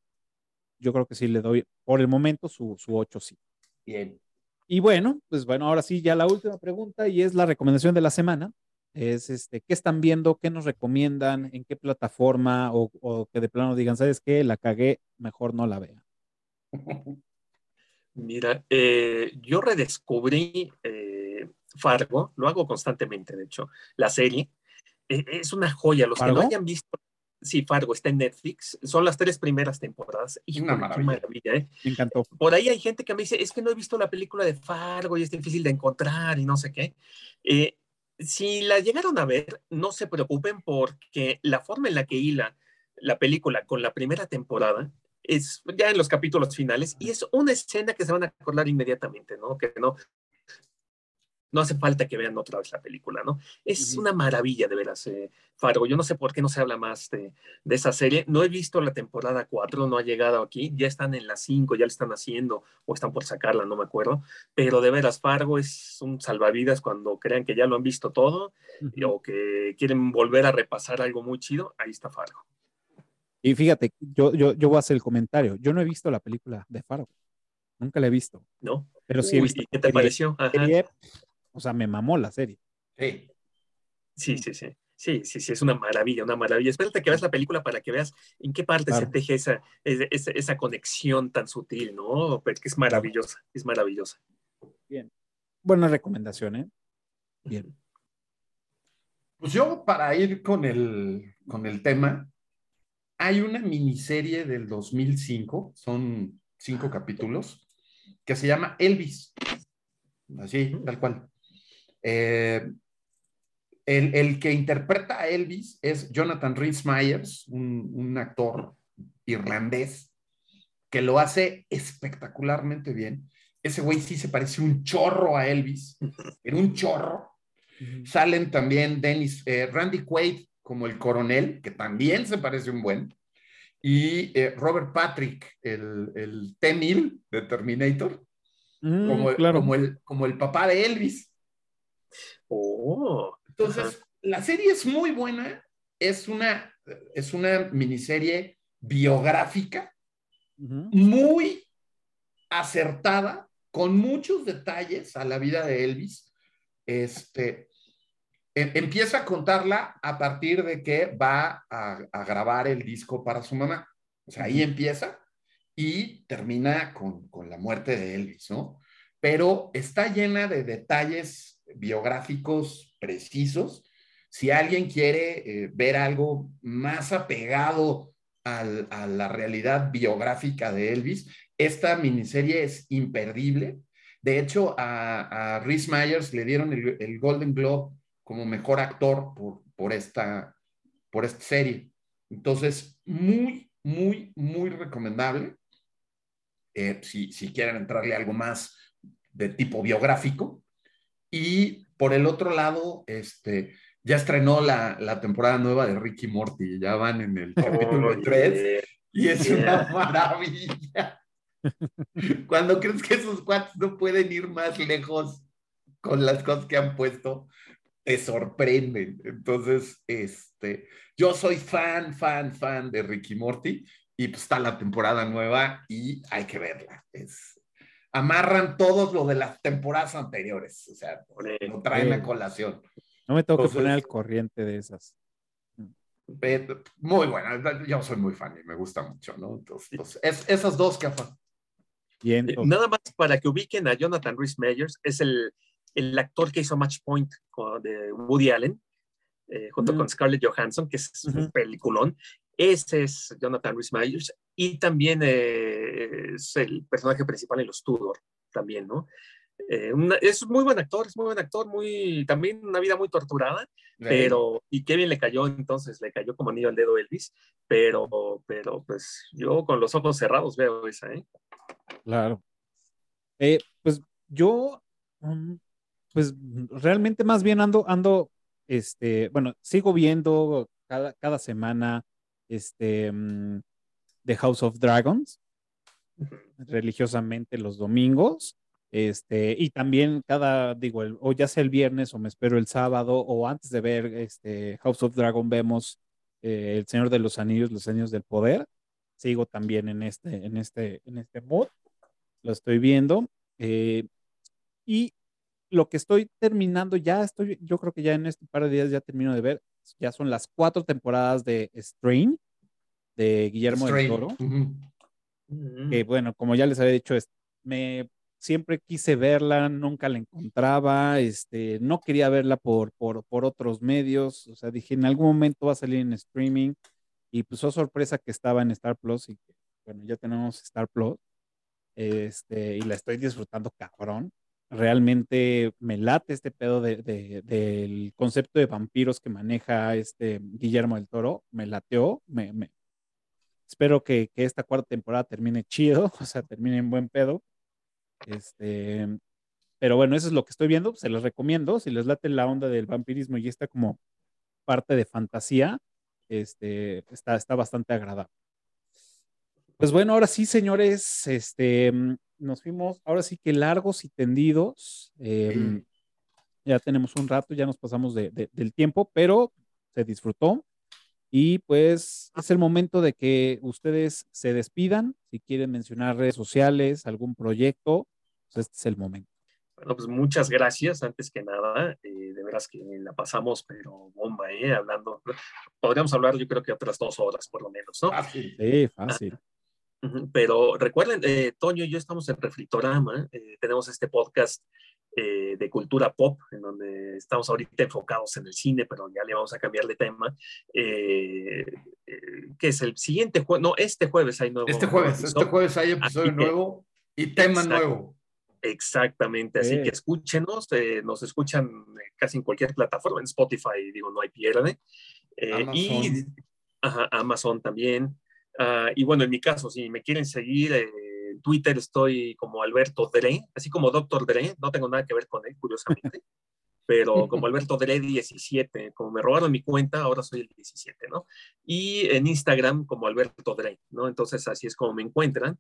yo creo que sí le doy por el momento su, su 8 sí. Bien. Y bueno, pues bueno, ahora sí, ya la última pregunta y es la recomendación de la semana es este, qué están viendo, qué nos recomiendan, en qué plataforma o, que de plano digan, ¿sabes qué? La cagué, mejor no la vea. Mira, eh, yo redescubrí eh, Fargo, lo hago constantemente, de hecho, la serie. Eh, es una joya, los que no hayan visto, sí, Fargo está en Netflix, son las tres primeras temporadas. Y una maravilla. Me encantó. Por ahí hay gente que me dice, es que no he visto la película de Fargo y es difícil de encontrar y no sé qué si la llegaron a ver, no se preocupen porque la forma en la que hila la película con la primera temporada es ya en los capítulos finales y es una escena que se van a acordar inmediatamente, ¿no? Que no, no hace falta que vean otra vez la película, ¿no? Es una maravilla de veras, eh, Fargo. Yo no sé por qué no se habla más de, esa serie. No he visto la temporada 4, no ha llegado aquí. Ya están en la 5, ya la están haciendo o están por sacarla, no me acuerdo. Pero de veras, Fargo es un salvavidas cuando crean que ya lo han visto todo o que quieren volver a repasar algo muy chido. Ahí está Fargo. Y fíjate, yo, yo, yo voy a hacer el comentario. Yo no he visto la película de Fargo. Nunca la he visto. No. Pero sí he visto. ¿Qué te pareció? O sea, me mamó la serie. Sí. Sí, sí, sí. Sí, sí, sí, es una maravilla, una maravilla. Espérate que veas la película para que veas en qué parte se teje esa, esa, esa, conexión tan sutil, ¿no? Pero que es maravillosa, es maravillosa. Bien. Buena recomendación, ¿eh? Bien. Pues yo, para ir con el, con el tema, hay una miniserie del 2005, son cinco capítulos, que se llama Elvis. Así, tal cual. Eh, el, que interpreta a Elvis es Jonathan Rhys Myers, un, actor irlandés que lo hace espectacularmente bien. Ese güey sí se parece un chorro a Elvis, era un chorro. Salen también Dennis, eh, Randy Quaid como el coronel, que también se parece un buen, y eh, Robert Patrick, el, el T-1000 de Terminator, mm, como, como, el, como el papá de Elvis. Oh. Entonces, la serie es muy buena, es una, es una miniserie biográfica, muy acertada, con muchos detalles a la vida de Elvis. Este, em, empieza a contarla a partir de que va a, grabar el disco para su mamá. O sea, ahí empieza y termina con, con la muerte de Elvis, ¿no? Pero está llena de detalles biográficos precisos. Si alguien quiere eh, ver algo más apegado a la realidad biográfica de Elvis, esta miniserie es imperdible. De hecho, a, a Rhys Myers le dieron el, Golden Globe como mejor actor por, por, esta, por esta serie. Entonces, muy, muy, muy recomendable. Eh, si, si quieren entrarle algo más de tipo biográfico, y por el otro lado, este, ya estrenó la, la temporada nueva de Ricky Morty, ya van en el capítulo 3 y es una maravilla. Cuando crees que esos cuates no pueden ir más lejos con las cosas que han puesto, te sorprenden. Entonces, este, yo soy fan, fan, fan de Ricky Morty y pues está la temporada nueva y hay que verla. Es, amarran todos lo de las temporadas anteriores. O sea, lo traen a colación. No me tengo que poner al corriente de esas. Muy buena, yo soy muy fan y me gusta mucho, ¿no? Entonces, es, esas dos que Bien. Eh, nada más para que ubiquen a Jonathan Rhys Meyers, es el, el actor que hizo Match Point de Woody Allen, eh, junto con Scarlett Johansson, que es un peliculón. Ese es Jonathan Rhys Meyers y también eh, es el personaje principal en los Tudor, también, ¿no? Eh, es muy buen actor, es muy buen actor, muy, también una vida muy torturada, pero, y qué bien le cayó entonces, le cayó como anillo al dedo Elvis, pero, pero pues yo con los ojos cerrados veo esa, ¿eh? Claro. Eh, pues yo, mm, pues realmente más bien ando, ando, este, bueno, sigo viendo cada, cada semana, este, mm, The House of Dragons, religiosamente los domingos. Este, y también cada, digo, o ya sea el viernes o me espero el sábado o antes de ver este House of Dragon vemos eh, El Señor de los Anillos, Los Años del Poder. Sigo también en este, en este, en este mood. Lo estoy viendo. Eh, y lo que estoy terminando, ya estoy, yo creo que ya en este par de días ya termino de ver, ya son las cuatro temporadas de Strain de Guillermo del Toro. Que bueno, como ya les había dicho, me siempre quise verla, nunca la encontraba, este, no quería verla por, por, por otros medios, o sea, dije, en algún momento va a salir en streaming, y pues oh sorpresa que estaba en Star Plus, y que, bueno, ya tenemos Star Plus, este, y la estoy disfrutando cabrón. Realmente me late este pedo de, del concepto de vampiros que maneja este Guillermo del Toro, me lateó, me, espero que, que esta cuarta temporada termine chido, o sea, termine en buen pedo este, pero bueno, eso es lo que estoy viendo, se los recomiendo, si les late la onda del vampirismo y está como parte de fantasía, este, está, está bastante agradable. Pues bueno, ahora sí, señores, este, nos fuimos, ahora sí que largos y tendidos. Em, ya tenemos un rato, ya nos pasamos de, del tiempo, pero se disfrutó. Y pues es el momento de que ustedes se despidan. Si quieren mencionar redes sociales, algún proyecto, pues este es el momento. Bueno, pues muchas gracias, antes que nada. Eh, de veras que la pasamos, pero bomba, ¿eh? Hablando. Podríamos hablar, yo creo que otras dos horas, por lo menos, ¿no? Fácil. Sí, fácil. Pero recuerden, eh, Toño y yo estamos en Refritorama, eh, tenemos este podcast eh, de cultura pop, en donde estamos ahorita enfocados en el cine, pero ya le vamos a cambiar de tema, eh, eh, que es el siguiente jueves, no, este jueves hay nuevo. Este jueves, este jueves hay episodio nuevo y tema nuevo. Exactamente, así que escúchenos, nos escuchan casi en cualquier plataforma, en Spotify, digo, no hay pierde. Amazon. Y Amazon también. Ah, y bueno, en mi caso, si me quieren seguir, Twitter estoy como Alberto Dre, así como Doctor Dre, no tengo nada que ver con él, curiosamente, pero como Alberto Dre 17, como me robaron mi cuenta, ahora soy el 17, ¿no? Y en Instagram como Alberto Dre, ¿no? Entonces así es como me encuentran.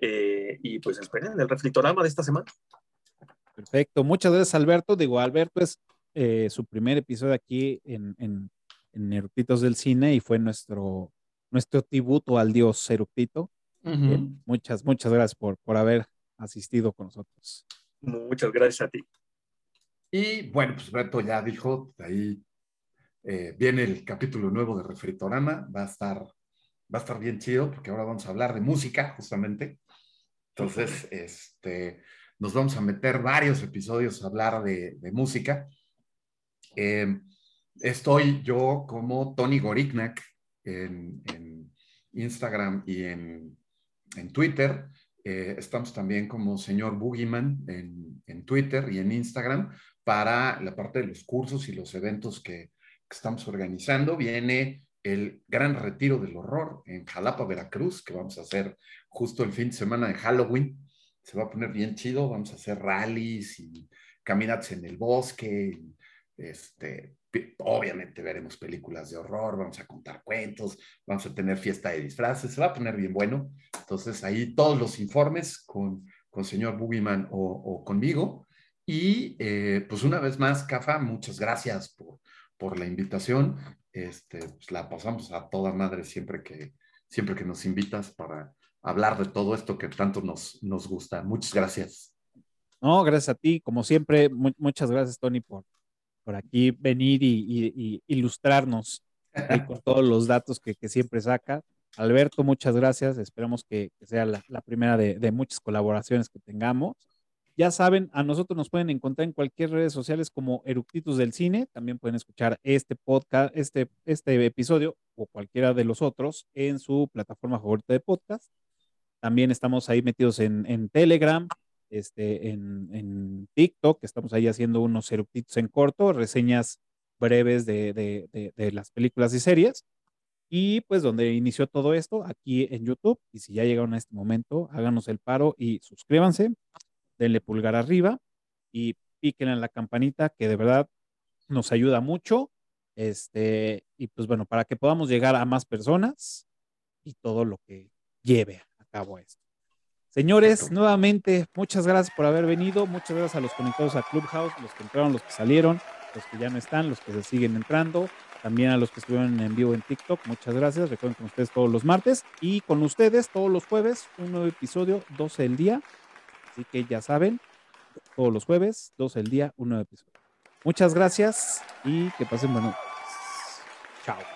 Eh, y pues esperen el reflectorama de esta semana. Perfecto, muchas gracias Alberto. Digo, Alberto es eh, su primer episodio aquí en, en, en Eructitos del Cine y fue nuestro, nuestro tributo al dios Eructito muchas, muchas gracias por, por haber asistido con nosotros. Muchas gracias a ti. Y bueno, pues Beto ya dijo, ahí eh, viene el capítulo nuevo de Refritorama, va a estar, va a estar bien chido porque ahora vamos a hablar de música justamente. Entonces, este, nos vamos a meter varios episodios a hablar de, música. Em, estoy yo como Tony Gorignac en, Instagram y en en Twitter. Eh, estamos también como señor Boogeyman en, en, Twitter y en Instagram para la parte de los cursos y los eventos que, estamos organizando. Viene el gran retiro del horror en Jalapa, Veracruz, que vamos a hacer justo el fin de semana de Halloween. Se va a poner bien chido, vamos a hacer rallies y caminatas en el bosque, este, obviamente veremos películas de horror, vamos a contar cuentos, vamos a tener fiesta de disfraces, se va a poner bien bueno. Entonces ahí todos los informes con, con señor Boogeyman o, conmigo. Y eh, pues una vez más, Cafa, muchas gracias por, por la invitación. Este, pues la pasamos a toda madre siempre que, siempre que nos invitas para hablar de todo esto que tanto nos, nos gusta. Muchas gracias. No, gracias a ti, como siempre, muchas gracias, Tony, por, por aquí venir y, ilustrarnos con todos los datos que, siempre saca. Alberto, muchas gracias. Esperamos que, sea la, primera de, muchas colaboraciones que tengamos. Ya saben, a nosotros nos pueden encontrar en cualquier redes sociales como Eructitos del Cine. También pueden escuchar este podcast, este, este episodio o cualquiera de los otros en su plataforma favorita de podcast. También estamos ahí metidos en, en Telegram, este, en, TikTok, estamos ahí haciendo unos eructitos en corto, reseñas breves de, las películas y series. Y pues donde inició todo esto, aquí en YouTube. Y si ya llegaron a este momento, háganos el paro y suscríbanse, denle pulgar arriba y piquen en la campanita, que de verdad nos ayuda mucho. Este, y pues bueno, para que podamos llegar a más personas y todo lo que lleve a cabo esto. Señores, nuevamente, muchas gracias por haber venido. Muchas gracias a los conectados a Clubhouse, los que entraron, los que salieron, los que ya no están, los que se siguen entrando. También a los que estuvieron en vivo en TikTok, muchas gracias. Recuerden con ustedes todos los martes y con ustedes todos los jueves, un nuevo episodio, 12 del día. Así que ya saben, todos los jueves, 12 del día, un nuevo episodio. Muchas gracias y que pasen buenos Chao.